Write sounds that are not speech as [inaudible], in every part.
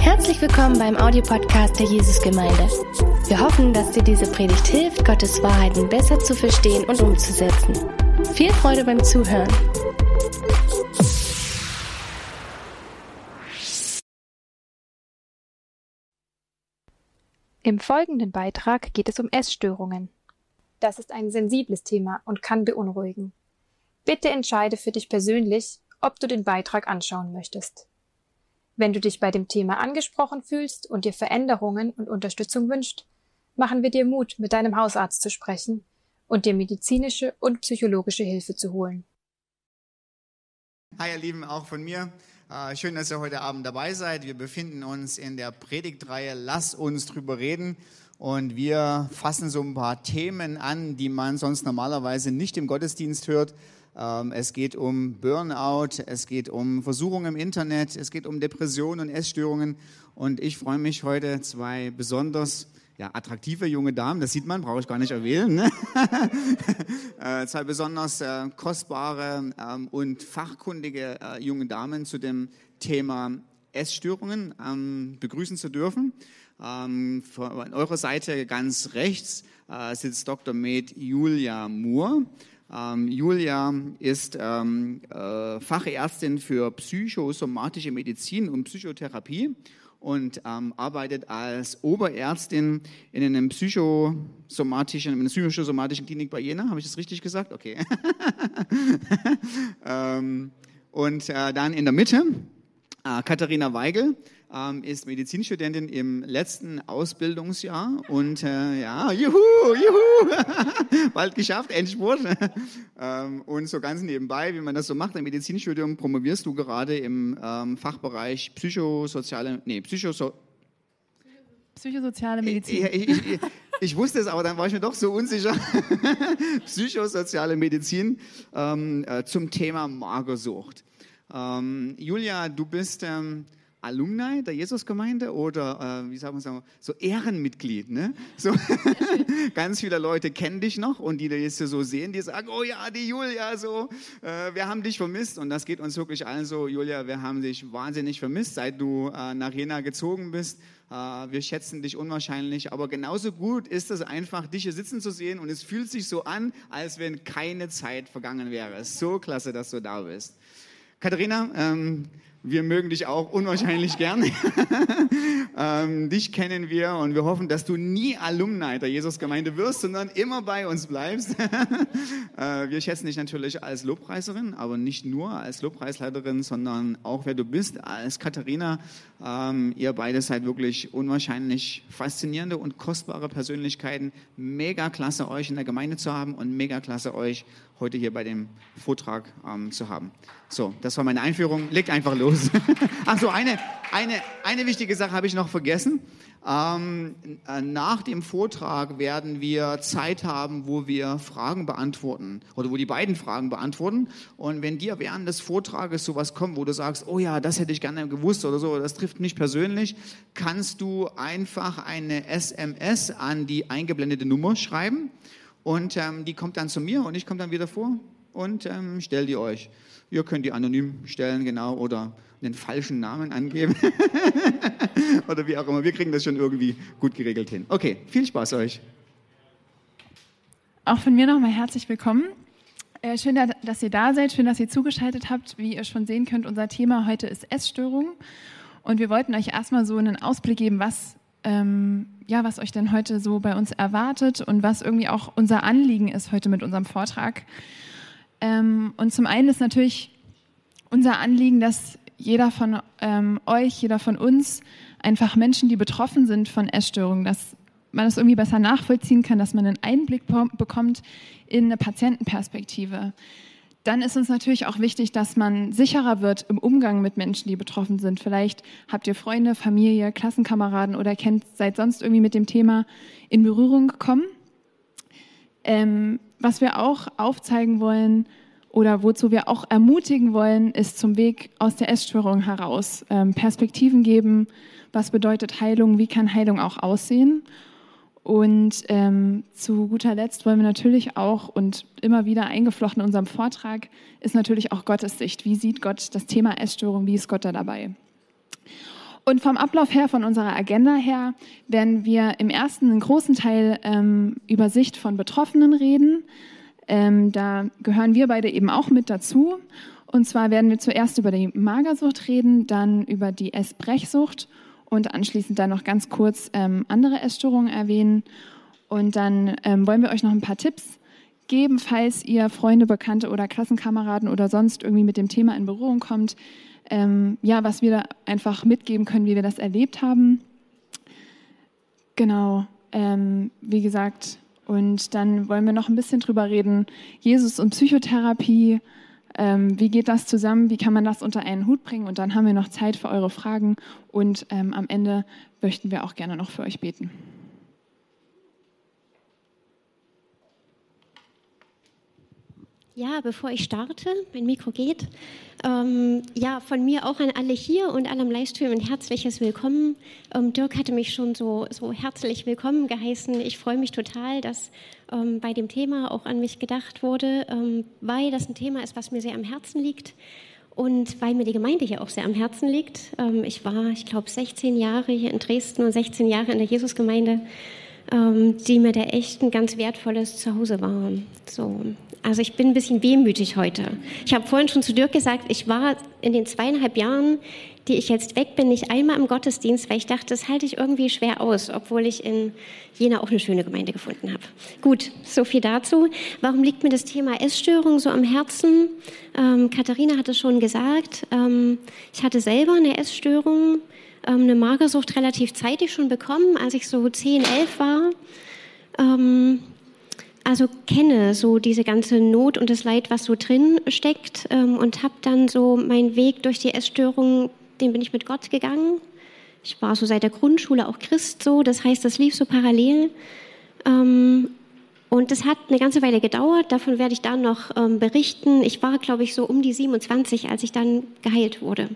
Herzlich willkommen beim Audiopodcast der Jesusgemeinde. Wir hoffen, dass dir diese Predigt hilft, Gottes Wahrheiten besser zu verstehen und umzusetzen. Viel Freude beim Zuhören. Im folgenden Beitrag geht es um Essstörungen. Das ist ein sensibles Thema und kann beunruhigen. Bitte entscheide für dich persönlich, ob du den Beitrag anschauen möchtest. Wenn du dich bei dem Thema angesprochen fühlst und dir Veränderungen und Unterstützung wünscht, machen wir dir Mut, mit deinem Hausarzt zu sprechen und dir medizinische und psychologische Hilfe zu holen. Hi ihr Lieben, auch von mir. Äh, schön, dass ihr heute Abend dabei seid. Wir befinden uns in der Predigtreihe Lass uns drüber reden. Und wir fassen so ein paar Themen an, die man sonst normalerweise nicht im Gottesdienst hört. Ähm, es geht um Burnout, es geht um Versuchungen im Internet, es geht um Depressionen und Essstörungen. Und ich freue mich heute zwei besonders ja, attraktive junge Damen, das sieht man, brauche ich gar nicht erwähnen. Ne? [laughs] Äh, zwei besonders äh, kostbare ähm, und fachkundige äh, junge Damen zu dem Thema Essstörungen ähm, begrüßen zu dürfen. Ähm, von eurer Seite ganz rechts äh, sitzt Dr. Med Julia Moore. Ähm, Julia ist ähm, äh, Fachärztin für psychosomatische Medizin und Psychotherapie und ähm, arbeitet als Oberärztin in einem psychosomatischen, in einer psychosomatischen Klinik bei Jena. Habe ich das richtig gesagt? Okay. [laughs] ähm, und äh, dann in der Mitte äh, Katharina Weigel ähm, ist Medizinstudentin im letzten Ausbildungsjahr und äh, ja, juhu, juhu, [laughs] bald geschafft, Endspurt. [laughs] ähm, und so ganz nebenbei, wie man das so macht im Medizinstudium, promovierst du gerade im ähm, Fachbereich psychosoziale, nee, psychoso Psychosoziale Medizin. Ich, ich, ich, ich, wusste es, aber dann war ich mir doch so unsicher. [laughs] Psychosoziale Medizin ähm, äh, zum Thema Magersucht. Ähm, Julia, du bist ähm, Alumni der Jesusgemeinde oder äh, wie sagen wir so, Ehrenmitglied. Ne? So, [laughs] ganz viele Leute kennen dich noch und die jetzt so sehen, die sagen, oh ja, die Julia, so, äh, wir haben dich vermisst und das geht uns wirklich allen so, Julia, wir haben dich wahnsinnig vermisst, seit du äh, nach Jena gezogen bist. Äh, wir schätzen dich unwahrscheinlich, aber genauso gut ist es einfach, dich hier sitzen zu sehen und es fühlt sich so an, als wenn keine Zeit vergangen wäre. So klasse, dass du da bist. Katharina, ähm, wir mögen dich auch unwahrscheinlich gern. [laughs] ähm, dich kennen wir und wir hoffen, dass du nie Alumni der Jesusgemeinde wirst, sondern immer bei uns bleibst. [laughs] äh, wir schätzen dich natürlich als Lobpreiserin, aber nicht nur als Lobpreisleiterin, sondern auch wer du bist, als Katharina. Ähm, ihr beide seid wirklich unwahrscheinlich faszinierende und kostbare Persönlichkeiten. Mega klasse, euch in der Gemeinde zu haben und mega klasse, euch heute hier bei dem Vortrag ähm, zu haben. So, das war meine Einführung. Legt einfach los. Ach [laughs] so, eine, eine, eine wichtige Sache habe ich noch vergessen. Ähm, äh, nach dem Vortrag werden wir Zeit haben, wo wir Fragen beantworten oder wo die beiden Fragen beantworten. Und wenn dir während des Vortrages sowas kommt, wo du sagst, oh ja, das hätte ich gerne gewusst oder so, das trifft mich persönlich, kannst du einfach eine SMS an die eingeblendete Nummer schreiben und ähm, die kommt dann zu mir und ich komme dann wieder vor und ähm, stelle die euch. Ihr könnt die anonym stellen, genau, oder den falschen Namen angeben. [laughs] oder wie auch immer. Wir kriegen das schon irgendwie gut geregelt hin. Okay, viel Spaß euch. Auch von mir nochmal herzlich willkommen. Äh, schön, dass ihr da seid, schön, dass ihr zugeschaltet habt. Wie ihr schon sehen könnt, unser Thema heute ist Essstörung. Und wir wollten euch erstmal so einen Ausblick geben, was ähm, ja, was euch denn heute so bei uns erwartet und was irgendwie auch unser Anliegen ist heute mit unserem Vortrag. Ähm, und zum einen ist natürlich unser Anliegen, dass jeder von ähm, euch, jeder von uns einfach Menschen, die betroffen sind von Essstörungen, dass man das irgendwie besser nachvollziehen kann, dass man einen Einblick bekommt in eine Patientenperspektive dann ist uns natürlich auch wichtig, dass man sicherer wird im Umgang mit Menschen, die betroffen sind. Vielleicht habt ihr Freunde, Familie, Klassenkameraden oder kennt, seid sonst irgendwie mit dem Thema in Berührung gekommen. Ähm, was wir auch aufzeigen wollen oder wozu wir auch ermutigen wollen, ist zum Weg aus der Essstörung heraus. Ähm, Perspektiven geben, was bedeutet Heilung, wie kann Heilung auch aussehen und ähm, zu guter Letzt wollen wir natürlich auch und immer wieder eingeflochten in unserem Vortrag ist natürlich auch Gottes Sicht. Wie sieht Gott das Thema Essstörung? Wie ist Gott da dabei? Und vom Ablauf her, von unserer Agenda her, werden wir im ersten einen großen Teil ähm, über Sicht von Betroffenen reden. Ähm, da gehören wir beide eben auch mit dazu. Und zwar werden wir zuerst über die Magersucht reden, dann über die Essbrechsucht und anschließend dann noch ganz kurz ähm, andere Essstörungen erwähnen. Und dann ähm, wollen wir euch noch ein paar Tipps geben, falls ihr Freunde, Bekannte oder Klassenkameraden oder sonst irgendwie mit dem Thema in Berührung kommt, ähm, ja, was wir da einfach mitgeben können, wie wir das erlebt haben. Genau, ähm, wie gesagt, und dann wollen wir noch ein bisschen drüber reden, Jesus und Psychotherapie, ähm, wie geht das zusammen, wie kann man das unter einen Hut bringen? Und dann haben wir noch Zeit für eure Fragen. Und ähm, am Ende möchten wir auch gerne noch für euch beten. Ja, bevor ich starte, mein Mikro geht. Ähm, ja, von mir auch an alle hier und alle am Livestream ein herzliches Willkommen. Ähm, Dirk hatte mich schon so, so herzlich willkommen geheißen. Ich freue mich total, dass ähm, bei dem Thema auch an mich gedacht wurde, ähm, weil das ein Thema ist, was mir sehr am Herzen liegt und weil mir die Gemeinde hier auch sehr am Herzen liegt. Ähm, ich war, ich glaube, 16 Jahre hier in Dresden und 16 Jahre in der Jesusgemeinde ähm, die mir da echt ein ganz wertvolles Zuhause war. So. Also ich bin ein bisschen wehmütig heute. Ich habe vorhin schon zu Dirk gesagt, ich war in den zweieinhalb Jahren, die ich jetzt weg bin, nicht einmal im Gottesdienst, weil ich dachte, das halte ich irgendwie schwer aus, obwohl ich in Jena auch eine schöne Gemeinde gefunden habe. Gut, so viel dazu. Warum liegt mir das Thema Essstörung so am Herzen? Ähm, Katharina hat es schon gesagt. Ähm, ich hatte selber eine Essstörung ähm, eine Magersucht relativ zeitig schon bekommen, als ich so 10, 11 war. Ähm, also kenne so diese ganze Not und das Leid, was so drin steckt ähm, und habe dann so meinen Weg durch die Essstörung, den bin ich mit Gott gegangen. Ich war so seit der Grundschule auch Christ so, das heißt, das lief so parallel. Ähm, und das hat eine ganze Weile gedauert, davon werde ich dann noch ähm, berichten. Ich war, glaube ich, so um die 27, als ich dann geheilt wurde.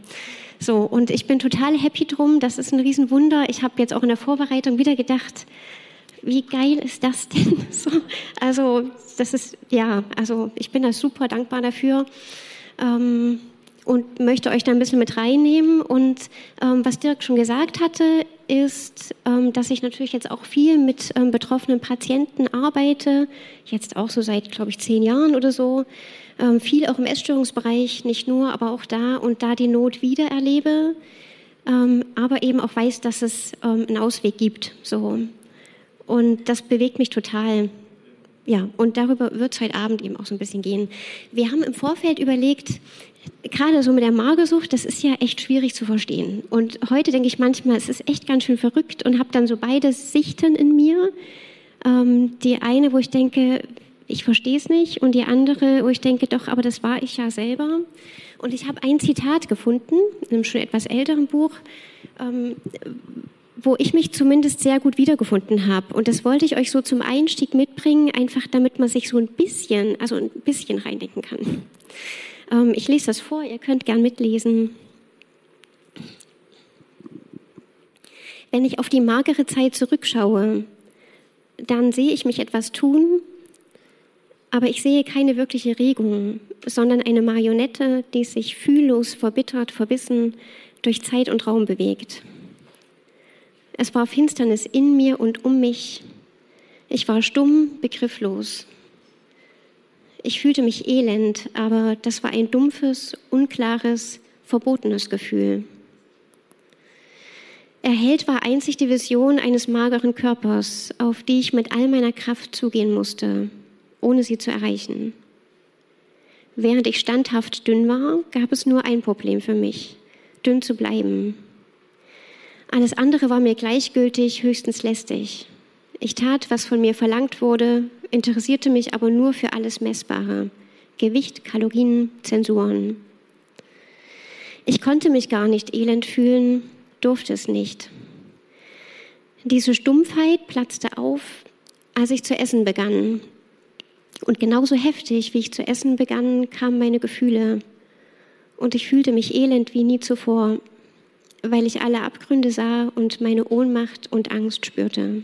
So, und ich bin total happy drum. Das ist ein Riesenwunder. Ich habe jetzt auch in der Vorbereitung wieder gedacht, wie geil ist das denn? [laughs] So, also, das ist, ja, also ich bin da super dankbar dafür. Ähm, und möchte euch da ein bisschen mit reinnehmen. Und ähm, was Dirk schon gesagt hatte, ist, ähm, dass ich natürlich jetzt auch viel mit ähm, betroffenen Patienten arbeite, jetzt auch so seit, glaube ich, zehn Jahren oder so. Ähm, viel auch im Essstörungsbereich, nicht nur, aber auch da und da die Not wieder erlebe, ähm, aber eben auch weiß, dass es ähm, einen Ausweg gibt. So. Und das bewegt mich total. Ja, und darüber wird es heute Abend eben auch so ein bisschen gehen. Wir haben im Vorfeld überlegt, gerade so mit der Magersucht, das ist ja echt schwierig zu verstehen. Und heute denke ich manchmal, es ist echt ganz schön verrückt und habe dann so beide Sichten in mir. Ähm, die eine, wo ich denke, ich verstehe es nicht und die andere, wo ich denke, doch, aber das war ich ja selber. Und ich habe ein Zitat gefunden, in einem schon etwas älteren Buch, ähm, wo ich mich zumindest sehr gut wiedergefunden habe. Und das wollte ich euch so zum Einstieg mitbringen, einfach damit man sich so ein bisschen, also ein bisschen reindenken kann. Ähm, ich lese das vor, ihr könnt gern mitlesen. Wenn ich auf die magere Zeit zurückschaue, dann sehe ich mich etwas tun, aber ich sehe keine wirkliche Regung, sondern eine Marionette, die sich fühllos, verbittert, verbissen durch Zeit und Raum bewegt. Es war Finsternis in mir und um mich. Ich war stumm, begrifflos. Ich fühlte mich elend, aber das war ein dumpfes, unklares, verbotenes Gefühl. Erhellt war einzig die Vision eines mageren Körpers, auf die ich mit all meiner Kraft zugehen musste ohne sie zu erreichen. Während ich standhaft dünn war, gab es nur ein Problem für mich, dünn zu bleiben. Alles andere war mir gleichgültig, höchstens lästig. Ich tat, was von mir verlangt wurde, interessierte mich aber nur für alles Messbare. Gewicht, Kalorien, Zensuren. Ich konnte mich gar nicht elend fühlen, durfte es nicht. Diese Stumpfheit platzte auf, als ich zu essen begann, und genauso heftig, wie ich zu essen begann, kamen meine Gefühle. Und ich fühlte mich elend wie nie zuvor, weil ich alle Abgründe sah und meine Ohnmacht und Angst spürte.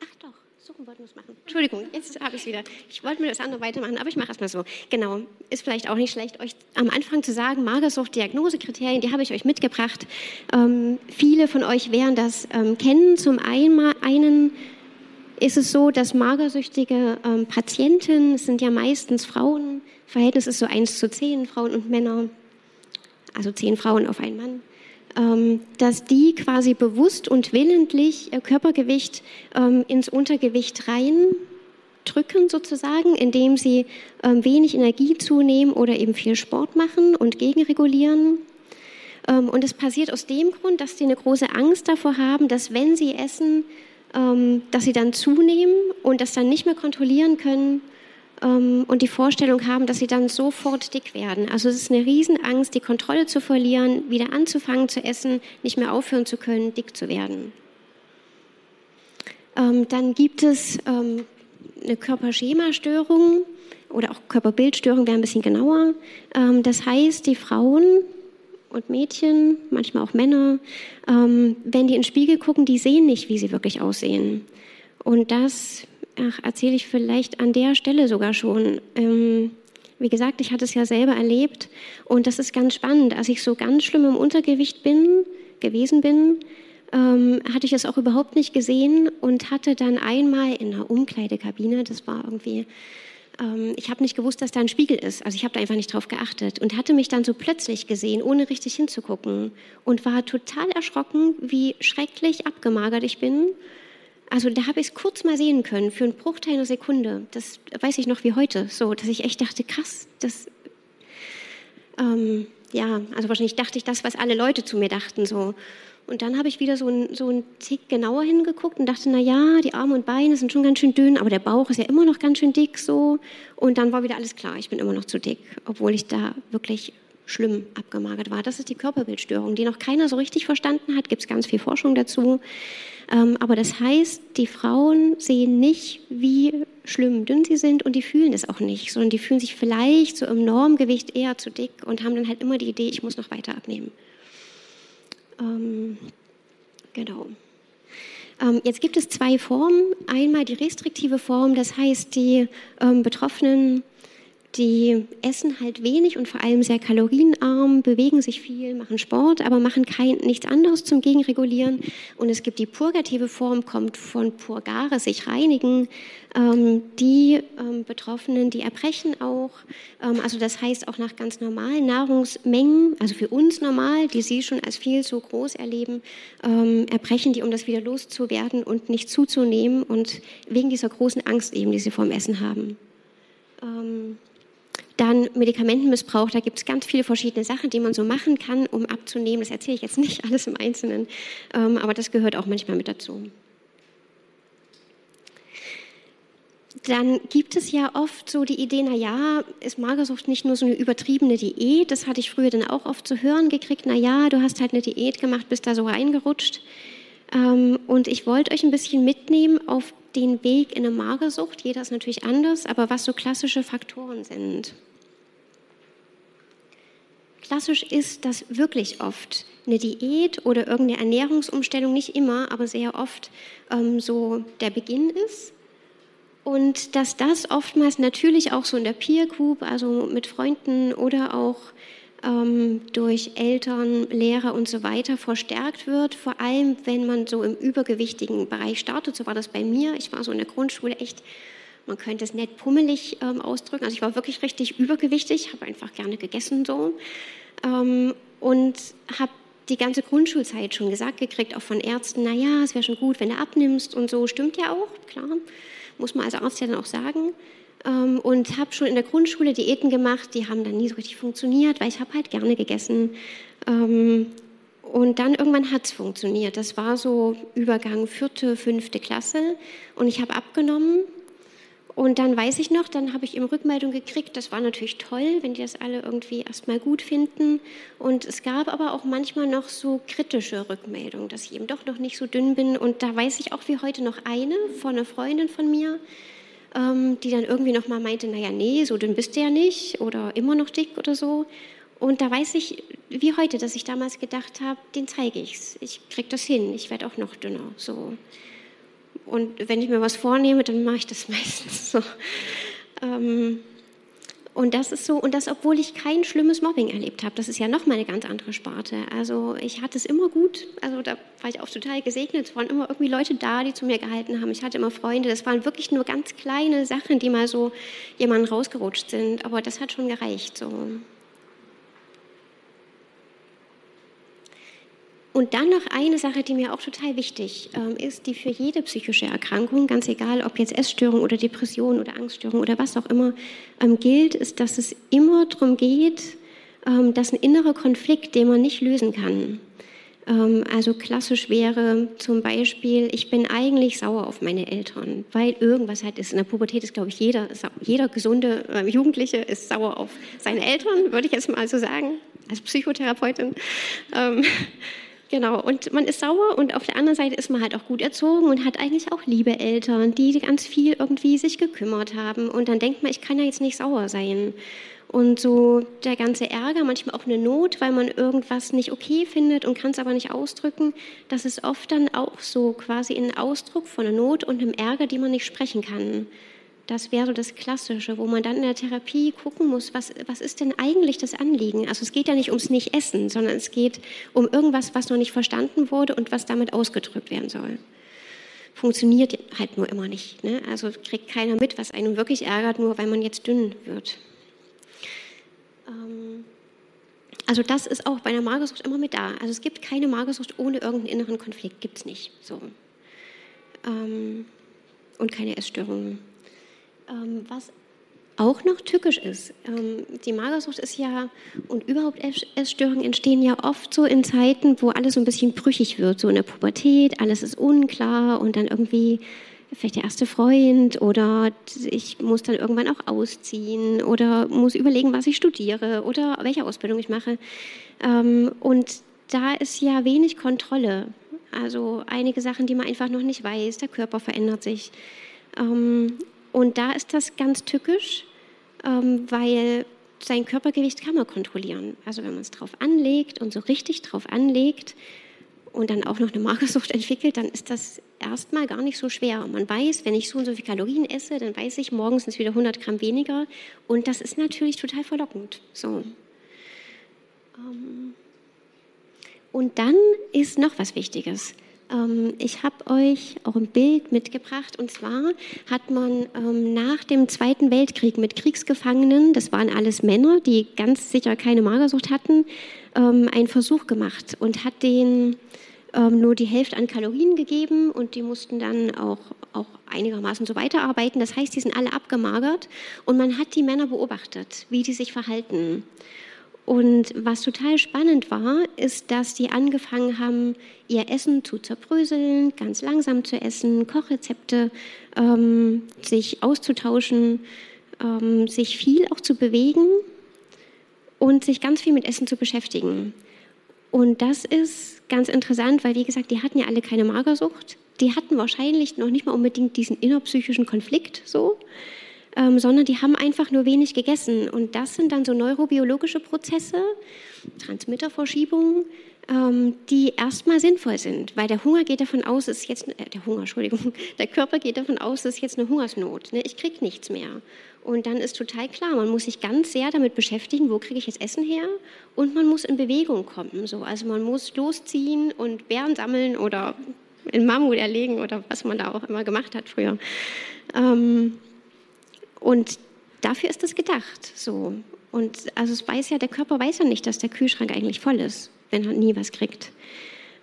Ach doch, suchen wollten wir es machen. Entschuldigung, jetzt habe ich es wieder. Ich wollte mir das andere weitermachen, aber ich mache erstmal so. Genau, ist vielleicht auch nicht schlecht, euch am Anfang zu sagen, Magersucht, Diagnosekriterien, die habe ich euch mitgebracht. Ähm, viele von euch werden das ähm, kennen. Zum einen, ist es so, dass magersüchtige ähm, Patienten, es sind ja meistens Frauen, Verhältnis ist so 1 zu 10 Frauen und Männer, also 10 Frauen auf einen Mann, dass die quasi bewusst und willentlich ihr Körpergewicht ähm, ins Untergewicht reindrücken sozusagen, indem sie ähm, wenig Energie zunehmen oder eben viel Sport machen und gegenregulieren. Ähm, und es passiert aus dem Grund, dass sie eine große Angst davor haben, dass wenn sie essen, ähm, dass sie dann zunehmen und das dann nicht mehr kontrollieren können ähm, und die Vorstellung haben, dass sie dann sofort dick werden. Also es ist eine Riesenangst, die Kontrolle zu verlieren, wieder anzufangen zu essen, nicht mehr aufhören zu können, dick zu werden. Ähm, dann gibt es eine Körperschemastörung oder auch Körperbildstörung wäre ein bisschen genauer. das heißt, die Frauen und Mädchen, manchmal auch Männer, ähm, wenn die in den Spiegel gucken, die sehen nicht, wie sie wirklich aussehen. Und das erzähle ich vielleicht an der Stelle sogar schon. Ähm, wie gesagt, ich hatte es ja selber erlebt und das ist ganz spannend. Als ich so ganz schlimm im Untergewicht bin, gewesen bin, ähm, hatte ich es auch überhaupt nicht gesehen und hatte dann einmal in einer Umkleidekabine, das war irgendwie ähm, ich habe nicht gewusst, dass da ein Spiegel ist. Also ich habe da einfach nicht drauf geachtet und hatte mich dann so plötzlich gesehen, ohne richtig hinzugucken und war total erschrocken, wie schrecklich abgemagert ich bin. Also da habe ich es kurz mal sehen können, für einen Bruchteil einer Sekunde. Das weiß ich noch wie heute, so, dass ich echt dachte, krass, das, ähm, ja, also wahrscheinlich dachte ich das, was alle Leute zu mir dachten, so. Und dann habe ich wieder so einen so Tick genauer hingeguckt und dachte, na ja, die Arme und Beine sind schon ganz schön dünn, aber der Bauch ist ja immer noch ganz schön dick so. Und dann war wieder alles klar, ich bin immer noch zu dick, obwohl ich da wirklich schlimm abgemagert war. Das ist die Körperbildstörung, die noch keiner so richtig verstanden hat. Gibt es ganz viel Forschung dazu. Ähm, aber das heißt, die Frauen sehen nicht, wie schlimm dünn sie sind und die fühlen es auch nicht, sondern die fühlen sich vielleicht so im Normgewicht eher zu dick und haben dann halt immer die Idee, ich muss noch weiter abnehmen. Ähm, genau. Ähm, jetzt gibt es zwei Formen. Einmal die restriktive Form, das heißt, die ähm, Betroffenen die essen halt wenig und vor allem sehr kalorienarm, bewegen sich viel, machen Sport, aber machen kein, nichts anderes zum Gegenregulieren. Und es gibt die purgative Form, kommt von purgare, sich reinigen. Ähm, die ähm, Betroffenen, die erbrechen auch. Ähm, also das heißt auch nach ganz normalen Nahrungsmengen, also für uns normal, die Sie schon als viel zu groß erleben, ähm, erbrechen die, um das wieder loszuwerden und nicht zuzunehmen und wegen dieser großen Angst eben, die sie vorm Essen haben. Dann Medikamentenmissbrauch, da gibt es ganz viele verschiedene Sachen, die man so machen kann, um abzunehmen. Das erzähle ich jetzt nicht [laughs] alles im Einzelnen, ähm, aber das gehört auch manchmal mit dazu. Dann gibt es ja oft so die Idee, na ja, ist Magersucht nicht nur so eine übertriebene Diät? Das hatte ich früher dann auch oft zu hören gekriegt. Na ja, du hast halt eine Diät gemacht, bist da so reingerutscht. Ähm, und ich wollte euch ein bisschen mitnehmen auf den Weg in eine Magersucht. Jeder ist natürlich anders, aber was so klassische Faktoren sind. Klassisch ist, dass wirklich oft eine Diät oder irgendeine Ernährungsumstellung, nicht immer, aber sehr oft ähm, so der Beginn ist. Und dass das oftmals natürlich auch so in der Peer Group, also mit Freunden oder auch ähm, durch Eltern, Lehrer und so weiter verstärkt wird, vor allem wenn man so im übergewichtigen Bereich startet. So war das bei mir. Ich war so in der Grundschule echt, man könnte es nett pummelig ähm, ausdrücken. Also ich war wirklich richtig übergewichtig, habe einfach gerne gegessen so ähm, und habe die ganze Grundschulzeit schon gesagt gekriegt, auch von Ärzten, naja, es wäre schon gut, wenn du abnimmst und so. Stimmt ja auch, klar, muss man als Arzt ja dann auch sagen ähm, und habe schon in der Grundschule Diäten gemacht, die haben dann nie so richtig funktioniert, weil ich habe halt gerne gegessen. Ähm, und dann irgendwann hat es funktioniert. Das war so Übergang vierte, fünfte Klasse und ich habe abgenommen. Und dann weiß ich noch, dann habe ich eben Rückmeldung gekriegt. Das war natürlich toll, wenn die das alle irgendwie erstmal gut finden. Und es gab aber auch manchmal noch so kritische Rückmeldungen, dass ich eben doch noch nicht so dünn bin. Und da weiß ich auch wie heute noch eine von einer Freundin von mir, ähm, die dann irgendwie noch mal meinte, naja, nee, so dünn bist du ja nicht oder immer noch dick oder so. Und da weiß ich, wie heute, dass ich damals gedacht habe, den zeige ich's. Ich kriege das hin, ich werde auch noch dünner. So. Und wenn ich mir was vornehme, dann mache ich das [laughs] meistens so. Ähm, und das ist so, und das, obwohl ich kein schlimmes Mobbing erlebt habe. Das ist ja noch mal eine ganz andere Sparte. Also ich hatte es immer gut. Also da war ich auch total gesegnet. Es waren immer irgendwie Leute da, die zu mir gehalten haben. Ich hatte immer Freunde. Das waren wirklich nur ganz kleine Sachen, die mal so jemanden rausgerutscht sind. Aber das hat schon gereicht. So. Und dann noch eine Sache, die mir auch total wichtig ähm, ist, die für jede psychische Erkrankung, ganz egal ob jetzt Essstörung oder Depression oder Angststörung oder was auch immer, ähm, gilt, ist, dass es immer darum geht, ähm, dass ein innerer Konflikt, den man nicht lösen kann. Ähm, also klassisch wäre zum Beispiel, ich bin eigentlich sauer auf meine Eltern, weil irgendwas halt ist. In der Pubertät ist, glaube ich, jeder, jeder gesunde äh, Jugendliche ist sauer auf seine Eltern, würde ich jetzt mal so sagen, als Psychotherapeutin. Genau, und man ist sauer und auf der anderen Seite ist man halt auch gut erzogen und hat eigentlich auch liebe Eltern, die ganz viel irgendwie sich gekümmert haben. Und dann denkt man, ich kann ja jetzt nicht sauer sein. Und so der ganze Ärger, manchmal auch eine Not, weil man irgendwas nicht okay findet und kann es aber nicht ausdrücken, das ist oft dann auch so quasi ein Ausdruck von einer Not und einem Ärger, die man nicht sprechen kann. Das wäre das Klassische, wo man dann in der Therapie gucken muss, was, was ist denn eigentlich das Anliegen? Also es geht ja nicht ums Nicht-Essen, sondern es geht um irgendwas, was noch nicht verstanden wurde und was damit ausgedrückt werden soll. Funktioniert halt nur immer nicht. Ne? Also kriegt keiner mit, was einen wirklich ärgert, nur weil man jetzt dünn wird. Ähm also das ist auch bei einer Magersucht immer mit da. Also es gibt keine Magersucht ohne irgendeinen inneren Konflikt, gibt es nicht. So. Ähm und keine Essstörungen. Ähm, was auch noch tückisch ist. Ähm, die Magersucht ist ja, und überhaupt Essstörungen entstehen ja oft so in Zeiten, wo alles so ein bisschen brüchig wird, so in der Pubertät, alles ist unklar und dann irgendwie vielleicht der erste Freund oder ich muss dann irgendwann auch ausziehen oder muss überlegen, was ich studiere oder welche Ausbildung ich mache. Ähm, und da ist ja wenig Kontrolle. Also einige Sachen, die man einfach noch nicht weiß, der Körper verändert sich. Und da ist das ganz tückisch, ähm, weil sein Körpergewicht kann man kontrollieren. Also wenn man es drauf anlegt und so richtig drauf anlegt und dann auch noch eine Magersucht [laughs] entwickelt, dann ist das erstmal gar nicht so schwer. man weiß, wenn ich so und so viele Kalorien esse, dann weiß ich, morgens sind es wieder 100 Gramm weniger. Und das ist natürlich total verlockend. So. Ähm. Und dann ist noch was Wichtiges. Ähm, ich habe euch auch ein Bild mitgebracht. Und zwar hat man ähm, nach dem Zweiten Weltkrieg mit Kriegsgefangenen, das waren alles Männer, die ganz sicher keine Magersucht hatten, ähm, einen Versuch gemacht und hat denen nur die Hälfte an Kalorien gegeben und die mussten dann auch, auch einigermaßen so weiterarbeiten. Das heißt, die sind alle abgemagert und man hat die Männer beobachtet, wie die sich verhalten. Und was total spannend war, ist, dass die angefangen haben, ihr Essen zu zerbröseln, ganz langsam zu essen, Kochrezepte ähm, sich auszutauschen, ähm, sich viel auch zu bewegen und sich ganz viel mit Essen zu beschäftigen. Und das ist ganz interessant, weil wie gesagt, die hatten ja alle keine Magersucht. Die hatten wahrscheinlich noch nicht mal unbedingt diesen innerpsychischen Konflikt so ähm, sondern die haben einfach nur wenig gegessen. Und das sind dann so neurobiologische Prozesse, Transmitterverschiebungen, ähm, die erstmal sinnvoll sind, weil der Hunger geht davon aus, ist jetzt, äh, der Hunger, [laughs] Entschuldigung, der Körper geht davon aus, ist jetzt eine Hungersnot. Ne? Ich kriege nichts mehr. Und dann ist total klar, man muss sich ganz sehr damit beschäftigen, wo kriege ich jetzt Essen her? Und man muss in Bewegung kommen. So. Also man muss losziehen und Bären sammeln oder in Mammut erlegen oder was man da auch immer gemacht hat früher. Ähm, und dafür ist es gedacht. So. Und also es weiß ja, der Körper weiß ja nicht, dass der Kühlschrank eigentlich voll ist, wenn er nie was kriegt.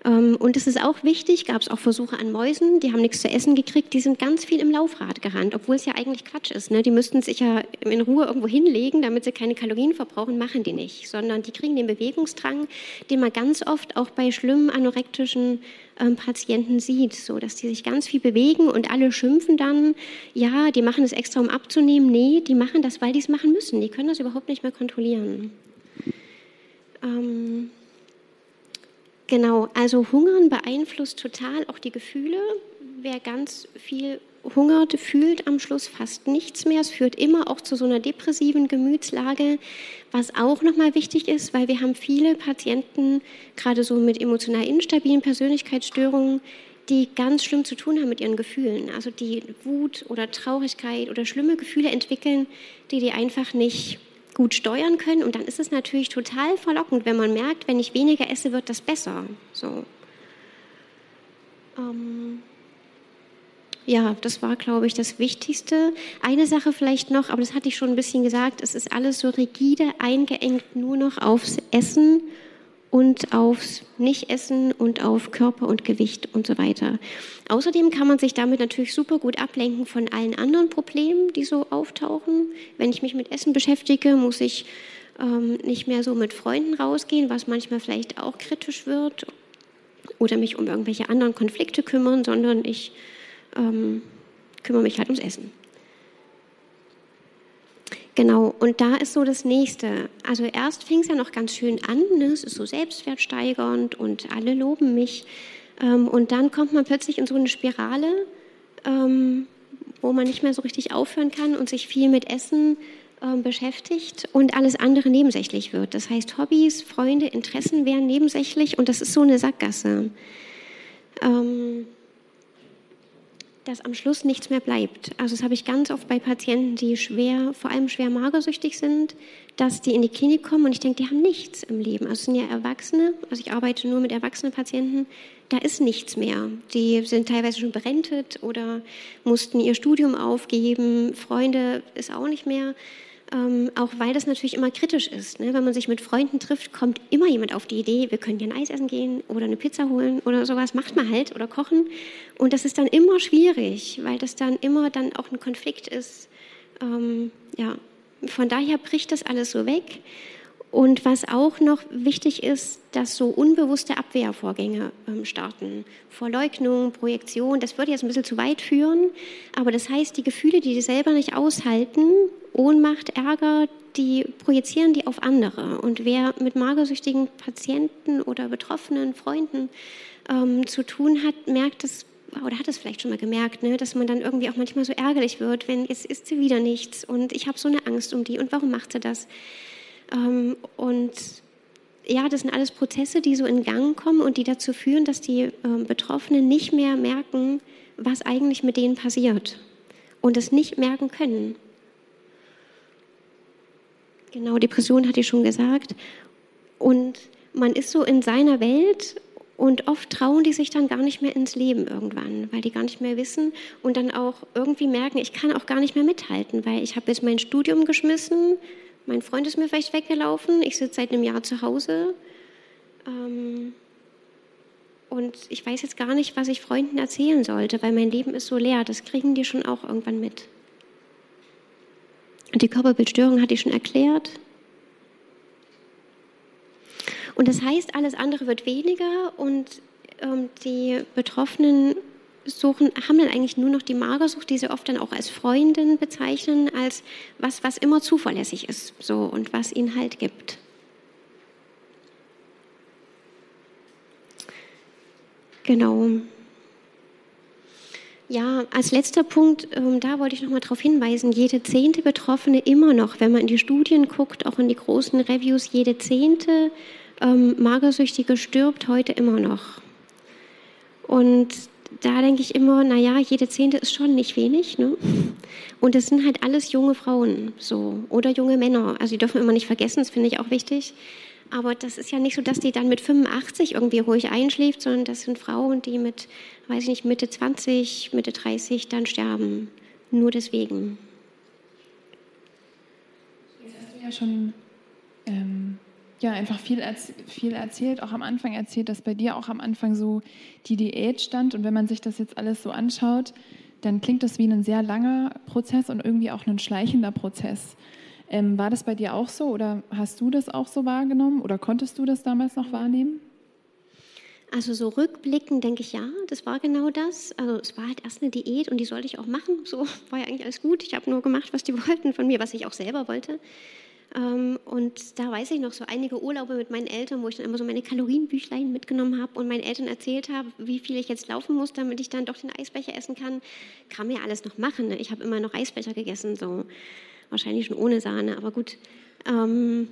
Ähm, und es ist auch wichtig, gab es auch Versuche an Mäusen, die haben nichts zu essen gekriegt, die sind ganz viel im Laufrad gerannt, obwohl es ja eigentlich Quatsch ist. Ne? Die müssten sich ja in Ruhe irgendwo hinlegen, damit sie keine Kalorien verbrauchen, machen die nicht, sondern die kriegen den Bewegungsdrang, den man ganz oft auch bei schlimmen anorektischen ähm, Patienten sieht, so dass die sich ganz viel bewegen und alle schimpfen dann, ja, die machen es extra, um abzunehmen. Nee, die machen das, weil die es machen müssen. Die können das überhaupt nicht mehr kontrollieren. Ähm, Genau, also Hungern beeinflusst total auch die Gefühle. Wer ganz viel hungert, fühlt am Schluss fast nichts mehr. Es führt immer auch zu so einer depressiven Gemütslage, was auch nochmal wichtig ist, weil wir haben viele Patienten, gerade so mit emotional instabilen Persönlichkeitsstörungen, die ganz schlimm zu tun haben mit ihren Gefühlen. Also die Wut oder Traurigkeit oder schlimme Gefühle entwickeln, die die einfach nicht gut steuern können. Und dann ist es natürlich total verlockend, wenn man merkt, wenn ich weniger esse, wird das besser. So. Ähm ja, das war, glaube ich, das Wichtigste. Eine Sache vielleicht noch, aber das hatte ich schon ein bisschen gesagt, es ist alles so rigide eingeengt nur noch aufs Essen und aufs Nichtessen und auf Körper und Gewicht und so weiter. Außerdem kann man sich damit natürlich super gut ablenken von allen anderen Problemen, die so auftauchen. Wenn ich mich mit Essen beschäftige, muss ich ähm, nicht mehr so mit Freunden rausgehen, was manchmal vielleicht auch kritisch wird, oder mich um irgendwelche anderen Konflikte kümmern, sondern ich ähm, kümmere mich halt ums Essen. Genau, und da ist so das Nächste. Also erst fing es ja noch ganz schön an, ne? es ist so selbstwertsteigernd und alle loben mich. Ähm, und dann kommt man plötzlich in so eine Spirale, ähm, wo man nicht mehr so richtig aufhören kann und sich viel mit Essen ähm, beschäftigt und alles andere nebensächlich wird. Das heißt, Hobbys, Freunde, Interessen werden nebensächlich und das ist so eine Sackgasse. Ähm, dass am Schluss nichts mehr bleibt. Also das habe ich ganz oft bei Patienten, die schwer, vor allem schwer magersüchtig sind, dass die in die Klinik kommen und ich denke, die haben nichts im Leben. Also es sind ja Erwachsene, also ich arbeite nur mit erwachsenen Patienten, da ist nichts mehr. Die sind teilweise schon berentet oder mussten ihr Studium aufgeben, Freunde ist auch nicht mehr. Ähm, auch weil das natürlich immer kritisch ist. Ne? Wenn man sich mit Freunden trifft, kommt immer jemand auf die Idee, wir können hier ein Eis essen gehen oder eine Pizza holen oder sowas, macht man halt oder kochen. Und das ist dann immer schwierig, weil das dann immer dann auch ein Konflikt ist. Ähm, ja, von daher bricht das alles so weg. Und was auch noch wichtig ist, dass so unbewusste Abwehrvorgänge ähm, starten. Verleugnung, Projektion, das würde jetzt ein bisschen zu weit führen. Aber das heißt, die Gefühle, die die selber nicht aushalten, Ohnmacht, Ärger, die projizieren die auf andere. Und wer mit magersüchtigen Patienten oder betroffenen Freunden ähm, zu tun hat, merkt es oder hat es vielleicht schon mal gemerkt, ne, dass man dann irgendwie auch manchmal so ärgerlich wird, wenn jetzt isst sie wieder nichts und ich habe so eine Angst um die und warum macht sie das? Ähm, und ja, das sind alles Prozesse, die so in Gang kommen und die dazu führen, dass die ähm, Betroffenen nicht mehr merken, was eigentlich mit denen passiert und es nicht merken können. Genau, Depression hatte ich schon gesagt. Und man ist so in seiner Welt und oft trauen die sich dann gar nicht mehr ins Leben irgendwann, weil die gar nicht mehr wissen und dann auch irgendwie merken, ich kann auch gar nicht mehr mithalten, weil ich habe jetzt mein Studium geschmissen, mein Freund ist mir vielleicht weggelaufen, ich sitze seit einem Jahr zu Hause. Ähm, und ich weiß jetzt gar nicht, was ich Freunden erzählen sollte, weil mein Leben ist so leer. Das kriegen die schon auch irgendwann mit. Und die Körperbildstörung hatte ich schon erklärt. Und das heißt, alles andere wird weniger und ähm, die Betroffenen suchen, haben dann eigentlich nur noch die Magersucht, die sie oft dann auch als Freundin bezeichnen, als was, was immer zuverlässig ist so, und was ihnen halt gibt. Genau. Ja, als letzter Punkt, ähm, da wollte ich noch mal darauf hinweisen, jede zehnte Betroffene immer noch, wenn man in die Studien guckt, auch in die großen Reviews, jede zehnte ähm, Magersüchtige stirbt heute immer noch. Und da denke ich immer, naja, jede Zehnte ist schon nicht wenig. Ne? Und es sind halt alles junge Frauen so oder junge Männer. Also die dürfen immer nicht vergessen, das finde ich auch wichtig. Aber das ist ja nicht so, dass die dann mit 85 irgendwie ruhig einschläft, sondern das sind Frauen, die mit, weiß ich nicht, Mitte 20, Mitte 30 dann sterben. Nur deswegen. Jetzt hast du ja schon ähm, ja, einfach viel, viel erzählt, auch am Anfang erzählt, dass bei dir auch am Anfang so die Diät stand. Und wenn man sich das jetzt alles so anschaut, dann klingt das wie ein sehr langer Prozess und irgendwie auch ein schleichender Prozess. Ähm, war das bei dir auch so oder hast du das auch so wahrgenommen oder konntest du das damals noch wahrnehmen? Also so rückblickend denke ich, ja, das war genau das. Also es war halt erst eine Diät und die sollte ich auch machen. So war ja eigentlich alles gut. Ich habe nur gemacht, was die [laughs] wollten von mir, was ich auch selber wollte. Ähm, und da weiß ich noch so einige Urlaube mit meinen Eltern, wo ich dann immer so meine Kalorienbüchlein mitgenommen habe und meinen Eltern erzählt habe, wie viel ich jetzt laufen muss, damit ich dann doch den Eisbecher essen kann. Kann mir alles noch machen. Ne? Ich habe immer noch Eisbecher gegessen, so wahrscheinlich schon ohne Sahne, aber gut. Ähm,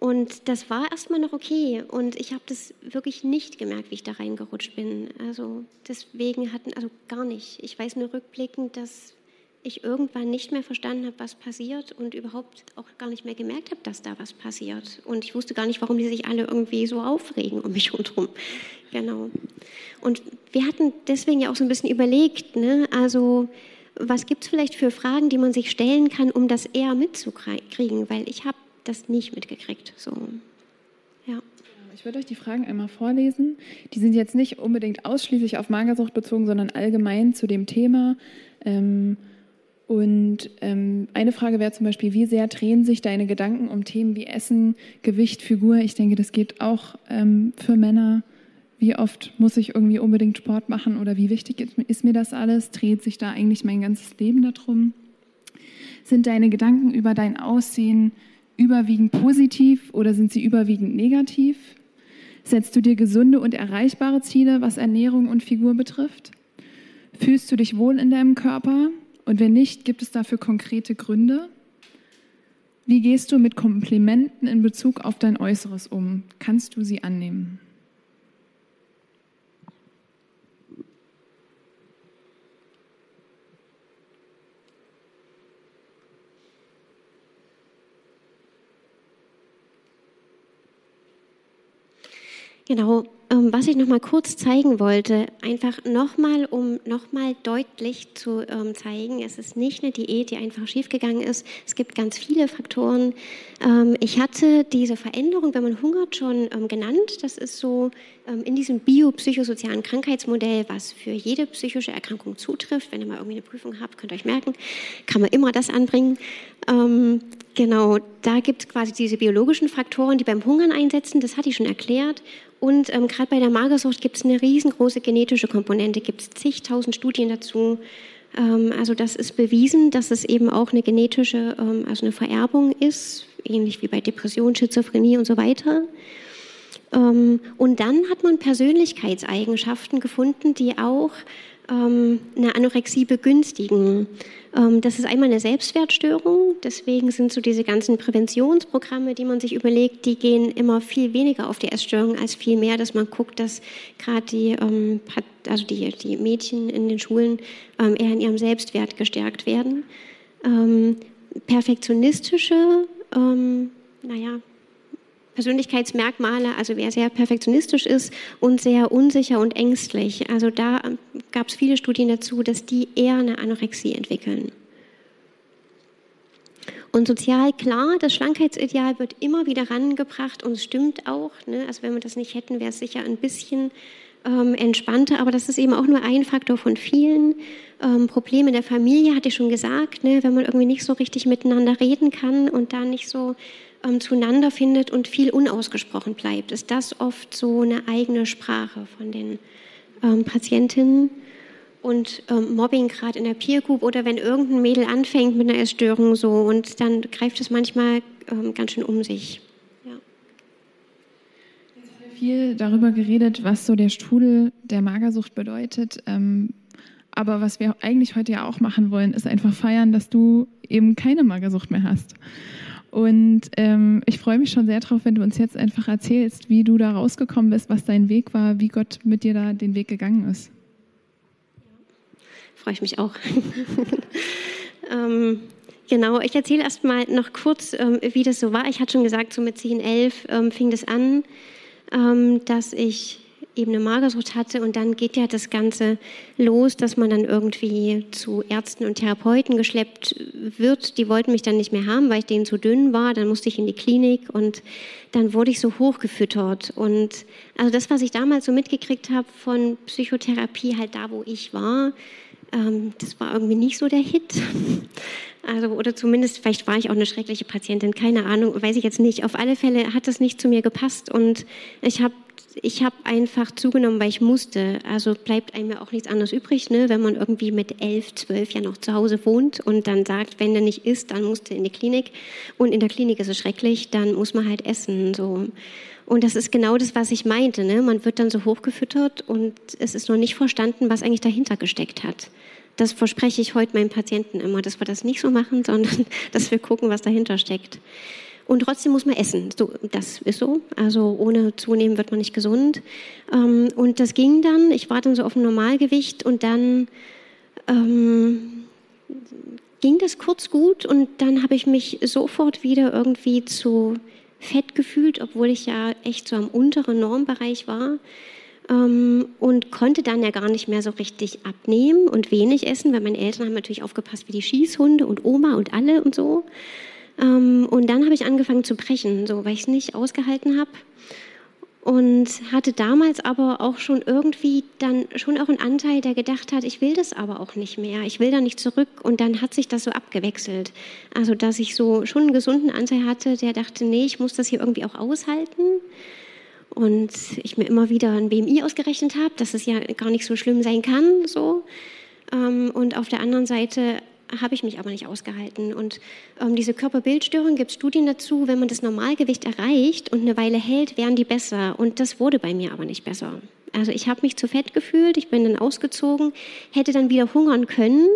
und das war erstmal noch okay. Und ich habe das wirklich nicht gemerkt, wie ich da reingerutscht bin. Also deswegen hatten, also gar nicht. Ich weiß nur rückblickend, dass ich irgendwann nicht mehr verstanden habe, was passiert und überhaupt auch gar nicht mehr gemerkt habe, dass da was passiert. Und ich wusste gar nicht, warum die sich alle irgendwie so aufregen um mich [laughs] rundherum. Genau. Und wir hatten deswegen ja auch so ein bisschen überlegt, ne? also was gibt es vielleicht für Fragen, die man sich stellen kann, um das eher mitzukriegen, weil ich habe das nicht mitgekriegt. So. Ja. Ich würde euch die Fragen einmal vorlesen. Die sind jetzt nicht unbedingt ausschließlich auf Magersucht bezogen, sondern allgemein zu dem Thema. Ähm, und ähm, eine Frage wäre zum Beispiel, wie sehr drehen sich deine Gedanken um Themen wie Essen, Gewicht, Figur? Ich denke, das geht auch ähm, für Männer. Wie oft muss ich irgendwie unbedingt Sport machen oder wie wichtig ist, ist mir das alles? Dreht sich da eigentlich mein ganzes Leben darum? Sind deine Gedanken über dein Aussehen überwiegend positiv oder sind sie überwiegend negativ? Setzt du dir gesunde und erreichbare Ziele, was Ernährung und Figur betrifft? Fühlst du dich wohl in deinem Körper? Und wenn nicht, gibt es dafür konkrete Gründe? Wie gehst du mit Komplimenten in Bezug auf dein Äußeres um? Kannst du sie annehmen? Genau, was ich noch mal kurz zeigen wollte, einfach nochmal, um nochmal deutlich zu ähm, zeigen, es ist nicht eine Diät, die einfach schiefgegangen ist. Es gibt ganz viele Faktoren. Ähm, ich hatte diese Veränderung, wenn man hungert, schon ähm, genannt. Das ist so ähm, in diesem biopsychosozialen Krankheitsmodell, was für jede psychische Erkrankung zutrifft. Wenn ihr mal irgendwie eine Prüfung habt, könnt ihr euch merken, kann man immer das anbringen. Ähm, genau, da gibt es quasi diese biologischen Faktoren, die beim Hungern einsetzen. Das hatte ich schon erklärt. Und ähm, gerade bei der Magersucht gibt es eine riesengroße genetische Komponente, gibt es zigtausend Studien dazu. Ähm, also das ist bewiesen, dass es eben auch eine genetische, ähm, also eine Vererbung ist, ähnlich wie bei Depression, Schizophrenie und so weiter. Ähm, und dann hat man Persönlichkeitseigenschaften gefunden, die auch eine Anorexie begünstigen. Ähm, das ist einmal eine Selbstwertstörung. Deswegen sind so diese ganzen Präventionsprogramme, die man sich überlegt, die gehen immer viel weniger auf die Essstörung als viel mehr, dass man guckt, dass gerade die, ähm, also die, die Mädchen in den Schulen ähm, eher in ihrem Selbstwert gestärkt werden. Perfektionistische, naja, Persönlichkeitsmerkmale, also wer sehr perfektionistisch ist und sehr unsicher und ängstlich. Also da ähm, gab es viele Studien dazu, dass die eher eine Anorexie entwickeln. Und sozial klar, das Schlankheitsideal wird immer wieder rangebracht und es stimmt auch. Ne? Also wenn wir das nicht hätten, wäre es sicher ein bisschen ähm, entspannter, aber das ist eben auch nur ein Faktor von vielen. Ähm, Probleme der Familie hatte ich schon gesagt, ne? wenn man irgendwie nicht so richtig miteinander reden kann und da nicht so ähm, zueinander findet und viel unausgesprochen bleibt, ist das oft so eine eigene Sprache von den ähm, Patientinnen. Und ähm, Mobbing gerade in der Peer Group oder wenn irgendein Mädel anfängt mit einer Essstörung so und dann greift es manchmal ähm, ganz schön um sich. Ja. Viel darüber geredet, was so der Strudel der Magersucht bedeutet. Ähm, aber was wir eigentlich heute ja auch machen wollen, ist einfach feiern, dass du eben keine Magersucht mehr hast. Und ähm, ich freue mich schon sehr darauf, wenn du uns jetzt einfach erzählst, wie du da rausgekommen bist, was dein Weg war, wie Gott mit dir da den Weg gegangen ist. Freue ich mich auch. [laughs] ähm, genau, ich erzähle erst mal noch kurz, ähm, wie das so war. Ich hatte schon gesagt, so mit 10, 11 ähm, fing das an, ähm, dass ich eben eine Magersucht hatte und dann geht ja das Ganze los, dass man dann irgendwie zu Ärzten und Therapeuten geschleppt wird. Die wollten mich dann nicht mehr haben, weil ich denen zu dünn war. Dann musste ich in die Klinik und dann wurde ich so hochgefüttert. Und also das, was ich damals so mitgekriegt habe von Psychotherapie, halt da, wo ich war, ähm, das war irgendwie nicht so der Hit. [laughs] Also, oder zumindest, vielleicht war ich auch eine schreckliche Patientin, keine Ahnung, weiß ich jetzt nicht. Auf alle Fälle hat das nicht zu mir gepasst und ich habe ich habe einfach zugenommen, weil ich musste. Also bleibt einem ja auch nichts anderes übrig, ne? wenn man irgendwie mit elf, zwölf ja noch zu Hause wohnt und dann sagt, wenn der nicht isst, dann musst du in die Klinik. Und in der Klinik ist es schrecklich, dann muss man halt essen. So. Und das ist genau das, was ich meinte. Ne? Man wird dann so hochgefüttert und es ist noch nicht verstanden, was eigentlich dahinter gesteckt hat. Das verspreche ich heute meinen Patienten immer, dass wir das nicht so machen, [laughs] sondern dass wir gucken, was dahinter steckt. Und trotzdem muss man essen. So, das ist so. Also ohne Zunehmen wird man nicht gesund. Ähm, und das ging dann. Ich war dann so auf dem Normalgewicht und dann ähm, ging das kurz gut und dann habe ich mich sofort wieder irgendwie zu fett gefühlt, obwohl ich ja echt so am unteren Normbereich war. Ähm, und konnte dann ja gar nicht mehr so richtig abnehmen und wenig essen, weil meine Eltern haben natürlich aufgepasst wie die Schießhunde und Oma und alle und so. Ähm, und dann habe ich angefangen zu brechen, so, weil ich es nicht ausgehalten habe. Und hatte damals aber auch schon irgendwie dann schon auch einen Anteil, der gedacht hat, ich will das aber auch nicht mehr, ich will da nicht zurück. Und dann hat sich das so abgewechselt. Also, dass ich so schon einen gesunden Anteil hatte, der dachte, nee, ich muss das hier irgendwie auch aushalten. Und ich mir immer wieder ein BMI ausgerechnet habe, dass es ja gar nicht so schlimm sein kann, so. Ähm, und auf der anderen Seite habe ich mich aber nicht ausgehalten. Und ähm, diese Körperbildstörung gibt Studien dazu, wenn man das Normalgewicht erreicht und eine Weile hält, wären die besser. Und das wurde bei mir aber nicht besser. Also ich habe mich zu fett gefühlt, ich bin dann ausgezogen, hätte dann wieder hungern können,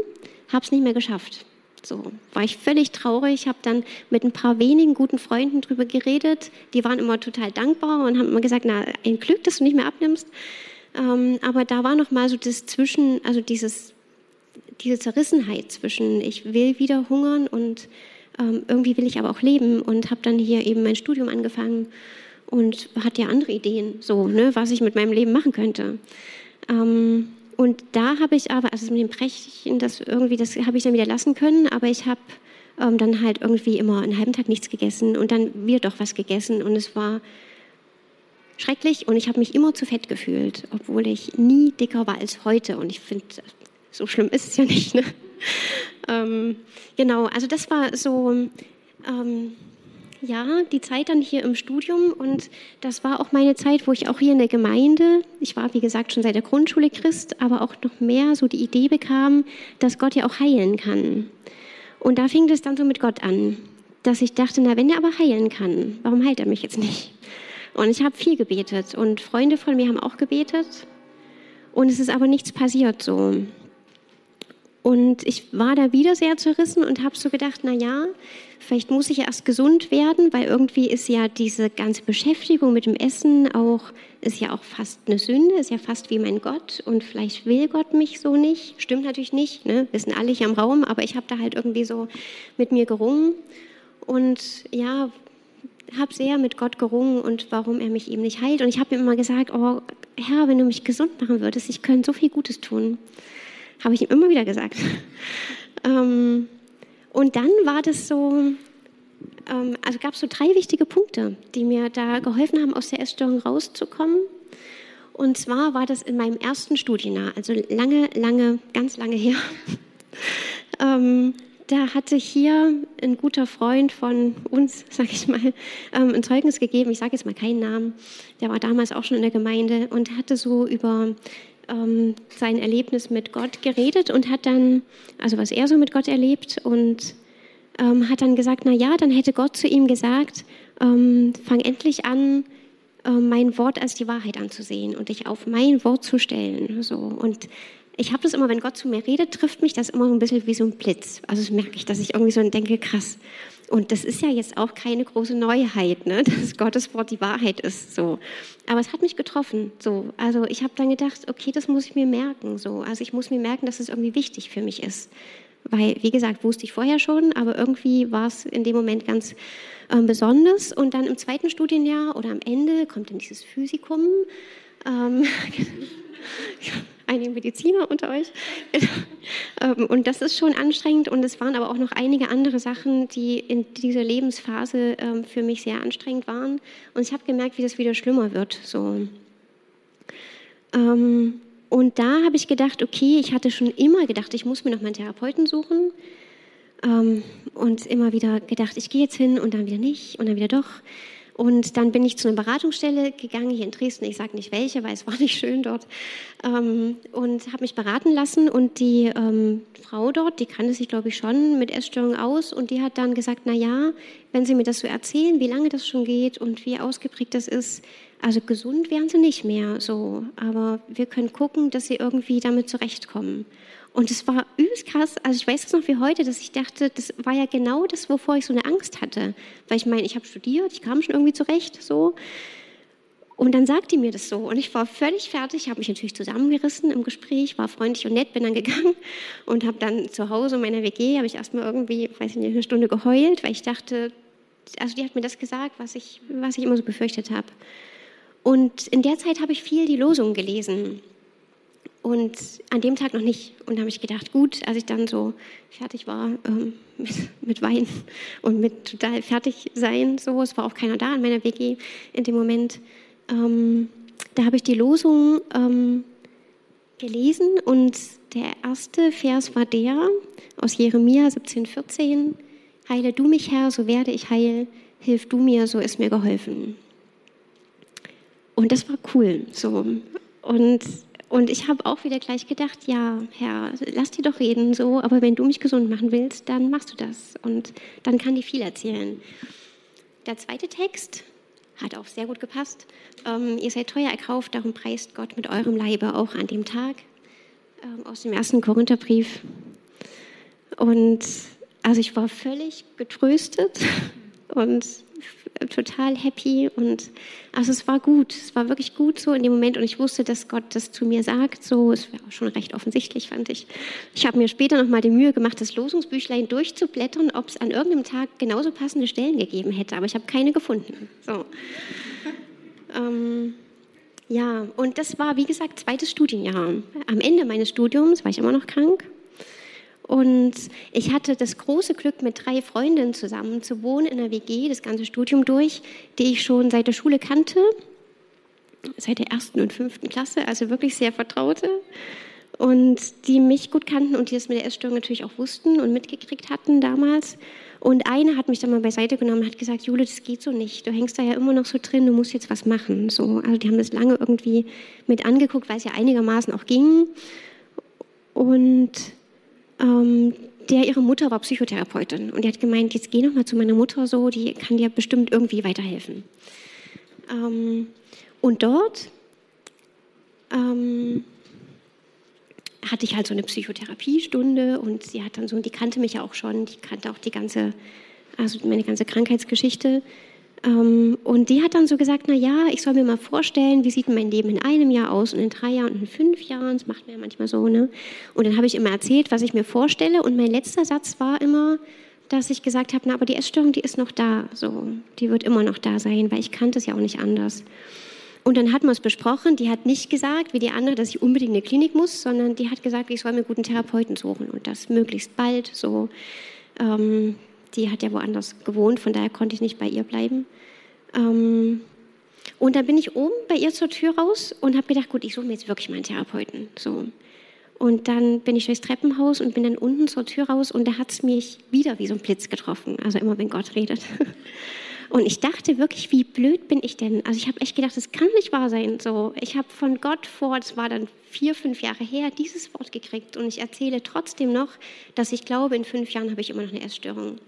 habe es nicht mehr geschafft. So war ich völlig traurig, habe dann mit ein paar wenigen guten Freunden drüber geredet. Die waren immer total dankbar und haben immer gesagt, na ein Glück, dass du nicht mehr abnimmst. Ähm, aber da war noch mal so das Zwischen, also dieses diese Zerrissenheit zwischen, ich will wieder hungern und ähm, irgendwie will ich aber auch leben und habe dann hier eben mein Studium angefangen und hatte ja andere Ideen, so, ne, was ich mit meinem Leben machen könnte. Ähm, und da habe ich aber, also mit dem Brechen, das irgendwie, das habe ich dann wieder lassen können, aber ich habe ähm, dann halt irgendwie immer einen halben Tag nichts gegessen und dann wieder doch was gegessen und es war schrecklich und ich habe mich immer zu fett gefühlt, obwohl ich nie dicker war als heute und ich finde, so schlimm ist es ja nicht. Ne? Ähm, genau, also das war so, ähm, ja, die Zeit dann hier im Studium und das war auch meine Zeit, wo ich auch hier in der Gemeinde, ich war wie gesagt schon seit der Grundschule Christ, aber auch noch mehr so die Idee bekam, dass Gott ja auch heilen kann. Und da fing das dann so mit Gott an, dass ich dachte, na, wenn er aber heilen kann, warum heilt er mich jetzt nicht? Und ich habe viel gebetet und Freunde von mir haben auch gebetet und es ist aber nichts passiert so. Und ich war da wieder sehr zerrissen und habe so gedacht, na ja, vielleicht muss ich erst gesund werden, weil irgendwie ist ja diese ganze Beschäftigung mit dem Essen auch ist ja auch fast eine Sünde, ist ja fast wie mein Gott und vielleicht will Gott mich so nicht. Stimmt natürlich nicht, ne? wissen alle hier im Raum, aber ich habe da halt irgendwie so mit mir gerungen und ja, habe sehr mit Gott gerungen und warum er mich eben nicht heilt. Und ich habe ihm immer gesagt, oh Herr, wenn du mich gesund machen würdest, ich könnte so viel Gutes tun habe ich ihm immer wieder gesagt. ähm, und dann war das so, ähm, also gab es so drei wichtige Punkte, die mir da geholfen haben, aus der Essstörung rauszukommen. Und zwar war das in meinem ersten Studienjahr, also lange, lange, ganz lange her. [laughs] ähm, da hatte hier ein guter Freund von uns, [laughs] sage ich mal, ähm, ein Zeugnis gegeben. Ich sage jetzt mal keinen Namen. Der war damals auch schon in der Gemeinde und hatte so über ähm, sein Erlebnis mit Gott geredet und hat dann, also was er so mit Gott erlebt und ähm, hat dann gesagt, na ja, dann hätte Gott zu ihm gesagt, ähm, fang endlich an, äh, mein Wort als die Wahrheit anzusehen und dich auf mein Wort zu stellen. So und ich habe das immer, wenn Gott zu mir redet, trifft mich das immer so ein bisschen wie so ein Blitz. Also das merke ich, dass ich irgendwie so denke, krass. Und das ist ja jetzt auch keine große Neuheit, ne? [laughs] dass Gottes Wort die Wahrheit ist. So. Aber es hat mich getroffen. So. Also ich habe dann gedacht, okay, das muss ich mir merken. So. Also ich muss mir merken, dass es irgendwie wichtig für mich ist. Weil, wie gesagt, wusste ich vorher schon, aber irgendwie war es in dem Moment ganz ähm, besonders. Und dann im zweiten Studienjahr oder am Ende kommt dann dieses Physikum. Ähm, [laughs] einige Mediziner unter euch. [laughs] Ähm, und das ist schon anstrengend und es waren aber auch noch einige andere Sachen, die in dieser Lebensphase ähm, für mich sehr anstrengend waren. Und ich habe gemerkt, wie das wieder schlimmer wird. So. Ähm, und da habe ich gedacht, okay, ich hatte schon immer gedacht, ich muss mir noch meinen Therapeuten suchen. Und immer wieder gedacht, ich gehe jetzt hin und dann wieder nicht und dann wieder doch. Und dann bin ich zu einer Beratungsstelle gegangen hier in Dresden. Ich sage nicht welche, weil es war [laughs] nicht schön dort. Ähm, und habe mich beraten lassen. Und die ähm, Frau dort, die kannte sich, glaube ich, schon mit Essstörungen aus. Und die hat dann gesagt, na ja, wenn Sie mir das so erzählen, wie lange das schon geht und wie ausgeprägt das ist, also gesund wären Sie nicht mehr so. Aber wir können gucken, dass Sie irgendwie damit zurechtkommen. Und es war übelst krass. Also ich weiß es noch wie heute, dass ich dachte, das war ja genau das, wovor ich so eine Angst hatte. Weil ich meine, ich habe studiert, ich kam schon irgendwie zurecht, so. Und dann sagte die mir das so. Und ich war völlig fertig, habe mich natürlich zusammengerissen im Gespräch, war freundlich und nett, bin dann gegangen [laughs] und habe dann zu Hause in meiner WG, habe ich erstmal irgendwie, weiß ich nicht, eine Stunde geheult, weil ich dachte, also die hat mir das gesagt, was ich, was ich immer so befürchtet habe. Und in der Zeit habe ich viel die Losung gelesen. Und an dem Tag noch nicht. Und da habe ich gedacht, gut, als ich dann so fertig war ähm, mit, mit Wein und mit total fertig sein, so, es war auch keiner da in meiner WG in dem Moment, ähm, da habe ich die Losung ähm, gelesen und der erste Vers war der aus Jeremia 17,14: Heile du mich, Herr, so werde ich heil, hilf du mir, so ist mir geholfen. Und das war cool, so. Und und ich habe auch wieder gleich gedacht, ja, Herr, lass die doch reden so, aber wenn du mich gesund machen willst, dann machst du das. Und dann kann die viel erzählen. Der zweite Text hat auch sehr gut gepasst. Ähm, ihr seid teuer erkauft, darum preist Gott mit eurem Leibe auch an dem Tag. Ähm, aus dem ersten Korintherbrief. Und also ich war völlig getröstet [laughs] und total happy und also es war gut, es war wirklich gut so in dem Moment und ich wusste, dass Gott das zu mir sagt, so, es war auch schon recht offensichtlich, fand ich. Ich habe mir später noch mal die Mühe gemacht, das Losungsbüchlein durchzublättern, ob es an irgendeinem Tag genauso passende Stellen gegeben hätte, aber ich habe keine gefunden. So. ähm, ja, und das war, wie gesagt, zweites Studienjahr. Am Ende meines Studiums war ich immer noch krank und ich hatte das große Glück, mit drei Freundinnen zusammen zu wohnen in der WG, das ganze Studium durch, die ich schon seit der Schule kannte, seit der ersten und fünften Klasse, also wirklich sehr vertraute. Und die mich gut kannten und die das mit der Essstörung natürlich auch wussten und mitgekriegt hatten damals. Und eine hat mich dann mal beiseite genommen und hat gesagt, Jule, das geht so nicht. Du hängst da ja immer noch so drin, du musst jetzt was machen. So, also die haben das lange irgendwie mit angeguckt, weil es ja einigermaßen auch ging. Und ähm, der ihre Mutter war Psychotherapeutin und die hat gemeint, jetzt geh noch mal zu meiner Mutter so, die kann dir bestimmt irgendwie weiterhelfen. Ähm, und dort ähm, hatte ich halt so eine Psychotherapiestunde und sie hat dann so, die kannte mich ja auch schon, die kannte auch die ganze, also meine ganze Krankheitsgeschichte und die hat dann so gesagt, na ja, ich soll mir mal vorstellen, wie sieht mein Leben in einem Jahr aus und in drei Jahren und in fünf Jahren. Das macht man ja manchmal so, ne? Und dann habe ich immer erzählt, was ich mir vorstelle. Und mein letzter Satz war immer, dass ich gesagt habe, na, aber die Essstörung, die ist noch da, so, die wird immer noch da sein, weil ich kannte es ja auch nicht anders. Und dann hat man es besprochen. Die hat nicht gesagt, wie die andere, dass ich unbedingt in eine Klinik muss, sondern die hat gesagt, ich soll mir guten Therapeuten suchen und das möglichst bald. So, ähm, die hat ja woanders gewohnt, von daher konnte ich nicht bei ihr bleiben. Ähm, und dann bin ich oben bei ihr zur Tür raus und habe gedacht, gut, ich suche mir jetzt wirklich meinen Therapeuten. So. Und dann bin ich durchs Treppenhaus und bin dann unten zur Tür raus und da hat es mich wieder wie so ein Blitz getroffen. Also immer, wenn Gott redet. [laughs] Und ich dachte wirklich, wie blöd bin ich denn? Also ich habe echt gedacht, das kann nicht wahr sein. So, ich habe von Gott vor, das war dann vier, fünf Jahre her, dieses Wort gekriegt und ich erzähle trotzdem noch, dass ich glaube, in fünf Jahren habe ich immer noch eine Essstörung.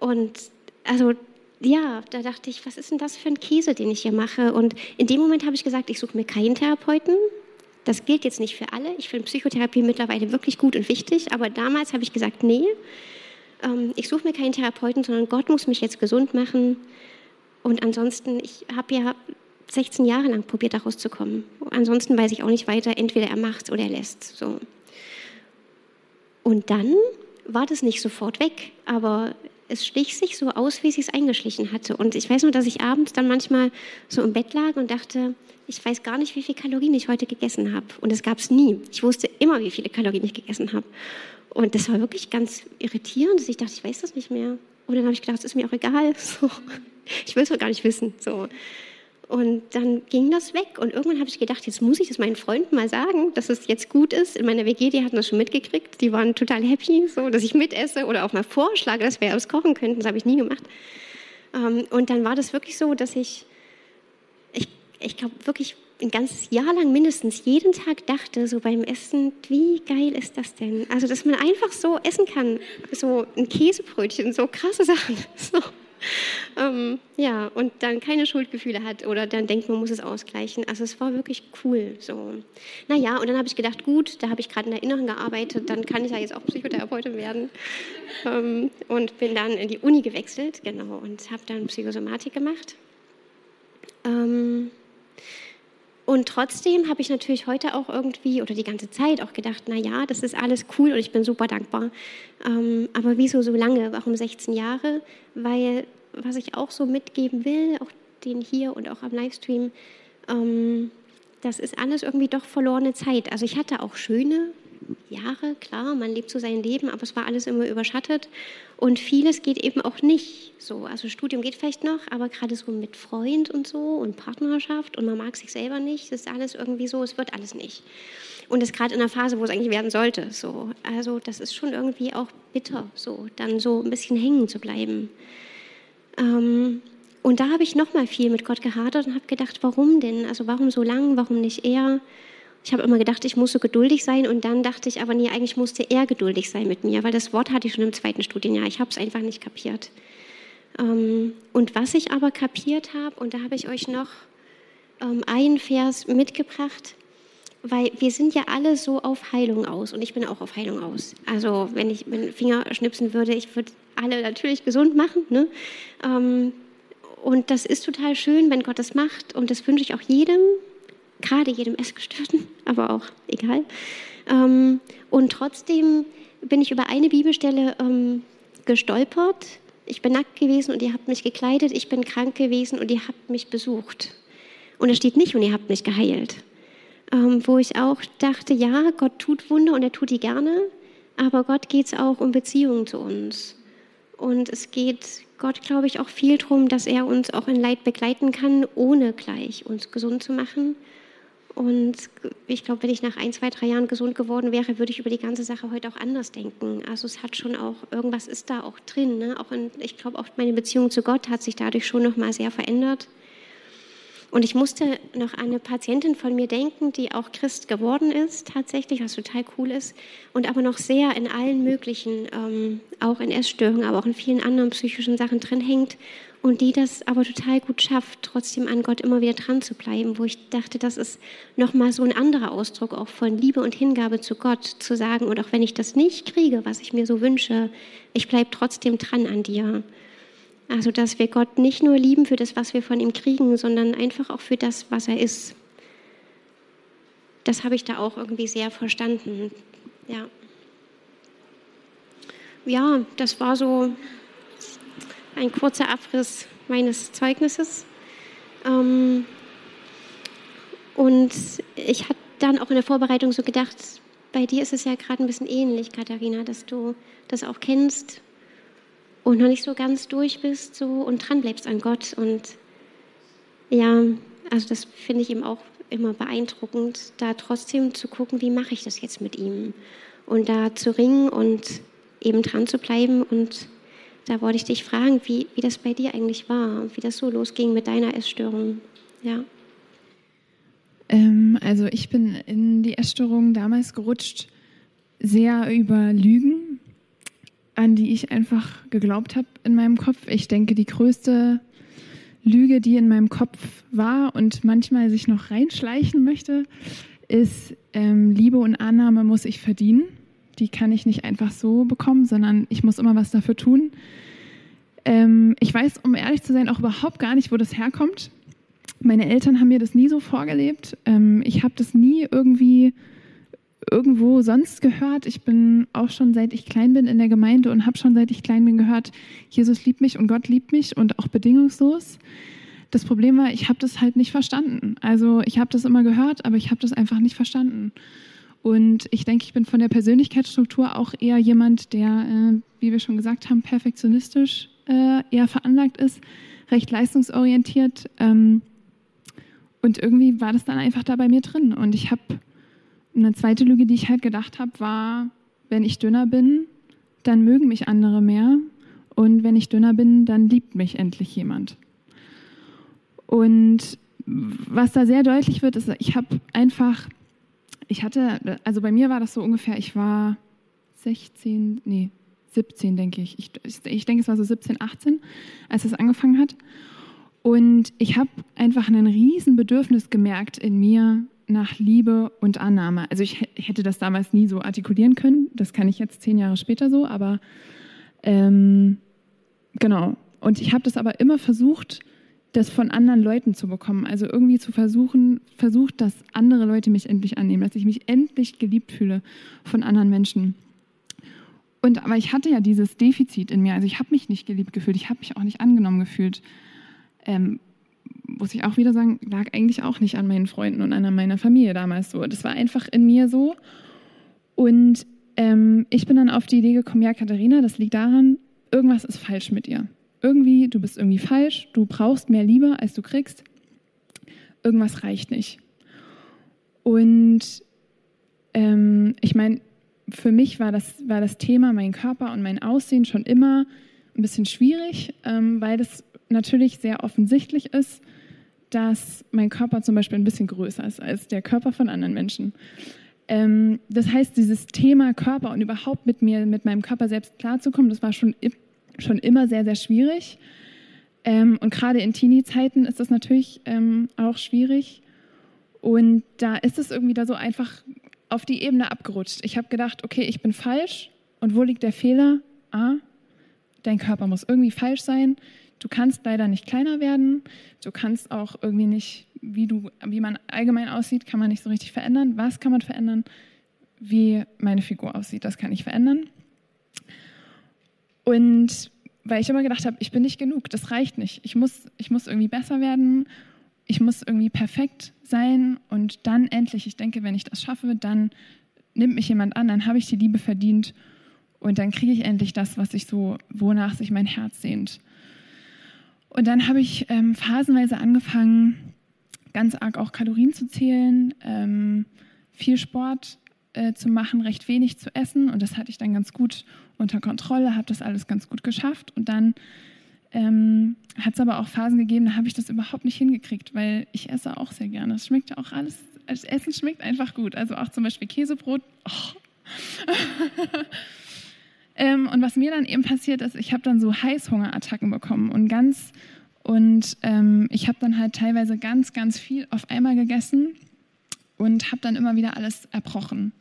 Und also ja, da dachte ich, was ist denn das für ein Käse, den ich hier mache? Und in dem Moment habe ich gesagt, ich suche mir keinen Therapeuten. Das gilt jetzt nicht für alle. Ich finde Psychotherapie mittlerweile wirklich gut und wichtig, aber damals habe ich gesagt, nee, ähm, ich suche mir keinen Therapeuten, sondern Gott muss mich jetzt gesund machen. Und ansonsten, ich habe ja 16 Jahre lang probiert, da rauszukommen. Ansonsten weiß ich auch nicht weiter, entweder er macht oder er lässt. So. Und dann war das nicht sofort weg, aber es schlich sich so aus, wie es sich eingeschlichen hatte. Und ich weiß nur, dass ich abends dann manchmal so im Bett lag und dachte, ich weiß gar nicht, wie viele Kalorien ich heute gegessen habe. Und das gab es nie. Ich wusste immer, wie viele Kalorien ich gegessen habe. Und das war wirklich ganz irritierend, ich dachte, ich weiß das nicht mehr. Und dann habe ich gedacht, es ist mir auch egal. [laughs] So. Ich will es doch gar nicht wissen. So. Und dann ging das weg. Und irgendwann habe ich gedacht, jetzt muss ich das meinen Freunden mal sagen, dass es jetzt gut ist. In meiner WG, die hatten das schon mitgekriegt. Die waren total happy, so, dass ich mitesse oder auch mal vorschlage, dass wir was kochen könnten. Das habe ich nie gemacht. Ähm, und dann war das wirklich so, dass ich, ich, ich glaube wirklich ein ganzes Jahr lang mindestens jeden Tag dachte, so beim Essen, wie geil ist das denn? Also, dass man einfach so essen kann, so ein Käsebrötchen, so krasse Sachen. [laughs] So. Ähm, ja, und dann keine Schuldgefühle hat oder dann denkt, man muss es ausgleichen. Also es war wirklich cool. So. Naja, und dann habe ich gedacht, gut, da habe ich gerade in der Inneren gearbeitet, dann kann ich ja jetzt auch Psychotherapeutin werden. Ähm, und bin dann in die Uni gewechselt, genau, und habe dann Psychosomatik gemacht. Ähm, und trotzdem habe ich natürlich heute auch irgendwie oder die ganze Zeit auch gedacht, na ja, das ist alles cool und ich bin super dankbar. Ähm, aber wieso so lange? Warum 16 Jahre? Weil was ich auch so mitgeben will, auch den hier und auch am Livestream, ähm, das ist alles irgendwie doch verlorene Zeit. Also ich hatte auch schöne Jahre, klar, man lebt so sein Leben, aber es war alles immer überschattet und vieles geht eben auch nicht so. Also Studium geht vielleicht noch, aber gerade so mit Freund und so und Partnerschaft und man mag sich selber nicht, das ist alles irgendwie so, es wird alles nicht. Und das gerade in der Phase, wo es eigentlich werden sollte. So. Also das ist schon irgendwie auch bitter, so dann so ein bisschen hängen zu bleiben. Ähm, und da habe ich noch mal viel mit Gott gehadert und habe gedacht, warum denn? Also warum so lang? Warum nicht er? Ich habe immer gedacht, ich muss so geduldig sein und dann dachte ich aber, nee, eigentlich musste er geduldig sein mit mir, weil das Wort hatte ich schon im zweiten Studienjahr. Ich habe es einfach nicht kapiert. Ähm, und was ich aber kapiert habe, und da habe ich euch noch ähm, einen Vers mitgebracht, weil wir sind ja alle so auf Heilung aus und ich bin auch auf Heilung aus. Also wenn ich dem Finger schnipsen würde, ich würde alle natürlich gesund machen. Ne? Ähm, und das ist total schön, wenn Gott das macht und das wünsche ich auch jedem, gerade jedem Essgestörten, aber auch egal. Ähm, und trotzdem bin ich über eine Bibelstelle ähm, gestolpert. Ich bin nackt gewesen und ihr habt mich gekleidet. Ich bin krank gewesen und ihr habt mich besucht. Und es steht nicht und ihr habt mich geheilt. Ähm, wo ich auch dachte, ja, Gott tut Wunder und er tut die gerne, aber Gott geht es auch um Beziehungen zu uns. Und es geht Gott, glaube ich, auch viel darum, dass er uns auch in Leid begleiten kann, ohne gleich uns gesund zu machen und ich glaube, wenn ich nach ein, zwei, drei Jahren gesund geworden wäre, würde ich über die ganze Sache heute auch anders denken. Also es hat schon auch, irgendwas ist da auch drin. Ne? Auch in, ich glaube, auch meine Beziehung zu Gott hat sich dadurch schon nochmal sehr verändert. Und ich musste noch an eine Patientin von mir denken, die auch Christ geworden ist, tatsächlich, was total cool ist, und aber noch sehr in allen möglichen, ähm, auch in Essstörungen, aber auch in vielen anderen psychischen Sachen drin hängt und die das aber total gut schafft, trotzdem an Gott immer wieder dran zu bleiben, wo ich dachte, das ist nochmal so ein anderer Ausdruck auch von Liebe und Hingabe zu Gott, zu sagen, und auch wenn ich das nicht kriege, was ich mir so wünsche, ich bleibe trotzdem dran an dir. Also, dass wir Gott nicht nur lieben für das, was wir von ihm kriegen, sondern einfach auch für das, was er ist. Das habe ich da auch irgendwie sehr verstanden. Ja. Ja, das war so ein kurzer Abriss meines Zeugnisses. Ähm, und ich hatte dann auch in der Vorbereitung so gedacht, bei dir ist es ja gerade ein bisschen ähnlich, Katharina, dass du das auch kennst und noch nicht so ganz durch bist so, und dran bleibst an Gott. Und ja, also das finde ich eben auch immer beeindruckend, da trotzdem zu gucken, wie mache ich das jetzt mit ihm. Und da zu ringen und eben dran zu bleiben. Und da wollte ich dich fragen, wie, wie das bei dir eigentlich war, wie das so losging mit deiner Essstörung. Ja. Ähm, also ich bin in die Essstörung damals gerutscht, sehr über Lügen an die ich einfach geglaubt habe in meinem Kopf. Ich denke, die größte Lüge, die in meinem Kopf war und manchmal sich noch reinschleichen möchte, ist, ähm, Liebe und Annahme muss ich verdienen. Die kann ich nicht einfach so bekommen, sondern ich muss immer was dafür tun. Ähm, ich weiß, um ehrlich zu sein, auch überhaupt gar nicht, wo das herkommt. Meine Eltern haben mir das nie so vorgelebt. Ähm, ich habe das nie irgendwie irgendwo sonst gehört. Ich bin auch schon seit ich klein bin in der Gemeinde und habe schon seit ich klein bin gehört, Jesus liebt mich und Gott liebt mich und auch bedingungslos. Das Problem war, ich habe das halt nicht verstanden. Also ich habe das immer gehört, aber ich habe das einfach nicht verstanden. Und ich denke, ich bin von der Persönlichkeitsstruktur auch eher jemand, der, äh, wie wir schon gesagt haben, perfektionistisch äh, eher veranlagt ist, recht leistungsorientiert. Ähm, und irgendwie war das dann einfach da bei mir drin. Und ich habe eine zweite Lüge, die ich halt gedacht habe, war, wenn ich dünner bin, dann mögen mich andere mehr. Und wenn ich dünner bin, dann liebt mich endlich jemand. Und was da sehr deutlich wird, ist, ich habe einfach, ich hatte, also bei mir war das so ungefähr, ich war 16, nee, 17, denke ich. Ich, ich denke, es war so 17, 18, als es angefangen hat. Und ich habe einfach ein Riesenbedürfnis gemerkt in mir nach Liebe und Annahme. Also ich, hätte das damals nie so artikulieren können. Das kann ich jetzt zehn Jahre später so, aber ähm, genau. Und ich habe das aber immer versucht, das von anderen Leuten zu bekommen. Also irgendwie zu versuchen, versucht, dass andere Leute mich endlich annehmen, dass ich mich endlich geliebt fühle von anderen Menschen. Und aber ich hatte ja dieses Defizit in mir. Also ich habe mich nicht geliebt gefühlt, ich habe mich auch nicht angenommen gefühlt. Ähm, muss ich auch wieder sagen, lag eigentlich auch nicht an meinen Freunden und an meiner Familie damals so. Das war einfach in mir so. Und ähm, ich bin dann auf die Idee gekommen, ja, Katharina, das liegt daran, irgendwas ist falsch mit ihr. Irgendwie, du bist irgendwie falsch, du brauchst mehr Liebe, als du kriegst. Irgendwas reicht nicht. Und ähm, ich meine, für mich war das, war das Thema mein Körper und mein Aussehen schon immer ein bisschen schwierig, ähm, weil das natürlich sehr offensichtlich ist, dass mein Körper zum Beispiel ein bisschen größer ist als der Körper von anderen Menschen. Ähm, das heißt, dieses Thema Körper und überhaupt mit mir, mit meinem Körper selbst klarzukommen, das war schon, schon immer sehr, sehr schwierig. Ähm, und gerade in Teenie-Zeiten ist das natürlich ähm, auch schwierig. Und da ist es irgendwie da so einfach auf die Ebene abgerutscht. Ich habe gedacht, okay, ich bin falsch. Und wo liegt der Fehler? Ah, dein Körper muss irgendwie falsch sein. Du kannst leider nicht kleiner werden. Du kannst auch irgendwie nicht, wie, du, wie man allgemein aussieht, kann man nicht so richtig verändern. Was kann man verändern? Wie meine Figur aussieht, das kann ich verändern. Und weil ich immer gedacht habe, ich bin nicht genug, das reicht nicht. Ich muss, ich muss irgendwie besser werden, ich muss irgendwie perfekt sein und dann endlich, ich denke, wenn ich das schaffe, dann nimmt mich jemand an, dann habe ich die Liebe verdient und dann kriege ich endlich das, was ich so, wonach sich mein Herz sehnt. Und dann habe ich ähm, phasenweise angefangen, ganz arg auch Kalorien zu zählen, ähm, viel Sport äh, zu machen, recht wenig zu essen. Und das hatte ich dann ganz gut unter Kontrolle, habe das alles ganz gut geschafft. Und dann ähm, hat es aber auch Phasen gegeben, da habe ich das überhaupt nicht hingekriegt, weil ich esse auch sehr gerne. Es schmeckt ja auch alles, das Essen schmeckt einfach gut. Also auch zum Beispiel Käsebrot. Oh. [laughs] Ähm, und was mir dann eben passiert ist, ich habe dann so Heißhungerattacken bekommen und ganz und ähm, ich habe dann halt teilweise ganz, ganz viel auf einmal gegessen und habe dann immer wieder alles erbrochen.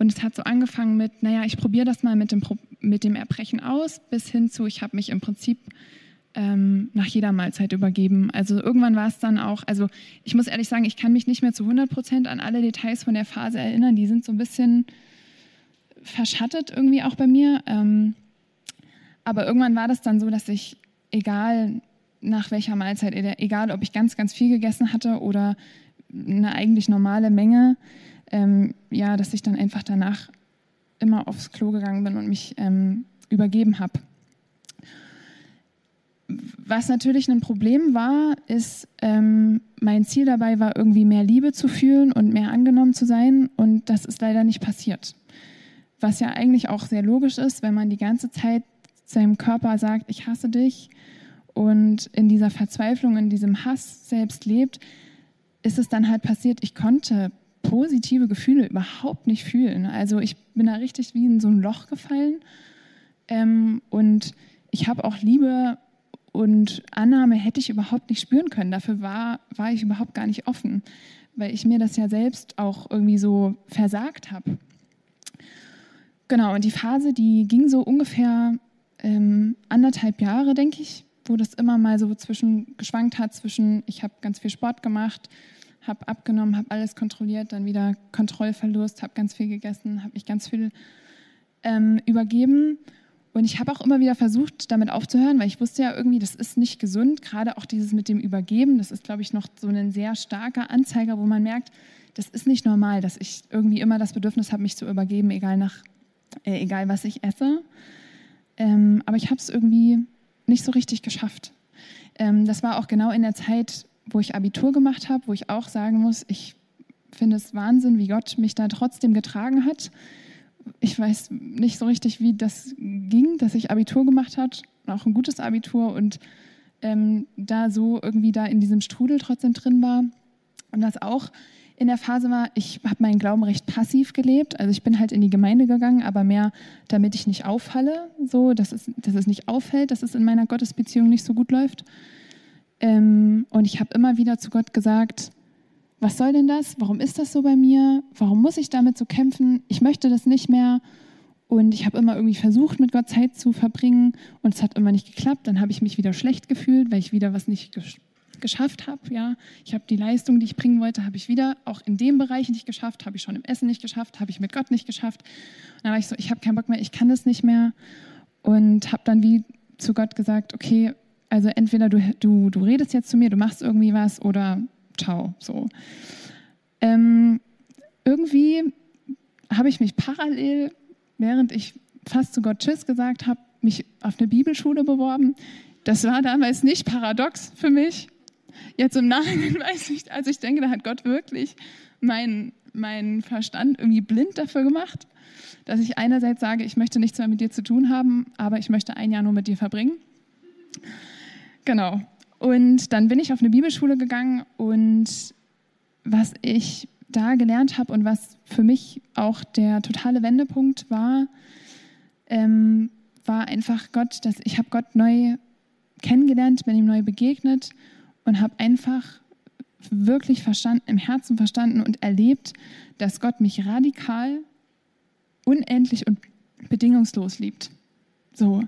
Und es hat so angefangen mit, naja, ich probiere das mal mit dem, mit dem Erbrechen aus, bis hin zu, ich habe mich im Prinzip ähm, nach jeder Mahlzeit übergeben. Also irgendwann war es dann auch, also ich muss ehrlich sagen, ich kann mich nicht mehr zu 100 Prozent an alle Details von der Phase erinnern. Die sind so ein bisschen verschattet irgendwie auch bei mir. Ähm, aber irgendwann war das dann so, dass ich, egal nach welcher Mahlzeit, egal ob ich ganz, ganz viel gegessen hatte oder eine eigentlich normale Menge, ähm, ja, dass ich dann einfach danach immer aufs Klo gegangen bin und mich ähm, übergeben habe. Was natürlich ein Problem war, ist, ähm, mein Ziel dabei war, irgendwie mehr Liebe zu fühlen und mehr angenommen zu sein. Und das ist leider nicht passiert was ja eigentlich auch sehr logisch ist, wenn man die ganze Zeit seinem Körper sagt, ich hasse dich und in dieser Verzweiflung, in diesem Hass selbst lebt, ist es dann halt passiert, ich konnte positive Gefühle überhaupt nicht fühlen. Also ich bin da richtig wie in so ein Loch gefallen ähm, und ich habe auch Liebe und Annahme hätte ich überhaupt nicht spüren können. Dafür war, war ich überhaupt gar nicht offen, weil ich mir das ja selbst auch irgendwie so versagt habe. Genau, und die Phase, die ging so ungefähr ähm, anderthalb Jahre, denke ich, wo das immer mal so zwischen geschwankt hat zwischen, ich habe ganz viel Sport gemacht, habe abgenommen, habe alles kontrolliert, dann wieder Kontrollverlust, habe ganz viel gegessen, habe mich ganz viel ähm, übergeben. Und ich habe auch immer wieder versucht, damit aufzuhören, weil ich wusste ja irgendwie, das ist nicht gesund. Gerade auch dieses mit dem Übergeben, das ist, glaube ich, noch so ein sehr starker Anzeiger, wo man merkt, das ist nicht normal, dass ich irgendwie immer das Bedürfnis habe, mich zu übergeben, egal nach äh, egal was ich esse. Ähm, aber ich habe es irgendwie nicht so richtig geschafft. Ähm, das war auch genau in der Zeit, wo ich Abitur gemacht habe, wo ich auch sagen muss, ich finde es Wahnsinn, wie Gott mich da trotzdem getragen hat. Ich weiß nicht so richtig, wie das ging, dass ich Abitur gemacht hat, auch ein gutes Abitur und ähm, da so irgendwie da in diesem Strudel trotzdem drin war. Und das auch in der Phase war, ich habe meinen Glauben recht passiv gelebt. Also ich bin halt in die Gemeinde gegangen, aber mehr, damit ich nicht auffalle, so, dass es, dass es nicht auffällt, dass es in meiner Gottesbeziehung nicht so gut läuft. Ähm, und ich habe immer wieder zu Gott gesagt, was soll denn das? Warum ist das so bei mir? Warum muss ich damit so kämpfen? Ich möchte das nicht mehr. Und ich habe immer irgendwie versucht, mit Gott Zeit zu verbringen und es hat immer nicht geklappt. Dann habe ich mich wieder schlecht gefühlt, weil ich wieder was nicht gesch geschafft habe. Ja, ich habe die Leistung, die ich bringen wollte, habe ich wieder auch in dem Bereich nicht geschafft. Habe ich schon im Essen nicht geschafft, habe ich mit Gott nicht geschafft. Und dann war ich so, ich habe keinen Bock mehr, ich kann das nicht mehr und habe dann wie zu Gott gesagt, okay, also entweder du, du, du redest jetzt zu mir, du machst irgendwie was oder ciao. So. Ähm, irgendwie habe ich mich parallel während ich fast zu Gott Tschüss gesagt habe, mich auf eine Bibelschule beworben. Das war damals nicht paradox für mich. Jetzt im Nachhinein [laughs] weiß ich, also ich denke, da hat Gott wirklich meinen mein Verstand irgendwie blind dafür gemacht, dass ich einerseits sage, ich möchte nichts mehr mit dir zu tun haben, aber ich möchte ein Jahr nur mit dir verbringen. Genau. Und dann bin ich auf eine Bibelschule gegangen und was ich da gelernt habe und was für mich auch der totale Wendepunkt war, ähm, war einfach Gott, dass ich habe Gott neu kennengelernt, bin ihm neu begegnet und habe einfach wirklich verstanden, im Herzen verstanden und erlebt, dass Gott mich radikal, unendlich und bedingungslos liebt. So.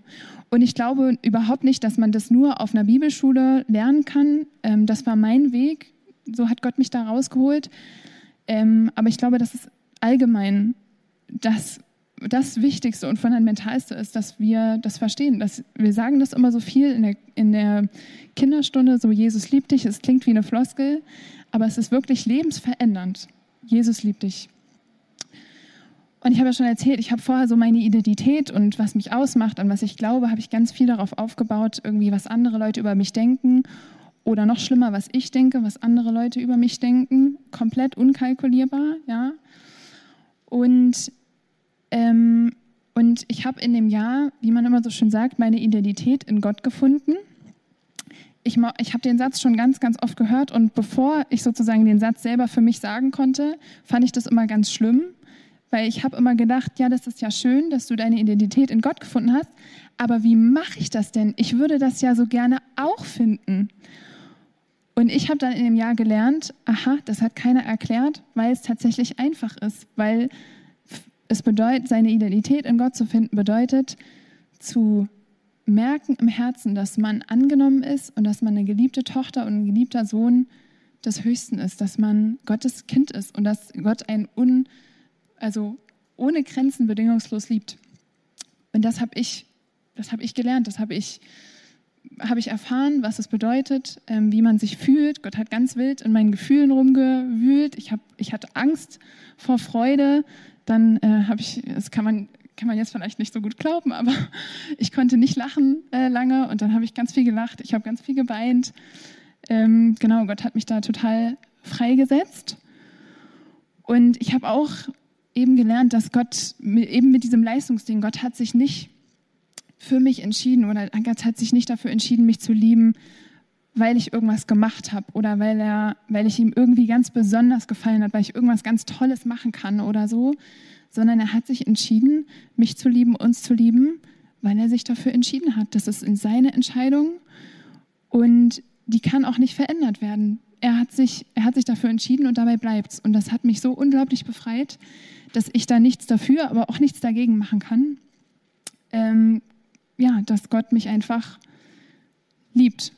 Und ich glaube überhaupt nicht, dass man das nur auf einer Bibelschule lernen kann. Ähm, das war mein Weg. So hat Gott mich da rausgeholt. Ähm, aber ich glaube, dass es allgemein das, das Wichtigste und Fundamentalste ist, dass wir das verstehen. Dass wir sagen das immer so viel in der, in der Kinderstunde, so Jesus liebt dich. Es klingt wie eine Floskel, aber es ist wirklich lebensverändernd. Jesus liebt dich. Und ich habe ja schon erzählt, ich habe vorher so meine Identität und was mich ausmacht, an was ich glaube, habe ich ganz viel darauf aufgebaut, irgendwie was andere Leute über mich denken oder noch schlimmer, was ich denke, was andere Leute über mich denken, komplett unkalkulierbar, ja. Und, ähm, und ich habe in dem Jahr, wie man immer so schön sagt, meine Identität in Gott gefunden. Ich, ich habe den Satz schon ganz, ganz oft gehört und bevor ich sozusagen den Satz selber für mich sagen konnte, fand ich das immer ganz schlimm, weil ich habe immer gedacht, ja, das ist ja schön, dass du deine Identität in Gott gefunden hast, aber wie mache ich das denn? Ich würde das ja so gerne auch finden. Und ich habe dann in dem Jahr gelernt, aha, das hat keiner erklärt, weil es tatsächlich einfach ist, weil es bedeutet, seine Identität in Gott zu finden, bedeutet zu merken im Herzen, dass man angenommen ist und dass man eine geliebte Tochter und ein geliebter Sohn des Höchsten ist, dass man Gottes Kind ist und dass Gott einen un, also ohne Grenzen bedingungslos liebt. Und das habe ich, das habe ich gelernt, das habe ich habe ich erfahren, was es bedeutet, ähm, wie man sich fühlt. Gott hat ganz wild in meinen Gefühlen rumgewühlt. Ich, hab, ich hatte Angst vor Freude. Dann äh, habe ich, das kann man, kann man jetzt vielleicht nicht so gut glauben, [laughs] aber ich konnte nicht lachen äh, lange und dann habe ich ganz viel gelacht. Ich habe ganz viel geweint. Ähm, genau, Gott hat mich da total freigesetzt. Und ich habe auch eben gelernt, dass Gott eben mit diesem Leistungsding, Gott hat sich nicht für mich entschieden oder Gott hat sich nicht dafür entschieden, mich zu lieben, weil ich irgendwas gemacht habe oder weil, er, weil ich ihm irgendwie ganz besonders gefallen hat, weil ich irgendwas ganz Tolles machen kann oder so, sondern er hat sich entschieden, mich zu lieben, uns zu lieben, weil er sich dafür entschieden hat. Das ist seine Entscheidung und die kann auch nicht verändert werden. Er hat sich, er hat sich dafür entschieden und dabei bleibt es. Und das hat mich so unglaublich befreit, dass ich da nichts dafür, aber auch nichts dagegen machen kann. Ähm, ja, dass Gott mich einfach liebt.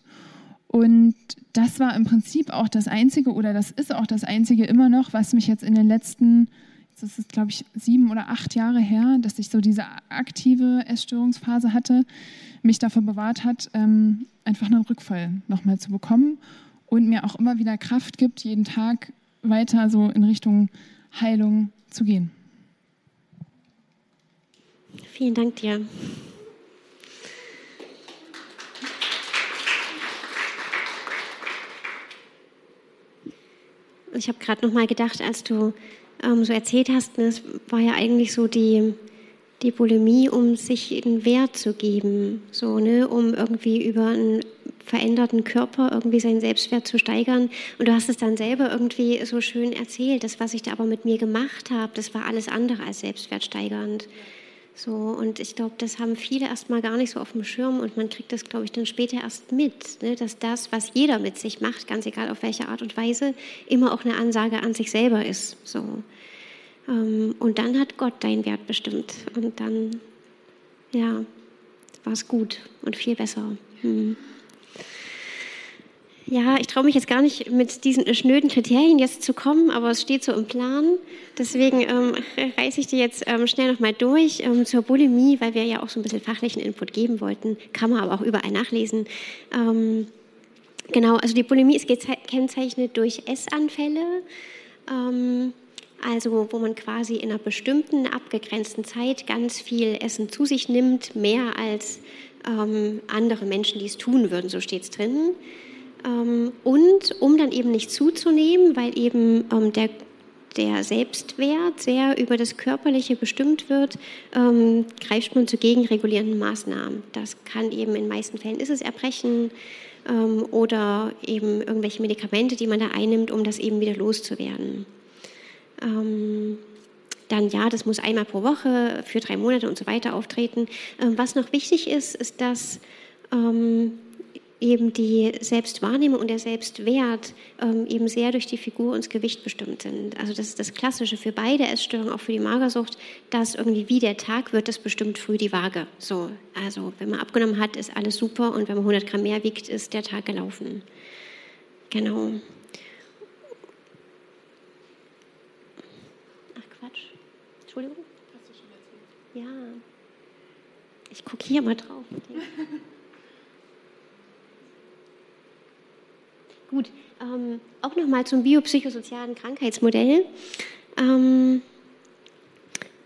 Und das war im Prinzip auch das Einzige oder das ist auch das Einzige immer noch, was mich jetzt in den letzten, das ist glaube ich sieben oder acht Jahre her, dass ich so diese aktive Essstörungsphase hatte, mich davor bewahrt hat, ähm, einfach einen Rückfall nochmal zu bekommen und mir auch immer wieder Kraft gibt, jeden Tag weiter so in Richtung Heilung zu gehen. Vielen Dank dir. ich habe gerade noch mal gedacht, als du ähm, so erzählt hast, ne, es war ja eigentlich so die, die Bulimie, um sich einen Wert zu geben, so, ne, um irgendwie über einen veränderten Körper irgendwie seinen Selbstwert zu steigern. Und du hast es dann selber irgendwie so schön erzählt, das, was ich da aber mit mir gemacht habe, das war alles andere als selbstwertsteigernd. So, und ich glaube, das haben viele erstmal gar nicht so auf dem Schirm und man kriegt das, glaube ich, dann später erst mit, ne, dass das, was jeder mit sich macht, ganz egal auf welche Art und Weise, immer auch eine Ansage an sich selber ist. So. Ähm, und dann hat Gott deinen Wert bestimmt und dann, ja, war es gut und viel besser. Hm. Ja, ich traue mich jetzt gar nicht mit diesen schnöden Kriterien jetzt zu kommen, aber es steht so im Plan. Deswegen ähm, [laughs] reiße ich die jetzt ähm, schnell nochmal durch ähm, zur Bulimie, weil wir ja auch so ein bisschen fachlichen Input geben wollten. Kann man aber auch überall nachlesen. Ähm, genau, also die Bulimie ist gekennzeichnet durch Essanfälle. Ähm, also wo man quasi in einer bestimmten abgegrenzten Zeit ganz viel Essen zu sich nimmt, mehr als ähm, andere Menschen, die es tun würden, so steht es drin. Ähm, und um dann eben nicht zuzunehmen, weil eben ähm, der, der Selbstwert sehr über das Körperliche bestimmt wird, ähm, greift man zu gegenregulierenden Maßnahmen. Das kann eben in meisten Fällen ist es Erbrechen oder eben irgendwelche Medikamente, die man da einnimmt, um das eben wieder loszuwerden. Dann ja, das muss einmal pro Woche für drei Monate und so weiter auftreten. was noch wichtig ist, ist, dass eben die Selbstwahrnehmung und der Selbstwert ähm, eben sehr durch die Figur und das Gewicht bestimmt sind. Also das ist das Klassische für beide Essstörungen, auch für die Magersucht, dass irgendwie wie der Tag wird, das bestimmt früh die Waage. So, also wenn man abgenommen hat, ist alles super und wenn man 100 Gramm mehr wiegt, ist der Tag gelaufen. Genau. Ach Quatsch. Entschuldigung. Hast du schon erzählt? Ja. Ich gucke hier mal drauf. [laughs] Gut, ähm, auch nochmal zum biopsychosozialen Krankheitsmodell. Ähm,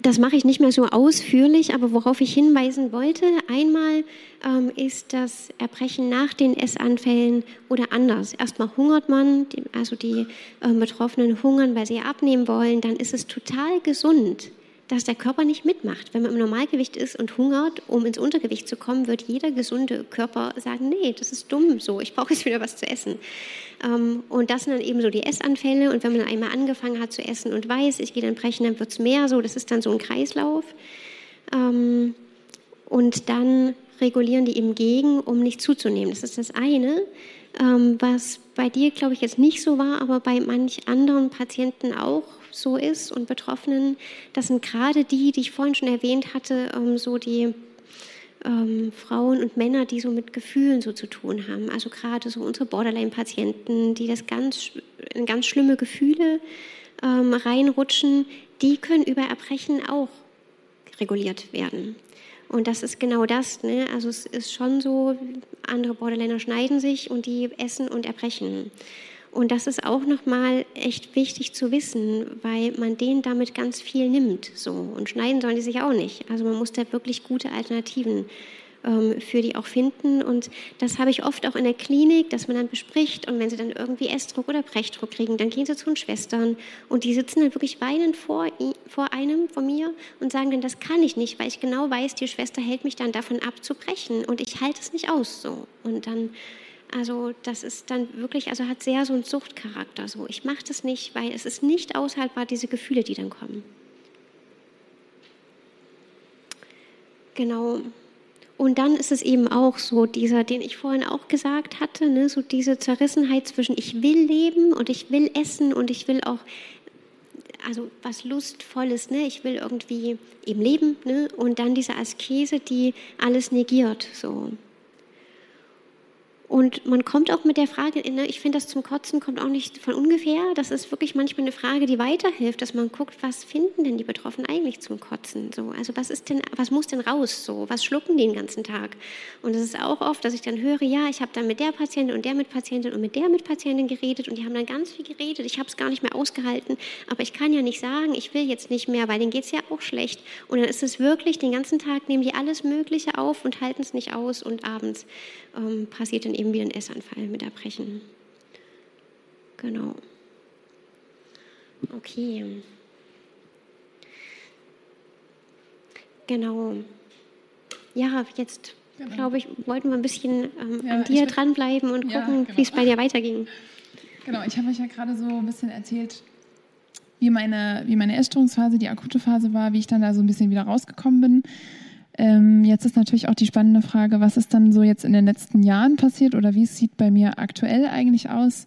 das mache ich nicht mehr so ausführlich, aber worauf ich hinweisen wollte, einmal ähm, ist das Erbrechen nach den Essanfällen oder anders. Erstmal hungert man, also die äh, Betroffenen hungern, weil sie abnehmen wollen, dann ist es total gesund, dass der Körper nicht mitmacht. Wenn man im Normalgewicht ist und hungert, um ins Untergewicht zu kommen, wird jeder gesunde Körper sagen, nee, das ist dumm so, ich brauche jetzt wieder was zu essen. Ähm, und das sind dann eben so die Essanfälle. Und wenn man einmal angefangen hat zu essen und weiß, ich gehe dann brechen, dann wird es mehr so. Das ist dann so ein Kreislauf. Ähm, und dann regulieren die eben gegen, um nicht zuzunehmen. Das ist das eine, was bei dir, glaube ich, jetzt nicht so war, aber bei manch anderen Patienten auch so ist und Betroffenen, das sind gerade die, die ich vorhin schon erwähnt hatte, ähm, so die ähm, Frauen und Männer, die so mit Gefühlen so zu tun haben. Also gerade so unsere Borderline-Patienten, die das ganz, in ganz schlimme Gefühle ähm, reinrutschen, die können über Erbrechen auch reguliert werden. Und das ist genau das. Ne? Also es ist schon so, andere Borderliner schneiden sich und die essen und erbrechen. Und das ist auch nochmal echt wichtig zu wissen, weil man denen damit ganz viel nimmt. So. Und schneiden sollen die sich auch nicht. Also man muss da wirklich gute Alternativen für die auch finden. Und das habe ich oft auch in der Klinik, dass man dann bespricht. Und wenn sie dann irgendwie Essdruck oder Brechdruck kriegen, dann gehen sie zu den Schwestern. Und die sitzen dann wirklich weinend vor, vor einem, von mir, und sagen dann, das kann ich nicht, weil ich genau weiß, die Schwester hält mich dann davon ab zu brechen. Und ich halte es nicht aus. So. Und dann also das ist dann wirklich, also hat sehr so einen Suchtcharakter. So, ich mache das nicht, weil es ist nicht aushaltbar, diese Gefühle, die dann kommen. Genau. Und dann ist es eben auch so, dieser, den ich vorhin auch gesagt hatte, ne, so diese Zerrissenheit zwischen ich will leben und ich will essen und ich will auch, also was Lustvolles, ne, ich will irgendwie eben leben, ne, und dann diese Askese, die alles negiert, so. Und man kommt auch mit der Frage, ne, ich finde das zum Kotzen kommt auch nicht von ungefähr. Das ist wirklich manchmal eine Frage, die weiterhilft, dass man guckt, was finden denn die Betroffenen eigentlich zum Kotzen? So, also was ist denn, was muss denn raus? So, was schlucken die den ganzen Tag? Und es ist auch oft, dass ich dann höre, ja, ich habe dann mit der Patientin und der mit Patientin und mit der mit Patientin geredet und die haben dann ganz viel geredet. Ich habe es gar nicht mehr ausgehalten, aber ich kann ja nicht sagen, ich will jetzt nicht mehr, weil denen geht es ja auch schlecht. Und dann ist es wirklich den ganzen Tag nehmen die alles Mögliche auf und halten es nicht aus und abends ähm, passiert dann eben wieder ein Essanfall mit Erbrechen. Genau. Okay. Genau. Ja, jetzt genau. glaube ich, wollten wir ein bisschen ähm, ja, an dir dranbleiben und gucken, ja, genau. wie es bei dir weiterging. Genau, ich habe euch ja gerade so ein bisschen erzählt, wie meine, wie meine Essstörungsphase, die akute Phase war, wie ich dann da so ein bisschen wieder rausgekommen bin. Ähm, jetzt ist natürlich auch die spannende Frage, was ist dann so jetzt in den letzten Jahren passiert oder wie sieht bei mir aktuell eigentlich aus?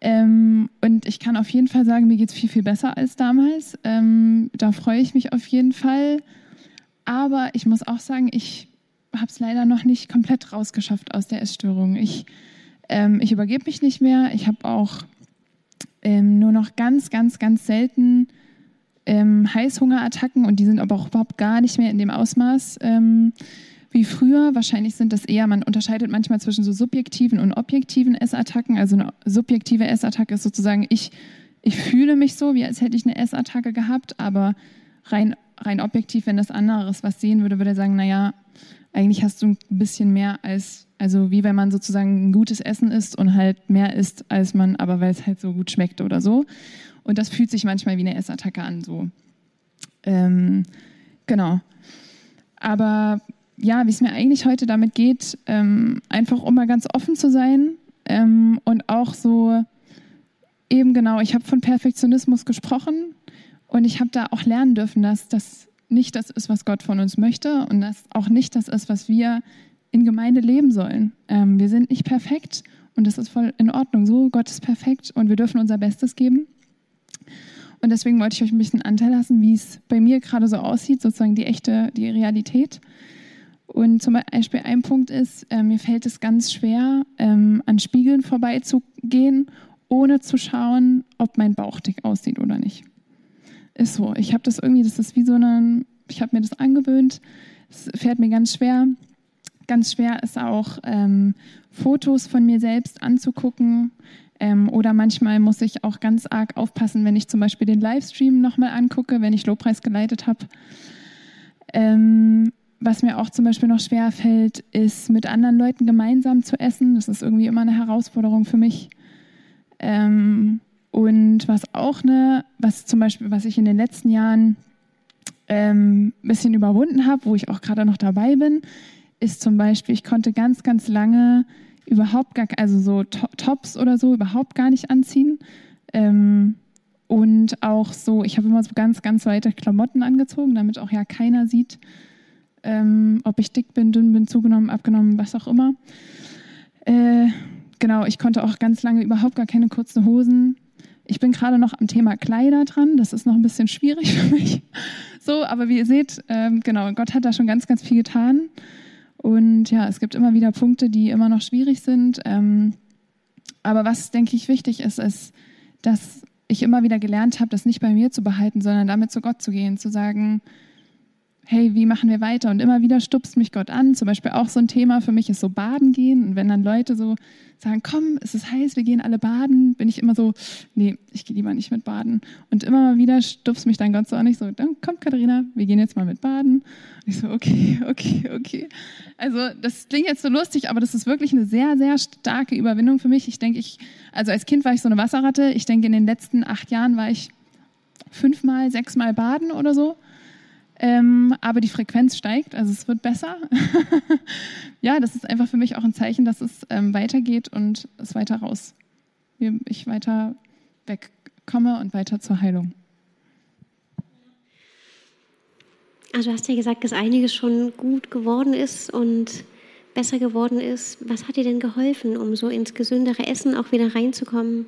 Ähm, und ich kann auf jeden Fall sagen, mir geht es viel, viel besser als damals. Ähm, da freue ich mich auf jeden Fall. Aber ich muss auch sagen, ich habe es leider noch nicht komplett rausgeschafft aus der Essstörung. Ich, ähm, ich übergebe mich nicht mehr. Ich habe auch ähm, nur noch ganz, ganz, ganz selten ähm, Heißhungerattacken und die sind aber auch überhaupt gar nicht mehr in dem Ausmaß ähm, wie früher. Wahrscheinlich sind das eher, man unterscheidet manchmal zwischen so subjektiven und objektiven Essattacken. Also eine subjektive Essattacke ist sozusagen, ich, ich fühle mich so, wie als hätte ich eine Essattacke gehabt, aber rein, rein objektiv, wenn das anderes was sehen würde, würde er sagen, naja, eigentlich hast du ein bisschen mehr als, also wie wenn man sozusagen ein gutes Essen isst und halt mehr isst als man, aber weil es halt so gut schmeckt oder so. Und das fühlt sich manchmal wie eine Essattacke an, so. Ähm, genau. Aber ja, wie es mir eigentlich heute damit geht, ähm, einfach um mal ganz offen zu sein ähm, und auch so eben genau, ich habe von Perfektionismus gesprochen und ich habe da auch lernen dürfen, dass das nicht das ist, was Gott von uns möchte und das auch nicht das ist, was wir in Gemeinde leben sollen. Ähm, wir sind nicht perfekt und das ist voll in Ordnung. So, Gott ist perfekt und wir dürfen unser Bestes geben. Und deswegen wollte ich euch ein bisschen Anteil lassen, wie es bei mir gerade so aussieht, sozusagen die echte, die Realität. Und zum Beispiel ein Punkt ist, äh, mir fällt es ganz schwer, ähm, an Spiegeln vorbeizugehen, ohne zu schauen, ob mein Bauch dick aussieht oder nicht. Ist so. Ich habe das irgendwie, das ist wie so eine, ich habe mir das angewöhnt. Es fällt mir ganz schwer. Ganz schwer ist auch, ähm, Fotos von mir selbst anzugucken. Ähm, oder manchmal muss ich auch ganz arg aufpassen, wenn ich zum Beispiel den Livestream nochmal angucke, wenn ich Lobpreis geleitet habe. Ähm, was mir auch zum Beispiel noch schwer fällt, ist mit anderen Leuten gemeinsam zu essen. Das ist irgendwie immer eine Herausforderung für mich. Ähm, und was auch eine, was zum Beispiel, was ich in den letzten Jahren ähm, ein bisschen überwunden habe, wo ich auch gerade noch dabei bin, ist zum Beispiel, ich konnte ganz, ganz lange überhaupt gar, also so Tops oder so überhaupt gar nicht anziehen. Ähm, und auch so, ich habe immer so ganz, ganz weite Klamotten angezogen, damit auch ja keiner sieht, ähm, ob ich dick bin, dünn bin, zugenommen, abgenommen, was auch immer. Äh, genau, ich konnte auch ganz lange überhaupt gar keine kurzen Hosen ich bin gerade noch am Thema Kleider dran. Das ist noch ein bisschen schwierig [laughs] für mich. So, aber wie ihr seht, ähm, genau, Gott hat da schon ganz, ganz viel getan. Und ja, es gibt immer wieder Punkte, die immer noch schwierig sind. Ähm, aber was, denke ich, wichtig ist, ist, dass ich immer wieder gelernt habe, das nicht bei mir zu behalten, sondern damit zu Gott zu gehen, zu sagen, hey, wie machen wir weiter? Und immer wieder stupst mich Gott an. Zum Beispiel auch so ein Thema für mich ist so Baden gehen. Und wenn dann Leute so sagen, komm, es ist heiß, wir gehen alle baden, bin ich immer so, nee, ich gehe lieber nicht mit baden. Und immer wieder stupst mich dann Gott so an. Ich so, dann komm, Katharina, wir gehen jetzt mal mit baden. Und ich so, okay, [laughs] okay, okay. Also das klingt jetzt so lustig, aber das ist wirklich eine sehr, sehr starke Überwindung für mich. Ich denke, ich, also als Kind war ich so eine Wasserratte. Ich denke, in den letzten acht Jahren war ich fünfmal, sechsmal baden oder so. Ähm, aber die Frequenz steigt, also es wird besser. [laughs] ja, das ist einfach für mich auch ein Zeichen, dass es ähm, weitergeht und es weiter raus, ich weiter wegkomme und weiter zur Heilung. Also du hast ja gesagt, dass einiges schon gut geworden ist und besser geworden ist. Was hat dir denn geholfen, um so ins gesündere Essen auch wieder reinzukommen?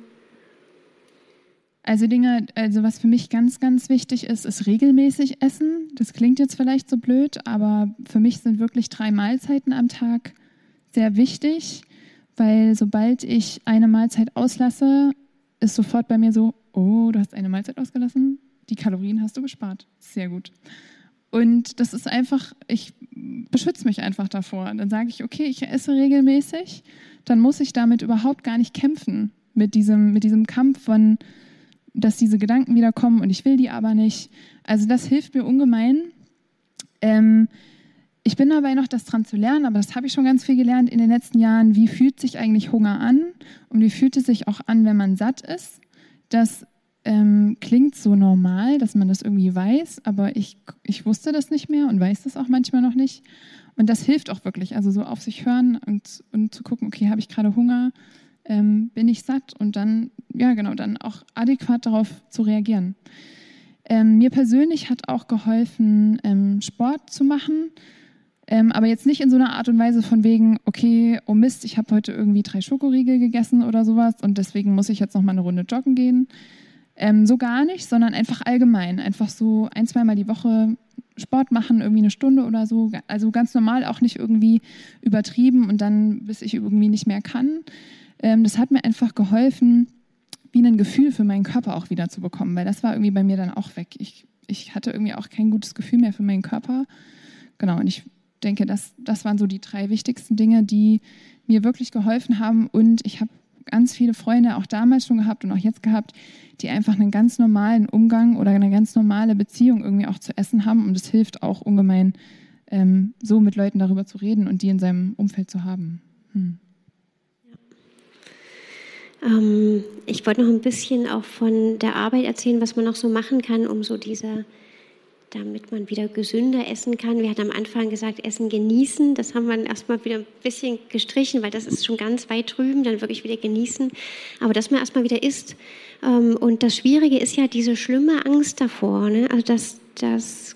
Also Dinge, also was für mich ganz, ganz wichtig ist, ist regelmäßig essen. Das klingt jetzt vielleicht so blöd, aber für mich sind wirklich drei Mahlzeiten am Tag sehr wichtig, weil sobald ich eine Mahlzeit auslasse, ist sofort bei mir so, oh, du hast eine Mahlzeit ausgelassen, die Kalorien hast du gespart. Sehr gut. Und das ist einfach, ich beschütze mich einfach davor. Dann sage ich, okay, ich esse regelmäßig, dann muss ich damit überhaupt gar nicht kämpfen mit diesem, mit diesem Kampf von, dass diese Gedanken wieder kommen und ich will die aber nicht. Also das hilft mir ungemein. Ähm, ich bin dabei noch, das dran zu lernen, aber das habe ich schon ganz viel gelernt in den letzten Jahren. Wie fühlt sich eigentlich Hunger an und wie fühlt es sich auch an, wenn man satt ist? Das ähm, klingt so normal, dass man das irgendwie weiß, aber ich, ich wusste das nicht mehr und weiß das auch manchmal noch nicht. Und das hilft auch wirklich, also so auf sich hören und, und zu gucken, okay, habe ich gerade Hunger, ähm, bin ich satt und dann, ja genau, dann auch adäquat darauf zu reagieren. Ähm, mir persönlich hat auch geholfen, ähm, Sport zu machen, ähm, aber jetzt nicht in so einer Art und Weise von wegen, okay, oh Mist, ich habe heute irgendwie drei Schokoriegel gegessen oder sowas und deswegen muss ich jetzt noch mal eine Runde joggen gehen. Ähm, so gar nicht, sondern einfach allgemein, einfach so ein, zweimal die Woche Sport machen, irgendwie eine Stunde oder so. Also ganz normal, auch nicht irgendwie übertrieben und dann, bis ich irgendwie nicht mehr kann. Ähm, das hat mir einfach geholfen, wie ein Gefühl für meinen Körper auch wieder zu bekommen, weil das war irgendwie bei mir dann auch weg. Ich, ich hatte irgendwie auch kein gutes Gefühl mehr für meinen Körper. Genau, und ich denke, das, das waren so die drei wichtigsten Dinge, die mir wirklich geholfen haben. Und ich habe ganz viele Freunde auch damals schon gehabt und auch jetzt gehabt, die einfach einen ganz normalen Umgang oder eine ganz normale Beziehung irgendwie auch zu Essen haben. Und es hilft auch ungemein, ähm, so mit Leuten darüber zu reden und die in seinem Umfeld zu haben. Hm. Ähm, ich wollte noch ein bisschen auch von der Arbeit erzählen, was man noch so machen kann, um so diese damit man wieder gesünder essen kann. Wir hatten am Anfang gesagt, Essen genießen. Das haben wir erstmal wieder ein bisschen gestrichen, weil das ist schon ganz weit drüben, dann wirklich wieder genießen. Aber dass man erstmal wieder isst. Ähm, und das Schwierige ist ja diese schlimme Angst davor. Ne? Also, dass, dass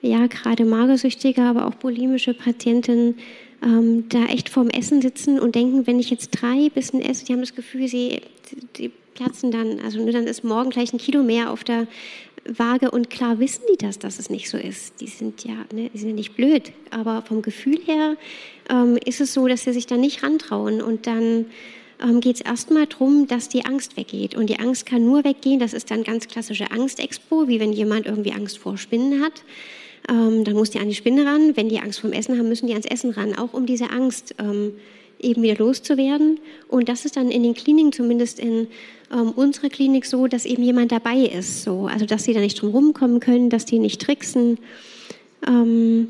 ja gerade Magersüchtige, aber auch bulimische Patientinnen ähm, da echt vorm Essen sitzen und denken, wenn ich jetzt drei Bissen esse, die haben das Gefühl, sie, die platzen dann. Also nur dann ist morgen gleich ein Kilo mehr auf der vage und klar wissen die das, dass es nicht so ist. Die sind ja, ne, die sind ja nicht blöd, aber vom Gefühl her ähm, ist es so, dass sie sich da nicht rantrauen und dann ähm, geht es erstmal darum, dass die Angst weggeht. Und die Angst kann nur weggehen, das ist dann ganz klassische Angstexpo, wie wenn jemand irgendwie Angst vor Spinnen hat. Ähm, dann muss die an die Spinne ran. Wenn die Angst vor dem Essen haben, müssen die ans Essen ran, auch um diese Angst ähm, eben wieder loszuwerden. Und das ist dann in den Kliniken, zumindest in ähm, unserer Klinik, so, dass eben jemand dabei ist. So. Also, dass sie da nicht drum rumkommen können, dass die nicht tricksen. Ähm,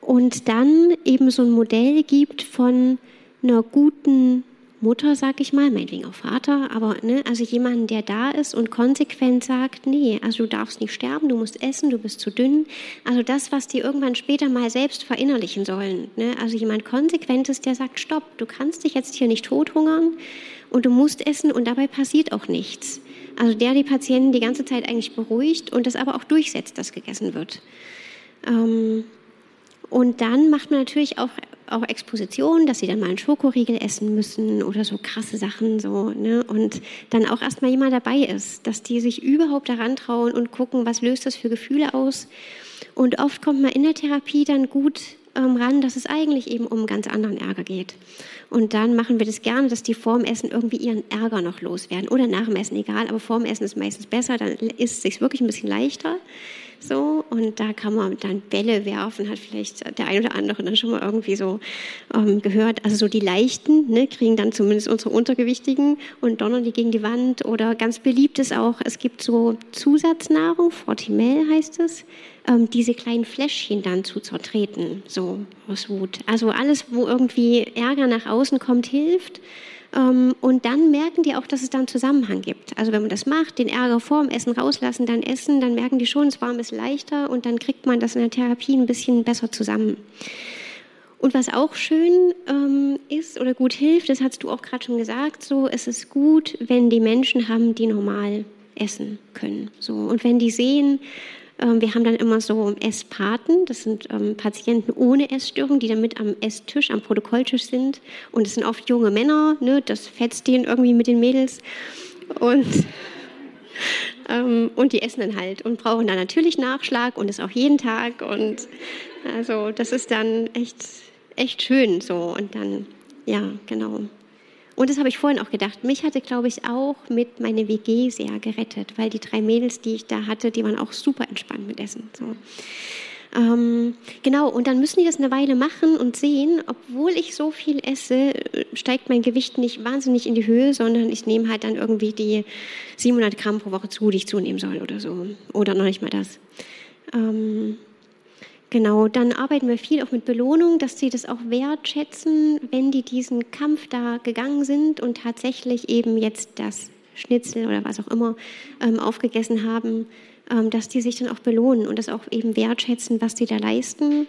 und dann eben so ein Modell gibt von einer guten Mutter, sag ich mal, meinetwegen auch Vater, aber ne, also jemanden, der da ist und konsequent sagt, nee, also du darfst nicht sterben, du musst essen, du bist zu dünn. Also das, was die irgendwann später mal selbst verinnerlichen sollen. Ne? Also jemand Konsequentes, der sagt, stopp, du kannst dich jetzt hier nicht tothungern und du musst essen und dabei passiert auch nichts. Also der die Patienten die ganze Zeit eigentlich beruhigt und das aber auch durchsetzt, dass gegessen wird. Ähm, und dann macht man natürlich auch auch Exposition, dass sie dann mal einen Schokoriegel essen müssen oder so krasse Sachen so, ne? Und dann auch erstmal jemand dabei ist, dass die sich überhaupt daran trauen und gucken, was löst das für Gefühle aus. Und oft kommt man in der Therapie dann gut ähm, ran, dass es eigentlich eben um ganz anderen Ärger geht. Und dann machen wir das gerne, dass die vorm Essen irgendwie ihren Ärger noch loswerden. Oder nach dem Essen, egal, aber vorm Essen ist meistens besser, dann ist es sich wirklich ein bisschen leichter. So, und da kann man dann Bälle werfen, hat vielleicht der ein oder andere dann schon mal irgendwie so ähm, gehört. Also so die Leichten ne, kriegen dann zumindest unsere Untergewichtigen und donnern die gegen die Wand. Oder ganz beliebt ist auch, es gibt so Zusatznahrung, Fortimel heißt es, ähm, diese kleinen Fläschchen dann zu zertreten, so aus Wut. Also alles, wo irgendwie Ärger nach außen kommt, hilft. Ähm, und dann merken die auch, dass es da einen Zusammenhang gibt. Also wenn man das macht, den Ärger vor dem Essen rauslassen, dann essen, dann merken die schon, es war ein bisschen leichter und dann kriegt man das in der Therapie ein bisschen besser zusammen. Und was auch schön ähm, ist oder gut hilft, das hast du auch gerade schon gesagt, so es ist gut, wenn die Menschen haben, die normal essen können. So und wenn die sehen, wir haben dann immer so Esspaten, das sind ähm, Patienten ohne Essstörung, die dann mit am Esstisch, am Protokolltisch sind. Und es sind oft junge Männer, ne? das fetzt denen irgendwie mit den Mädels. Und, [laughs] ähm, und die essen dann halt und brauchen dann natürlich Nachschlag und das auch jeden Tag. Und also das ist dann echt, echt schön so. Und dann, ja, genau. Und das habe ich vorhin auch gedacht. Mich hatte, glaube ich, auch mit meiner WG sehr gerettet, weil die drei Mädels, die ich da hatte, die waren auch super entspannt mit Essen. So. Ähm, genau, und dann müssen die das eine Weile machen und sehen, obwohl ich so viel esse, steigt mein Gewicht nicht wahnsinnig in die Höhe, sondern ich nehme halt dann irgendwie die 700 Gramm pro Woche zu, die ich zunehmen soll oder so. Oder noch nicht mal das. Ähm, Genau, dann arbeiten wir viel auch mit Belohnung, dass sie das auch wertschätzen, wenn die diesen Kampf da gegangen sind und tatsächlich eben jetzt das Schnitzel oder was auch immer ähm, aufgegessen haben, ähm, dass die sich dann auch belohnen und das auch eben wertschätzen, was die da leisten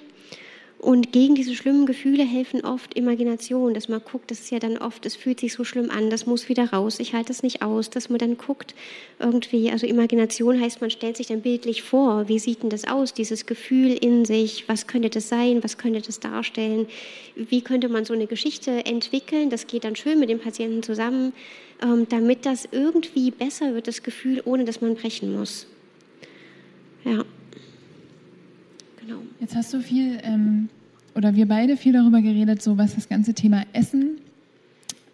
und gegen diese schlimmen Gefühle helfen oft Imagination, dass man guckt, das ist ja dann oft, es fühlt sich so schlimm an, das muss wieder raus, ich halte es nicht aus, dass man dann guckt irgendwie, also Imagination heißt, man stellt sich dann bildlich vor, wie sieht denn das aus, dieses Gefühl in sich, was könnte das sein, was könnte das darstellen, wie könnte man so eine Geschichte entwickeln, das geht dann schön mit dem Patienten zusammen, ähm, damit das irgendwie besser wird, das Gefühl, ohne dass man brechen muss. Ja. Genau. Jetzt hast du viel, ähm, oder wir beide viel darüber geredet, so was das ganze Thema Essen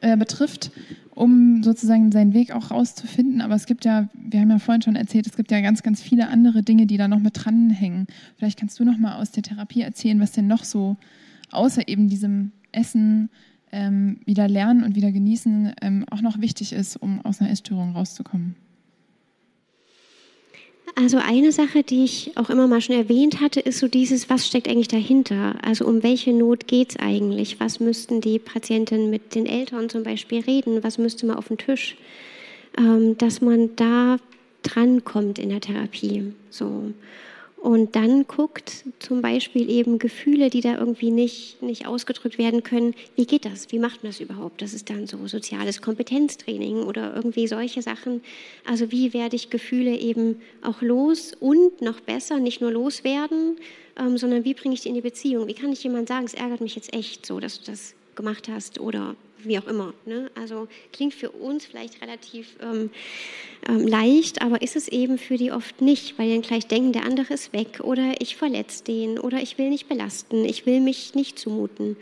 äh, betrifft, um sozusagen seinen Weg auch rauszufinden. Aber es gibt ja, wir haben ja vorhin schon erzählt, es gibt ja ganz, ganz viele andere Dinge, die da noch mit dranhängen. Vielleicht kannst du noch mal aus der Therapie erzählen, was denn noch so außer eben diesem Essen ähm, wieder lernen und wieder genießen ähm, auch noch wichtig ist, um aus einer Essstörung rauszukommen. Also eine Sache, die ich auch immer mal schon erwähnt hatte, ist so dieses, was steckt eigentlich dahinter? Also um welche Not geht es eigentlich? Was müssten die Patientinnen mit den Eltern zum Beispiel reden? Was müsste man auf den Tisch? Ähm, dass man da drankommt in der Therapie. So und dann guckt zum Beispiel eben Gefühle, die da irgendwie nicht, nicht ausgedrückt werden können, wie geht das? Wie macht man das überhaupt? Das ist dann so soziales Kompetenztraining oder irgendwie solche Sachen. Also wie werde ich Gefühle eben auch los und noch besser, nicht nur loswerden, ähm, sondern wie bringe ich die in die Beziehung? Wie kann ich jemand sagen, es ärgert mich jetzt echt so, dass das gemacht hast oder wie auch immer. Ne? Also klingt für uns vielleicht relativ ähm, ähm, leicht, aber ist es eben für die oft nicht, weil die dann gleich denken, der andere ist weg oder ich verletze den oder ich will nicht belasten, ich will mich nicht zumuten.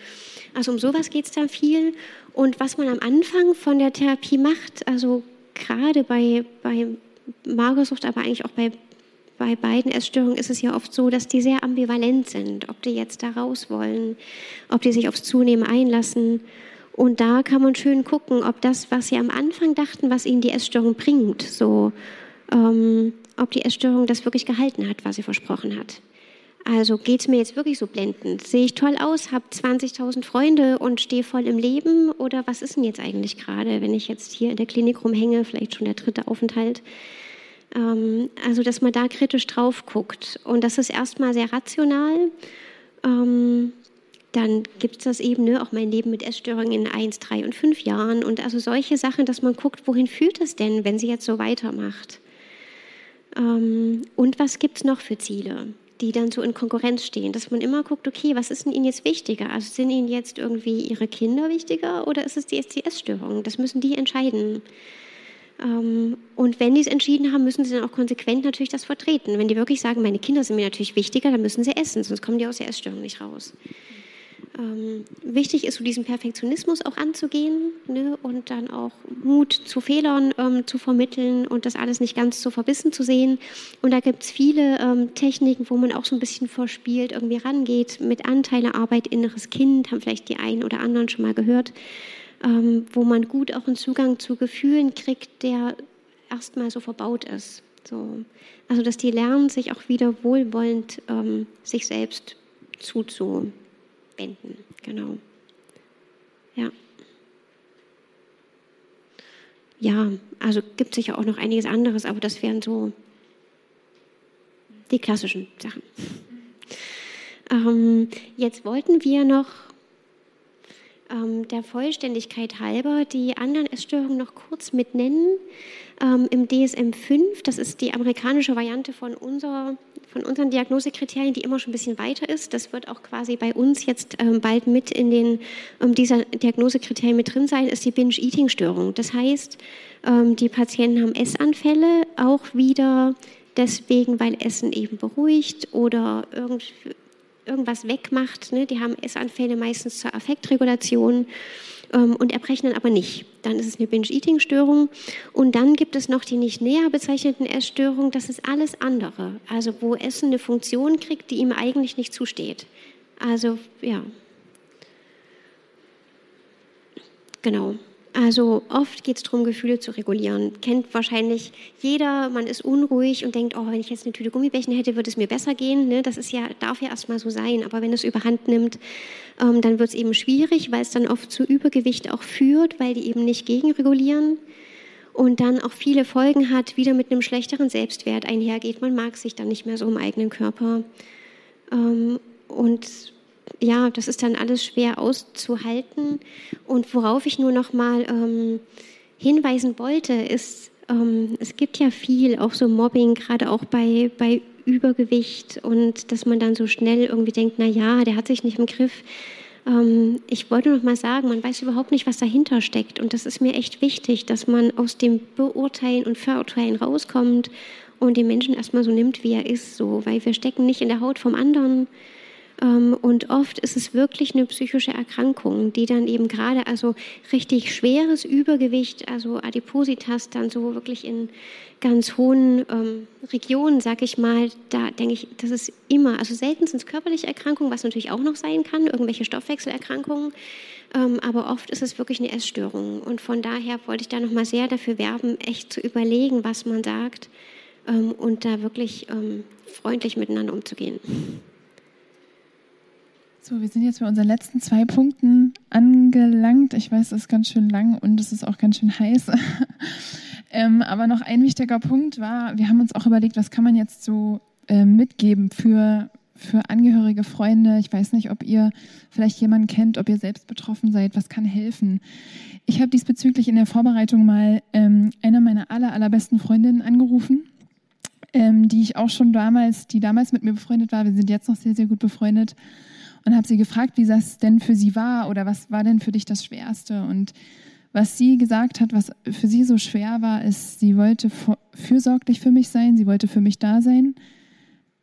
Also um sowas geht es dann viel. Und was man am Anfang von der Therapie macht, also gerade bei, bei Magersucht, aber eigentlich auch bei bei beiden Essstörungen ist es ja oft so, dass die sehr ambivalent sind, ob die jetzt da raus wollen, ob die sich aufs Zunehmen einlassen und da kann man schön gucken, ob das, was sie am Anfang dachten, was ihnen die Essstörung bringt, so, ähm, ob die Essstörung das wirklich gehalten hat, was sie versprochen hat. Also geht es mir jetzt wirklich so blendend? Sehe ich toll aus, habe 20.000 Freunde und stehe voll im Leben? Oder was ist denn jetzt eigentlich gerade, wenn ich jetzt hier in der Klinik rumhänge, vielleicht schon der dritte Aufenthalt? Ähm, also, dass man da kritisch drauf guckt. Und das ist erstmal sehr rational. Ähm, dann gibt es das eben, ne, auch mein Leben mit Essstörungen in eins, drei und fünf Jahren. Und also solche Sachen, dass man guckt, wohin führt es denn, wenn sie jetzt so weitermacht? Ähm, und was gibt es noch für Ziele, die dann so in Konkurrenz stehen? Dass man immer guckt, okay, was ist denn Ihnen jetzt wichtiger? Also sind Ihnen jetzt irgendwie Ihre Kinder wichtiger oder ist es die SCS-Störung? Das müssen die entscheiden. Ähm, und wenn die es entschieden haben, müssen sie dann auch konsequent natürlich das vertreten. Wenn die wirklich sagen, meine Kinder sind mir natürlich wichtiger, dann müssen sie essen, sonst kommen die aus der Essstörung nicht raus. Ähm, wichtig ist, so diesen Perfektionismus auch anzugehen ne, und dann auch Mut zu Fehlern ähm, zu vermitteln und das alles nicht ganz so verbissen zu sehen. Und da gibt es viele ähm, Techniken, wo man auch so ein bisschen verspielt irgendwie rangeht mit Anteilearbeit, inneres Kind, haben vielleicht die einen oder anderen schon mal gehört, wo man gut auch einen Zugang zu Gefühlen kriegt, der erstmal so verbaut ist. So. Also dass die lernen, sich auch wieder wohlwollend ähm, sich selbst zuzuwenden wenden. Genau. Ja. Ja, also gibt sicher auch noch einiges anderes, aber das wären so die klassischen Sachen. [laughs] Ähm, jetzt wollten wir noch ähm, der Vollständigkeit halber die anderen Essstörungen noch kurz mit nennen. Ähm, Im DSM-5, das ist die amerikanische Variante von, unser, von unseren Diagnosekriterien, die immer schon ein bisschen weiter ist. Das wird auch quasi bei uns jetzt ähm, bald mit in den, ähm, dieser Diagnosekriterien mit drin sein, ist die Binge-Eating-Störung. Das heißt, ähm, die Patienten haben Essanfälle, auch wieder deswegen, weil Essen eben beruhigt oder irgendwie irgendwas wegmacht. Ne? Die haben Essanfälle meistens zur Affektregulation ähm, und erbrechen dann aber nicht. Dann ist es eine Binge-Eating-Störung. Und dann gibt es noch die nicht näher bezeichneten Essstörungen. Das ist alles andere. Also wo Essen eine Funktion kriegt, die ihm eigentlich nicht zusteht. Also ja. Genau. Also oft geht es darum, Gefühle zu regulieren. Kennt wahrscheinlich jeder, man ist unruhig und denkt, oh, wenn ich jetzt eine Tüte Gummibärchen hätte, würde es mir besser gehen. Ne? Das ist ja, darf ja erstmal so sein. Aber wenn es überhand nimmt, ähm, dann wird es eben schwierig, weil es dann oft zu Übergewicht auch führt, weil die eben nicht gegenregulieren. und dann auch viele Folgen hat, wieder mit einem schlechteren Selbstwert einhergeht. Man mag sich dann nicht mehr so im eigenen Körper. Ähm, und ja, das ist dann alles schwer auszuhalten. Und worauf ich nur noch mal ähm, hinweisen wollte, ist, ähm, es gibt ja viel, auch so Mobbing, gerade auch bei, bei Übergewicht und dass man dann so schnell irgendwie denkt, na ja, der hat sich nicht im Griff. Ähm, ich wollte noch mal sagen, man weiß überhaupt nicht, was dahinter steckt und das ist mir echt wichtig, dass man aus dem Beurteilen und Verurteilen rauskommt und den Menschen erstmal so nimmt, wie er ist, so, weil wir stecken nicht in der Haut vom anderen und oft ist es wirklich eine psychische Erkrankung, die dann eben gerade also richtig schweres Übergewicht, also Adipositas, dann so wirklich in ganz hohen ähm, Regionen, sag ich mal, da denke ich, das ist immer, also selten sind es körperliche Erkrankungen, was natürlich auch noch sein kann, irgendwelche Stoffwechselerkrankungen, ähm, aber oft ist es wirklich eine Essstörung. Und von daher wollte ich da nochmal sehr dafür werben, echt zu überlegen, was man sagt ähm, und da wirklich ähm, freundlich miteinander umzugehen. So, wir sind jetzt bei unseren letzten zwei Punkten angelangt. Ich weiß, es ist ganz schön lang und es ist auch ganz schön heiß. [laughs] ähm, aber noch ein wichtiger Punkt war, wir haben uns auch überlegt, was kann man jetzt so äh, mitgeben für, für Angehörige, Freunde. Ich weiß nicht, ob ihr vielleicht jemanden kennt, ob ihr selbst betroffen seid, was kann helfen. Ich habe diesbezüglich in der Vorbereitung mal ähm, eine meiner aller, allerbesten Freundinnen angerufen. Ähm, die ich auch schon damals, die damals mit mir befreundet war, wir sind jetzt noch sehr, sehr gut befreundet und habe sie gefragt, wie das denn für sie war oder was war denn für dich das Schwerste. Und was sie gesagt hat, was für sie so schwer war, ist, sie wollte fürsorglich für mich sein, sie wollte für mich da sein.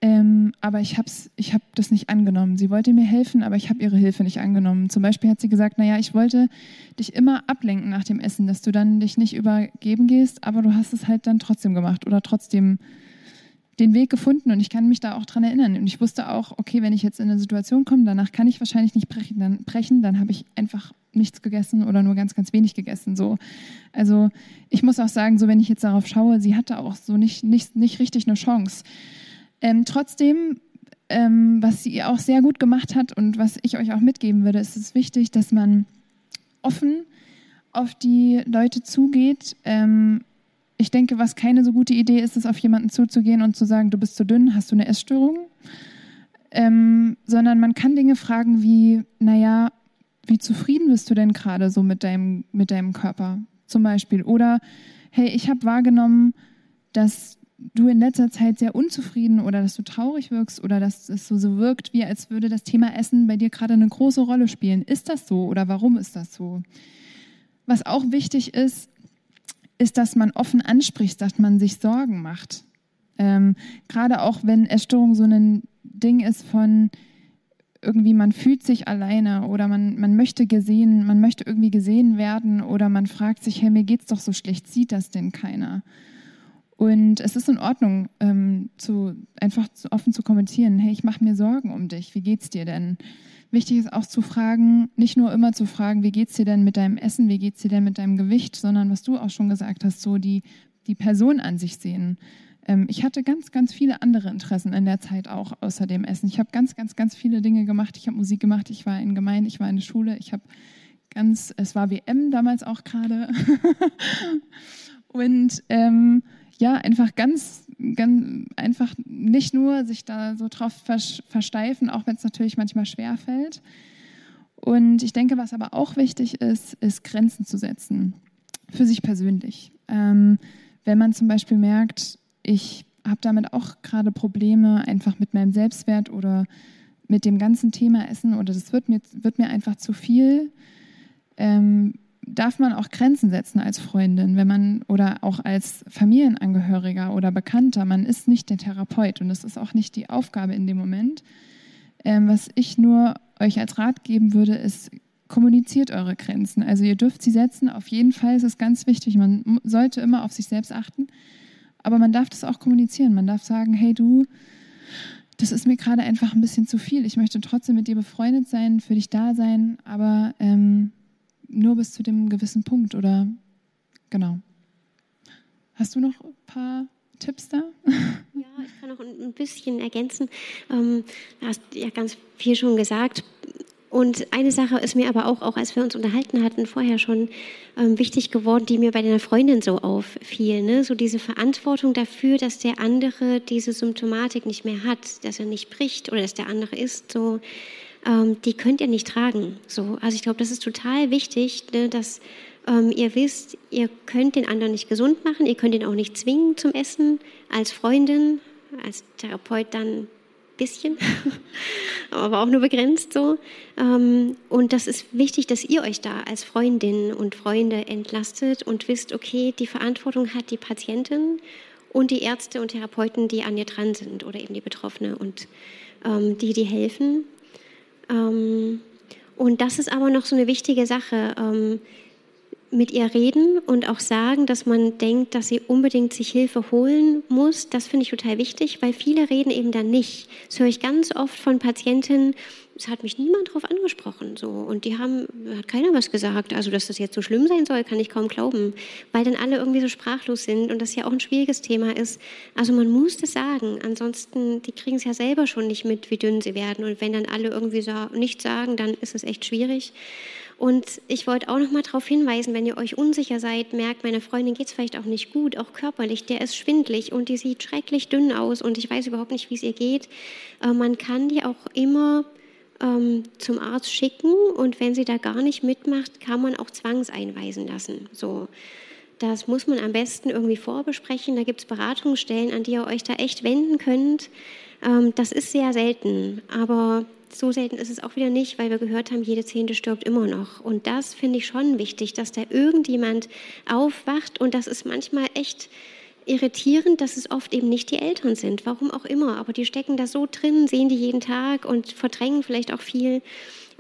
Ähm, aber ich habe ich hab das nicht angenommen. Sie wollte mir helfen, aber ich habe ihre Hilfe nicht angenommen. Zum Beispiel hat sie gesagt, naja, ich wollte dich immer ablenken nach dem Essen, dass du dann dich nicht übergeben gehst, aber du hast es halt dann trotzdem gemacht oder trotzdem den Weg gefunden und ich kann mich da auch dran erinnern. Und ich wusste auch, okay, wenn ich jetzt in eine Situation komme, danach kann ich wahrscheinlich nicht brechen, dann, brechen, dann habe ich einfach nichts gegessen oder nur ganz, ganz wenig gegessen. So. Also ich muss auch sagen, so wenn ich jetzt darauf schaue, sie hatte auch so nicht, nicht, nicht richtig eine Chance. Ähm, trotzdem, ähm, was sie auch sehr gut gemacht hat und was ich euch auch mitgeben würde, ist es wichtig, dass man offen auf die Leute zugeht. Ähm, ich denke, was keine so gute Idee ist, ist auf jemanden zuzugehen und zu sagen, du bist zu dünn, hast du eine Essstörung? Ähm, sondern man kann Dinge fragen wie, naja, wie zufrieden bist du denn gerade so mit deinem, mit deinem Körper zum Beispiel? Oder, hey, ich habe wahrgenommen, dass du in letzter Zeit sehr unzufrieden oder dass du traurig wirkst oder dass es so, so wirkt, wie als würde das Thema Essen bei dir gerade eine große Rolle spielen. Ist das so oder warum ist das so? Was auch wichtig ist, ist, dass man offen anspricht, dass man sich Sorgen macht. Ähm, Gerade auch wenn Essstörung so ein Ding ist von irgendwie, man fühlt sich alleine oder man, man möchte gesehen, man möchte irgendwie gesehen werden oder man fragt sich, hey, mir geht's doch so schlecht, sieht das denn keiner? Und es ist in Ordnung, ähm, zu, einfach zu, offen zu kommentieren, hey, ich mache mir Sorgen um dich, wie geht's dir denn? Wichtig ist auch zu fragen, nicht nur immer zu fragen, wie geht's dir denn mit deinem Essen, wie geht's dir denn mit deinem Gewicht, sondern was du auch schon gesagt hast, so die, die Person an sich sehen. Ähm, ich hatte ganz, ganz viele andere Interessen in der Zeit auch außer dem Essen. Ich habe ganz, ganz, ganz viele Dinge gemacht. Ich habe Musik gemacht, ich war in Gemeinde, ich war in der Schule, ich habe ganz, es war WM damals auch gerade. [laughs] Und ähm, ja, einfach ganz, ganz einfach nicht nur sich da so drauf versteifen, auch wenn es natürlich manchmal schwer fällt. Und ich denke, was aber auch wichtig ist, ist Grenzen zu setzen für sich persönlich. Ähm, wenn man zum Beispiel merkt, ich habe damit auch gerade Probleme, einfach mit meinem Selbstwert oder mit dem ganzen Thema Essen oder das wird mir, wird mir einfach zu viel, ähm, darf man auch Grenzen setzen als Freundin, wenn man oder auch als Familienangehöriger oder Bekannter. Man ist nicht der Therapeut und das ist auch nicht die Aufgabe in dem Moment. Ähm, was ich nur euch als Rat geben würde, ist, kommuniziert eure Grenzen. Also ihr dürft sie setzen, auf jeden Fall ist es ganz wichtig. Man sollte immer auf sich selbst achten, aber man darf das auch kommunizieren. Man darf sagen, hey du, das ist mir gerade einfach ein bisschen zu viel. Ich möchte trotzdem mit dir befreundet sein, für dich da sein, aber ähm, nur bis zu dem gewissen Punkt oder genau. Hast du noch ein paar Tipps da? [laughs] Ja, ich kann noch ein bisschen ergänzen. Ähm, du hast ja ganz viel schon gesagt. Und eine Sache ist mir aber auch, auch als wir uns unterhalten hatten, vorher schon ähm, wichtig geworden, die mir bei deiner Freundin so auffiel. Ne? So diese Verantwortung dafür, dass der andere diese Symptomatik nicht mehr hat, dass er nicht bricht oder dass der andere ist, so, ähm, die könnt ihr nicht tragen. So. Also ich glaube, das ist total wichtig, ne, dass ähm, ihr wisst, ihr könnt den anderen nicht gesund machen, ihr könnt ihn auch nicht zwingen zum Essen, als Freundin, als Therapeut dann bisschen, [laughs] aber auch nur begrenzt so. Ähm, und das ist wichtig, dass ihr euch da als Freundinnen und Freunde entlastet und wisst, okay, die Verantwortung hat die Patientin und die Ärzte und Therapeuten, die an ihr dran sind oder eben die Betroffene und ähm, die, die helfen. Ähm, und das ist aber noch so eine wichtige Sache mit ihr reden und auch sagen, dass man denkt, dass sie unbedingt sich Hilfe holen muss. Das finde ich total wichtig, weil viele reden eben dann nicht. Das höre ich ganz oft von Patientinnen. Es hat mich niemand darauf angesprochen, so und die haben hat keiner was gesagt. Also dass das jetzt so schlimm sein soll, kann ich kaum glauben, weil dann alle irgendwie so sprachlos sind und das ja auch ein schwieriges Thema ist. Also man muss das sagen, ansonsten die kriegen es ja selber schon nicht mit, wie dünn sie werden und wenn dann alle irgendwie so nichts sagen, dann ist es echt schwierig. Und ich wollte auch noch mal darauf hinweisen, wenn ihr euch unsicher seid, merkt, meine Freundin geht es vielleicht auch nicht gut, auch körperlich, der ist schwindlig und die sieht schrecklich dünn aus und ich weiß überhaupt nicht, wie es ihr geht. Äh, man kann die auch immer ähm, zum Arzt schicken und wenn sie da gar nicht mitmacht, kann man auch zwangseinweisen lassen. So. Das muss man am besten irgendwie vorbesprechen. Da gibt es Beratungsstellen, an die ihr euch da echt wenden könnt. Ähm, das ist sehr selten, aber so selten ist es auch wieder nicht, weil wir gehört haben, jede Zehnte stirbt immer noch. Und das finde ich schon wichtig, dass da irgendjemand aufwacht. Und das ist manchmal echt irritierend, dass es oft eben nicht die Eltern sind, warum auch immer. Aber die stecken da so drin, sehen die jeden Tag und verdrängen vielleicht auch viel.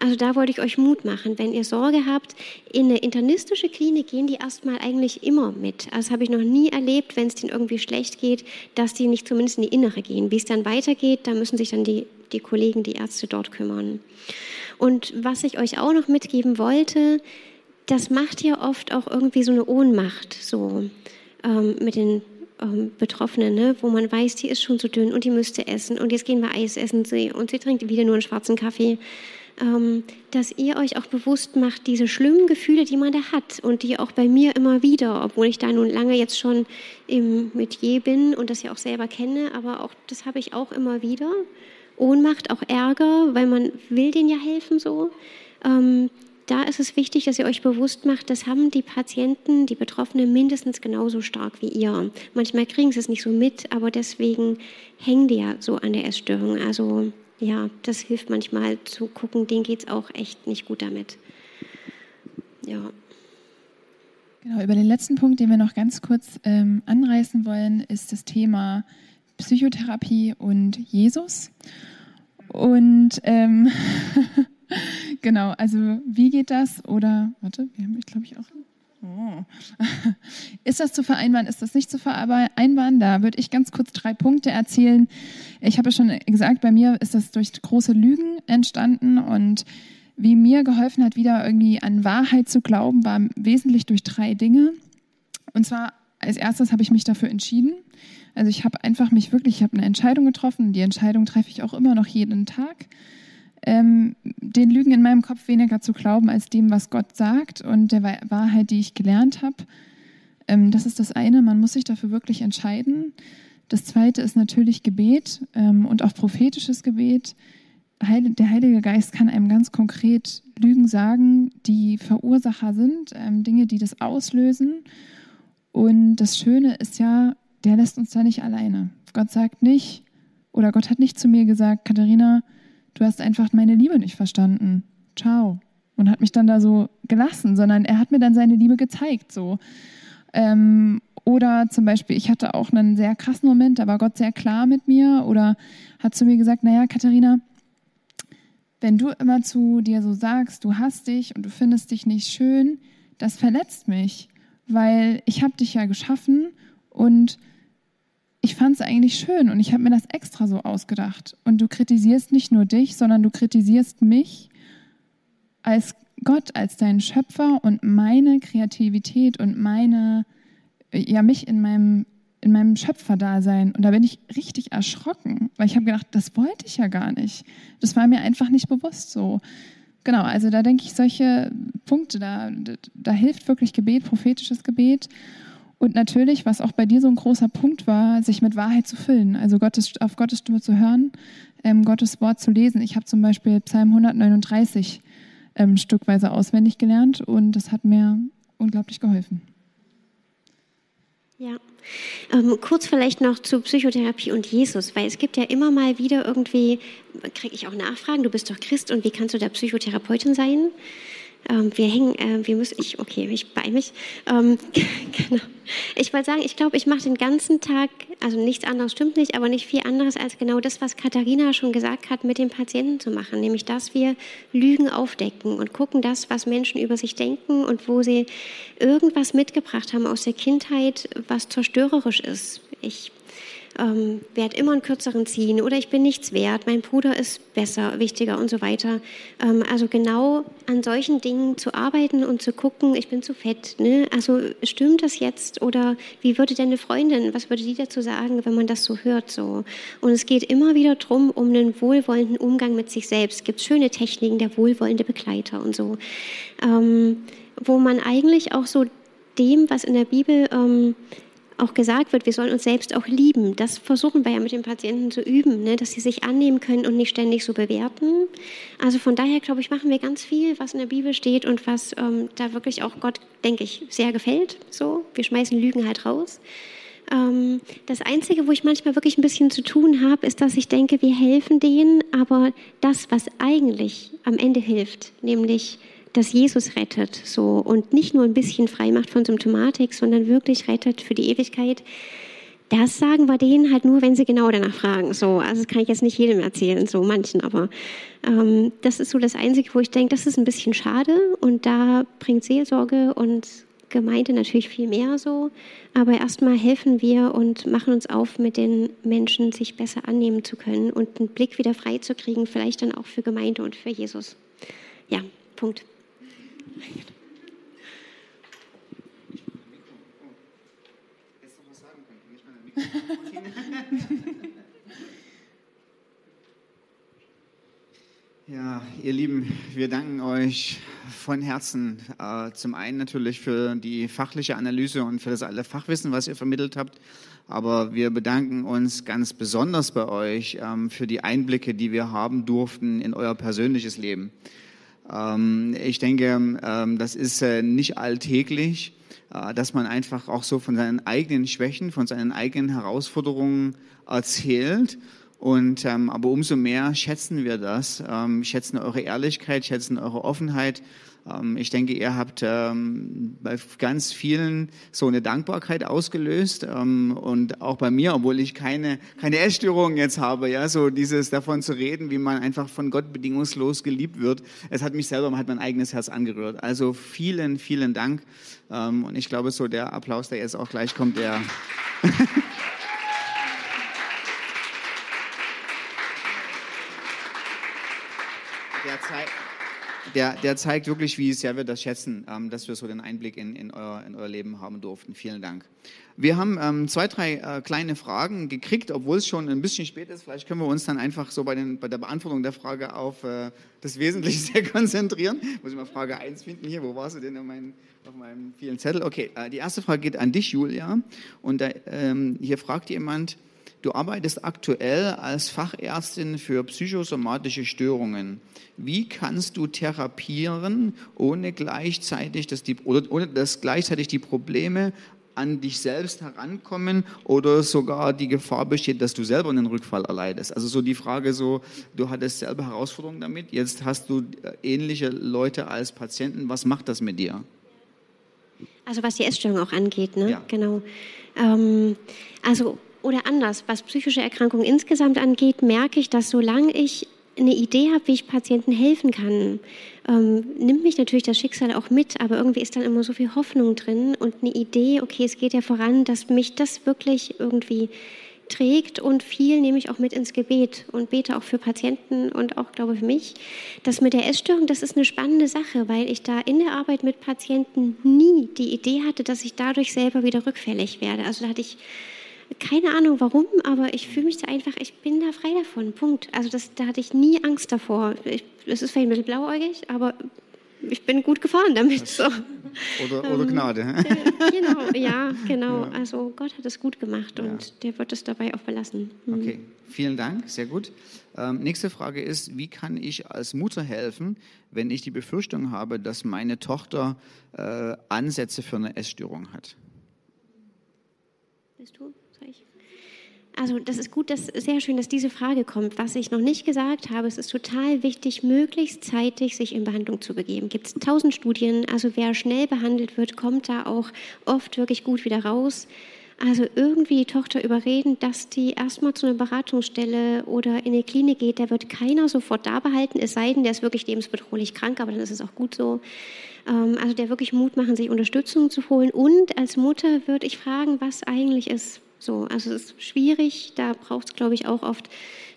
Also da wollte ich euch Mut machen. Wenn ihr Sorge habt, in eine internistische Klinik gehen die erstmal eigentlich immer mit. Also das habe ich noch nie erlebt, wenn es denen irgendwie schlecht geht, dass die nicht zumindest in die Innere gehen. Wie es dann weitergeht, da müssen sich dann die, die Kollegen, die Ärzte dort kümmern. Und was ich euch auch noch mitgeben wollte, das macht ja oft auch irgendwie so eine Ohnmacht, so ähm, mit den ähm, Betroffenen, ne? wo man weiß, die ist schon so dünn und die müsste essen und jetzt gehen wir Eis essen und sie trinkt wieder nur einen schwarzen Kaffee dass ihr euch auch bewusst macht, diese schlimmen Gefühle, die man da hat und die auch bei mir immer wieder, obwohl ich da nun lange jetzt schon im Metier bin und das ja auch selber kenne, aber auch das habe ich auch immer wieder. Ohnmacht, auch Ärger, weil man will denen ja helfen so. Ähm, da ist es wichtig, dass ihr euch bewusst macht, das haben die Patienten, die Betroffenen mindestens genauso stark wie ihr. Manchmal kriegen sie es nicht so mit, aber deswegen hängen die ja so an der Essstörung. Also ja, das hilft manchmal zu gucken, denen geht es auch echt nicht gut damit. Ja. Genau, über den letzten Punkt, den wir noch ganz kurz ähm, anreißen wollen, ist das Thema Psychotherapie und Jesus. Und ähm, [laughs] genau, also wie geht das? Oder, warte, wir haben, glaube ich, auch. Oh. [laughs] Ist das zu vereinbaren? Ist das nicht zu vereinbaren? Da würde ich ganz kurz drei Punkte erzählen. Ich habe schon gesagt, bei mir ist das durch große Lügen entstanden und wie mir geholfen hat, wieder irgendwie an Wahrheit zu glauben, war wesentlich durch drei Dinge. Und zwar als erstes habe ich mich dafür entschieden. Also ich habe einfach mich wirklich, ich habe eine Entscheidung getroffen. Die Entscheidung treffe ich auch immer noch jeden Tag ähm, den Lügen in meinem Kopf weniger zu glauben als dem, was Gott sagt und der Wahrheit, die ich gelernt habe. Ähm, das ist das eine, man muss sich dafür wirklich entscheiden. Das zweite ist natürlich Gebet ähm, und auch prophetisches Gebet. Heil, der Heilige Geist kann einem ganz konkret Lügen sagen, die Verursacher sind, ähm, Dinge, die das auslösen. Und das Schöne ist ja, der lässt uns da nicht alleine. Gott sagt nicht, oder Gott hat nicht zu mir gesagt, Katharina, du hast einfach meine Liebe nicht verstanden. Ciao. Und hat mich dann da so gelassen, sondern er hat mir dann seine Liebe gezeigt, so. Ähm, oder zum Beispiel, ich hatte auch einen sehr krassen Moment, da war Gott sehr klar mit mir oder hat zu mir gesagt, naja, Katharina, wenn du immer zu dir so sagst, du hast dich und du findest dich nicht schön, das verletzt mich, weil ich habe dich ja geschaffen und ich fand es eigentlich schön und ich habe mir das extra so ausgedacht. Und du kritisierst nicht nur dich, sondern du kritisierst mich als Gott, als deinen Schöpfer und meine Kreativität und meine, ja, mich in meinem, in meinem Schöpferdasein. Und da bin ich richtig erschrocken, weil ich habe gedacht, das wollte ich ja gar nicht. Das war mir einfach nicht bewusst so. genau, also da denke ich, solche Punkte, da, da hilft wirklich Gebet, prophetisches Gebet. Und natürlich, was auch bei dir so ein großer Punkt war, sich mit Wahrheit zu füllen, also Gottes, auf Gottes Stimme zu hören, ähm, Gottes Wort zu lesen. Ich habe zum Beispiel Psalm 139 ähm, stückweise auswendig gelernt und das hat mir unglaublich geholfen. Ja, ähm, kurz vielleicht noch zu Psychotherapie und Jesus, weil es gibt ja immer mal wieder irgendwie, kriege ich auch Nachfragen, du bist doch Christ und wie kannst du da Psychotherapeutin sein? Ähm, wir hängen, äh, wir müssen, ich, okay, ich bei mich. Ähm, [laughs] genau. Ich wollte sagen, ich glaube, ich mache den ganzen Tag, also nichts anderes stimmt nicht, aber nicht viel anderes als genau das, was Katharina schon gesagt hat, mit den Patienten zu machen, nämlich dass wir Lügen aufdecken und gucken das, was Menschen über sich denken und wo sie irgendwas mitgebracht haben aus der Kindheit, was zerstörerisch ist. Ich ähm, werde immer einen kürzeren ziehen oder ich bin nichts wert, mein Bruder ist besser, wichtiger und so weiter. Ähm, also genau an solchen Dingen zu arbeiten und zu gucken, ich bin zu fett. Ne? Also stimmt das jetzt oder wie würde denn eine Freundin, was würde die dazu sagen, wenn man das so hört? So? Und es geht immer wieder darum, um einen wohlwollenden Umgang mit sich selbst. Es gibt schöne Techniken, der wohlwollende Begleiter und so, ähm, wo man eigentlich auch so dem, was in der Bibel ähm, auch gesagt wird, wir sollen uns selbst auch lieben. Das versuchen wir ja mit den Patienten zu üben, ne? dass sie sich annehmen können und nicht ständig so bewerten. Also von daher, glaube ich, machen wir ganz viel, was in der Bibel steht und was ähm, da wirklich auch Gott, denke ich, sehr gefällt. So, wir schmeißen Lügen halt raus. Ähm, das Einzige, wo ich manchmal wirklich ein bisschen zu tun habe, ist, dass ich denke, wir helfen denen, aber das, was eigentlich am Ende hilft, nämlich dass Jesus rettet, so und nicht nur ein bisschen frei macht von Symptomatik, sondern wirklich rettet für die Ewigkeit. Das sagen wir denen halt nur, wenn sie genau danach fragen. So, also das kann ich jetzt nicht jedem erzählen, so manchen, aber ähm, das ist so das Einzige, wo ich denke, das ist ein bisschen schade und da bringt Seelsorge und Gemeinde natürlich viel mehr so. Aber erstmal helfen wir und machen uns auf, mit den Menschen sich besser annehmen zu können und einen Blick wieder frei zu kriegen, vielleicht dann auch für Gemeinde und für Jesus. Ja, Punkt. Ja, ihr Lieben, wir danken euch von Herzen. Äh, zum einen natürlich für die fachliche Analyse und für das alle Fachwissen, was ihr vermittelt habt. Aber wir bedanken uns ganz besonders bei euch ähm, für die Einblicke, die wir haben durften in euer persönliches Leben. Ähm, ich denke, ähm, das ist äh, nicht alltäglich, äh, dass man einfach auch so von seinen eigenen Schwächen, von seinen eigenen Herausforderungen erzählt. Und ähm, aber umso mehr schätzen wir das, schätzen eure Ehrlichkeit, schätzen eure Offenheit ich denke, ihr habt ähm, bei ganz vielen so eine Dankbarkeit ausgelöst ähm, und auch bei mir, obwohl ich keine, keine Essstörung jetzt habe, ja, so dieses davon zu reden, wie man einfach von Gott bedingungslos geliebt wird. Es hat mich selber, hat mein eigenes Herz angerührt. Also vielen, vielen Dank. und ich glaube, so der Applaus, der jetzt auch gleich kommt, der [laughs] der zeigt der, der zeigt wirklich, wie sehr wir das schätzen, ähm, dass wir so den Einblick in, in, euer, in euer Leben haben durften. Vielen Dank. Wir haben ähm, zwei, drei äh, kleine Fragen gekriegt, obwohl es schon ein bisschen spät ist. Vielleicht können wir uns dann einfach so bei, den, bei der Beantwortung der Frage auf äh, das Wesentliche [laughs] sehr konzentrieren. Muss ich mal Frage 1 finden hier. Wo warst du denn in meinen, auf meinem vielen Zettel? Okay, äh, die erste Frage geht an dich, Julia. Und da, ähm, hier fragt jemand, Du arbeitest aktuell als Fachärztin für psychosomatische Störungen. Wie kannst du therapieren, ohne gleichzeitig, dass die, oder ohne dass gleichzeitig die Probleme an dich selbst herankommen oder sogar die Gefahr besteht, dass du selber einen Rückfall erleidest. Also so die Frage so, du hattest selber Herausforderungen damit, jetzt hast du äh, ähnliche Leute als Patienten, was macht das mit dir? Also was die Essstörung auch angeht, ne? Ja. Genau. Ähm, also oder anders, was psychische Erkrankungen insgesamt angeht, merke ich, dass solange ich eine Idee habe, wie ich Patienten helfen kann, ähm, nimmt mich natürlich das Schicksal auch mit, aber irgendwie ist dann immer so viel Hoffnung drin und eine Idee, okay, es geht ja voran, dass mich das wirklich irgendwie trägt und viel nehme ich auch mit ins Gebet und bete auch für Patienten und auch, glaube ich, für mich. Das mit der Essstörung, das ist eine spannende Sache, weil ich da in der Arbeit mit Patienten nie die Idee hatte, dass ich dadurch selber wieder rückfällig werde. Also da hatte ich keine Ahnung warum, aber ich fühle mich da einfach, ich bin da frei davon. Punkt. Also das, da hatte ich nie Angst davor. Es ist vielleicht ein bisschen blauäugig, aber ich bin gut gefahren damit. So. Oder, oder ähm, Gnade. genau, ja, genau. Ja. Also Gott hat es gut gemacht ja. und der wird es dabei auch belassen. Mhm. Okay, vielen Dank, sehr gut. Ähm, nächste Frage ist, wie kann ich als Mutter helfen, wenn ich die Befürchtung habe, dass meine Tochter äh, Ansätze für eine Essstörung hat? Bist du? Also das ist gut, das ist sehr schön, dass diese Frage kommt. Was ich noch nicht gesagt habe, es ist total wichtig, möglichst zeitig sich in Behandlung zu begeben. Gibt es tausend Studien, also wer schnell behandelt wird, kommt da auch oft wirklich gut wieder raus. Also irgendwie die Tochter überreden, dass die erstmal zu einer Beratungsstelle oder in eine Klinik geht, da wird keiner sofort da behalten, es sei denn, der ist wirklich lebensbedrohlich krank, aber dann ist es auch gut so. Ähm, also der wirklich Mut machen, sich Unterstützung zu holen. Und als Mutter würde ich fragen, was eigentlich ist so, also es ist schwierig, da braucht es, glaube ich, auch oft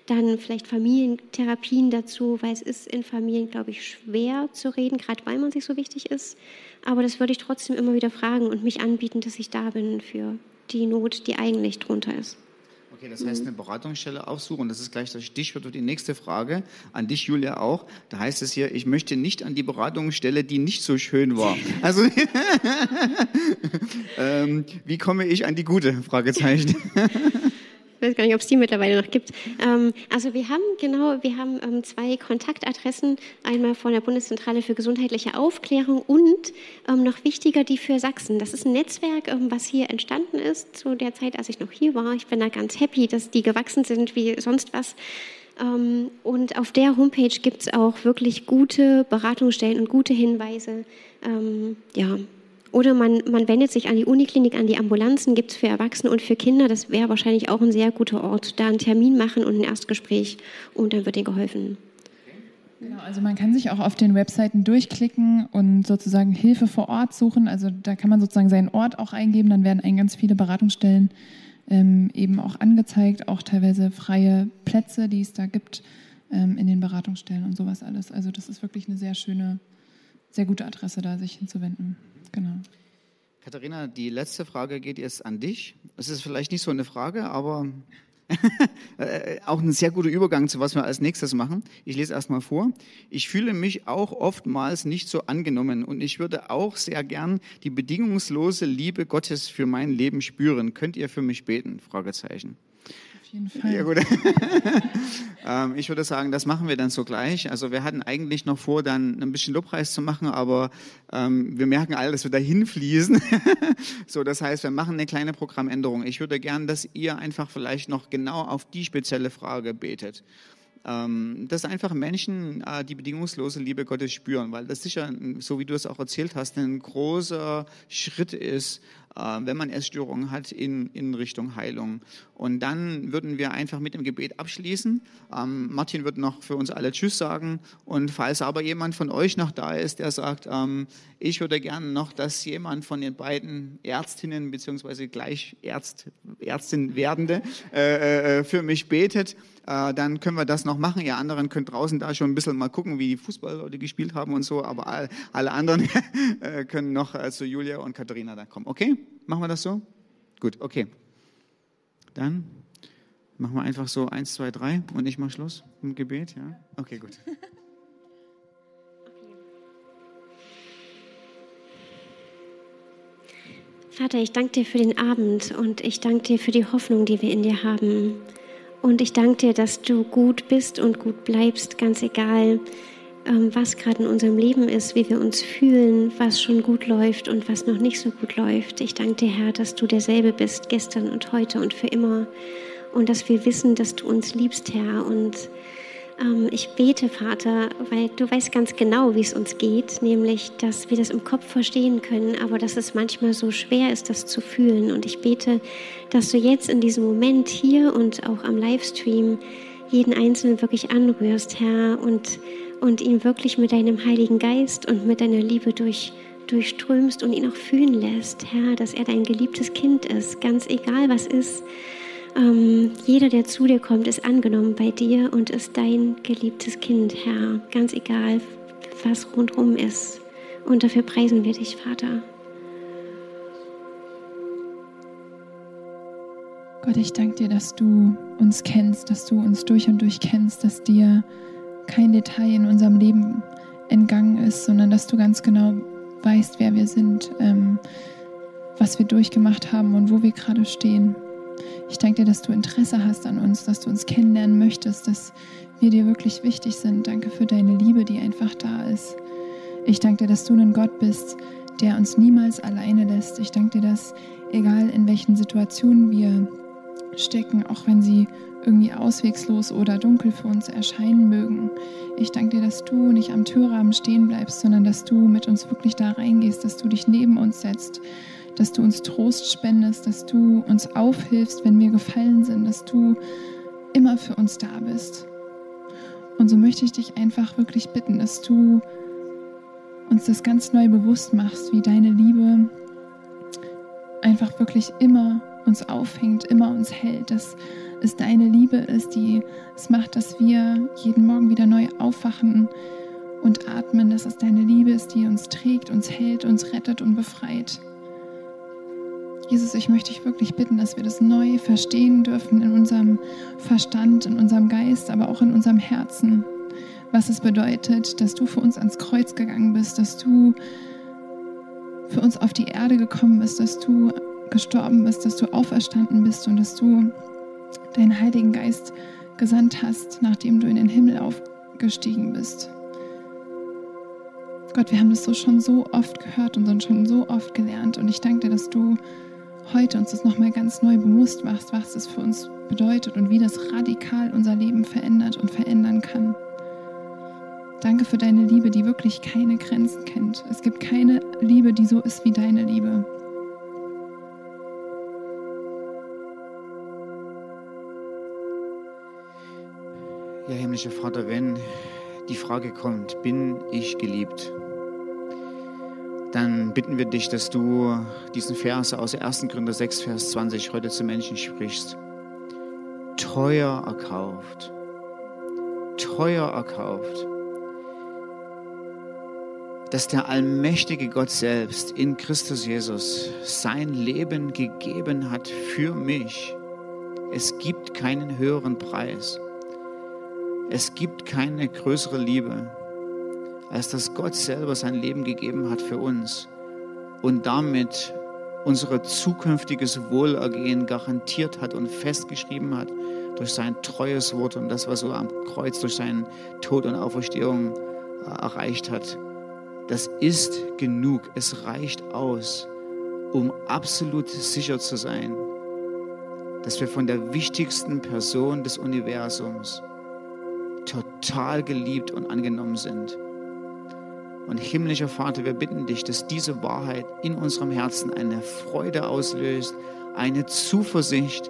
dann vielleicht Familientherapien dazu, weil es ist in Familien, glaube ich, schwer zu reden, gerade weil man sich so wichtig ist. Aber das würde ich trotzdem immer wieder fragen und mich anbieten, dass ich da bin für die Not, die eigentlich drunter ist. Okay, das heißt, eine Beratungsstelle aufsuchen. Das ist gleich das Stichwort für die nächste Frage. An dich, Julia, auch. Da heißt es hier, ich möchte nicht an die Beratungsstelle, die nicht so schön war. [laughs] Also, [laughs] ähm, wie komme ich an die gute? Fragezeichen. [laughs] Ich weiß gar nicht, ob es die mittlerweile noch gibt. Ähm, also wir haben genau, wir haben ähm, zwei Kontaktadressen, einmal von der Bundeszentrale für gesundheitliche Aufklärung und ähm, noch wichtiger die für Sachsen. Das ist ein Netzwerk, ähm, was hier entstanden ist zu der Zeit, als ich noch hier war. Ich bin da ganz happy, dass die gewachsen sind wie sonst was. Ähm, und auf der Homepage gibt es auch wirklich gute Beratungsstellen und gute Hinweise. Ähm, ja, oder man, man wendet sich an die Uniklinik, an die Ambulanzen, gibt es für Erwachsene und für Kinder. Das wäre wahrscheinlich auch ein sehr guter Ort. Da einen Termin machen und ein Erstgespräch und dann wird ihnen geholfen. Genau, also man kann sich auch auf den Webseiten durchklicken und sozusagen Hilfe vor Ort suchen. Also da kann man sozusagen seinen Ort auch eingeben, dann werden einen ganz viele Beratungsstellen ähm, eben auch angezeigt, auch teilweise freie Plätze, die es da gibt ähm, in den Beratungsstellen und sowas alles. Also das ist wirklich eine sehr schöne, sehr gute Adresse, da sich hinzuwenden. Genau. Katharina, die letzte Frage geht jetzt an dich. Es ist vielleicht nicht so eine Frage, aber [laughs] äh, auch ein sehr guter Übergang zu was wir als nächstes machen. Ich lese erstmal vor. Ich fühle mich auch oftmals nicht so angenommen und ich würde auch sehr gern die bedingungslose Liebe Gottes für mein Leben spüren. Könnt ihr für mich beten? Fragezeichen jeden Fall. Ja, gut. [laughs] ähm, ich würde sagen, das machen wir dann so gleich. Also wir hatten eigentlich noch vor, dann ein bisschen Lobpreis zu machen, aber ähm, wir merken alle, dass wir dahin fließen. [laughs] so, das heißt, wir machen eine kleine Programmänderung. Ich würde gern, dass ihr einfach vielleicht noch genau auf die spezielle Frage betet ähm, dass einfach Menschen äh, die bedingungslose Liebe Gottes spüren, weil das sicher, so wie du es auch erzählt hast, ein großer Schritt ist, wenn man Essstörungen hat, in, in Richtung Heilung. Und dann würden wir einfach mit dem Gebet abschließen. Ähm, Martin wird noch für uns alle Tschüss sagen. Und falls aber jemand von euch noch da ist, der sagt, ähm, ich würde gerne noch, dass jemand von den beiden Ärztinnen beziehungsweise gleich Ärzt, Ärztin werdende äh, äh, für mich betet, äh, dann können wir das noch machen. Ihr anderen könnt draußen da schon ein bisschen mal gucken, wie die Fußballleute gespielt haben und so, aber all, alle anderen [laughs] äh, können noch äh, zu Julia und Katharina da kommen. Okay? Machen wir das so? Gut, okay. Dann machen wir einfach so eins, zwei, drei und ich mache Schluss im Gebet. Ja? Okay, gut. Vater, ich danke dir für den Abend und ich danke dir für die Hoffnung, die wir in dir haben. Und ich danke dir, dass du gut bist und gut bleibst, ganz egal, was gerade in unserem Leben ist, wie wir uns fühlen, was schon gut läuft und was noch nicht so gut läuft. Ich danke dir, Herr, dass du derselbe bist, gestern und heute und für immer. Und dass wir wissen, dass du uns liebst, Herr. Und ähm, ich bete, Vater, weil du weißt ganz genau, wie es uns geht, nämlich, dass wir das im Kopf verstehen können, aber dass es manchmal so schwer ist, das zu fühlen. Und ich bete, dass du jetzt in diesem Moment hier und auch am Livestream jeden Einzelnen wirklich anrührst, Herr, und, und ihn wirklich mit deinem Heiligen Geist und mit deiner Liebe durch, durchströmst und ihn auch fühlen lässt, Herr, dass er dein geliebtes Kind ist, ganz egal was ist. Ähm, jeder, der zu dir kommt, ist angenommen bei dir und ist dein geliebtes Kind, Herr, ganz egal, was rundherum ist. Und dafür preisen wir dich, Vater. Gott, ich danke dir, dass du uns kennst, dass du uns durch und durch kennst, dass dir kein Detail in unserem Leben entgangen ist, sondern dass du ganz genau weißt, wer wir sind, ähm, was wir durchgemacht haben und wo wir gerade stehen. Ich danke dir, dass du Interesse hast an uns, dass du uns kennenlernen möchtest, dass wir dir wirklich wichtig sind. Danke für deine Liebe, die einfach da ist. Ich danke dir, dass du ein Gott bist, der uns niemals alleine lässt. Ich danke dir, dass egal in welchen Situationen wir stecken, auch wenn sie irgendwie auswegslos oder dunkel für uns erscheinen mögen. Ich danke dir, dass du nicht am Türrahmen stehen bleibst, sondern dass du mit uns wirklich da reingehst, dass du dich neben uns setzt, dass du uns Trost spendest, dass du uns aufhilfst, wenn wir gefallen sind, dass du immer für uns da bist. Und so möchte ich dich einfach wirklich bitten, dass du uns das ganz neu bewusst machst, wie deine Liebe einfach wirklich immer uns aufhängt, immer uns hält, dass es deine Liebe ist, die es macht, dass wir jeden Morgen wieder neu aufwachen und atmen, dass es deine Liebe ist, die uns trägt, uns hält, uns rettet und befreit. Jesus, ich möchte dich wirklich bitten, dass wir das neu verstehen dürfen in unserem Verstand, in unserem Geist, aber auch in unserem Herzen, was es bedeutet, dass du für uns ans Kreuz gegangen bist, dass du für uns auf die Erde gekommen bist, dass du gestorben bist, dass du auferstanden bist und dass du deinen Heiligen Geist gesandt hast, nachdem du in den Himmel aufgestiegen bist. Gott, wir haben das so schon so oft gehört und schon so oft gelernt und ich danke dir, dass du heute uns das nochmal ganz neu bewusst machst, was das für uns bedeutet und wie das radikal unser Leben verändert und verändern kann. Danke für deine Liebe, die wirklich keine Grenzen kennt. Es gibt keine Liebe, die so ist wie deine Liebe. Ja, himmlischer Vater, wenn die Frage kommt, bin ich geliebt? Dann bitten wir dich, dass du diesen Vers aus 1. Korinther 6, Vers 20 heute zu Menschen sprichst. Teuer erkauft. Teuer erkauft. Dass der allmächtige Gott selbst in Christus Jesus sein Leben gegeben hat für mich. Es gibt keinen höheren Preis. Es gibt keine größere Liebe, als dass Gott selber sein Leben gegeben hat für uns und damit unser zukünftiges Wohlergehen garantiert hat und festgeschrieben hat durch sein treues Wort und das, was er am Kreuz durch seinen Tod und Auferstehung äh, erreicht hat. Das ist genug. Es reicht aus, um absolut sicher zu sein, dass wir von der wichtigsten Person des Universums total geliebt und angenommen sind. Und himmlischer Vater, wir bitten dich, dass diese Wahrheit in unserem Herzen eine Freude auslöst, eine Zuversicht,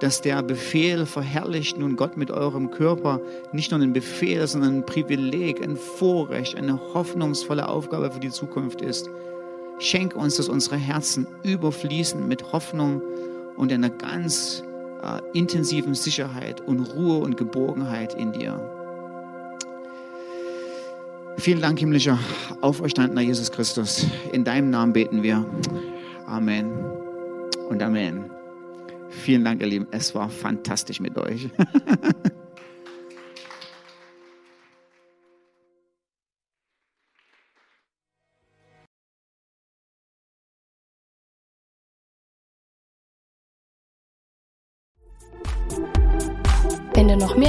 dass der Befehl verherrlicht nun Gott mit eurem Körper nicht nur ein Befehl, sondern ein Privileg, ein Vorrecht, eine hoffnungsvolle Aufgabe für die Zukunft ist. Schenk uns, dass unsere Herzen überfließen mit Hoffnung und einer ganz äh, intensiven Sicherheit und Ruhe und Geborgenheit in dir. Vielen Dank, himmlischer auferstandener Jesus Christus. In deinem Namen beten wir. Amen und Amen. Vielen Dank, ihr Lieben. Es war fantastisch mit euch. [laughs]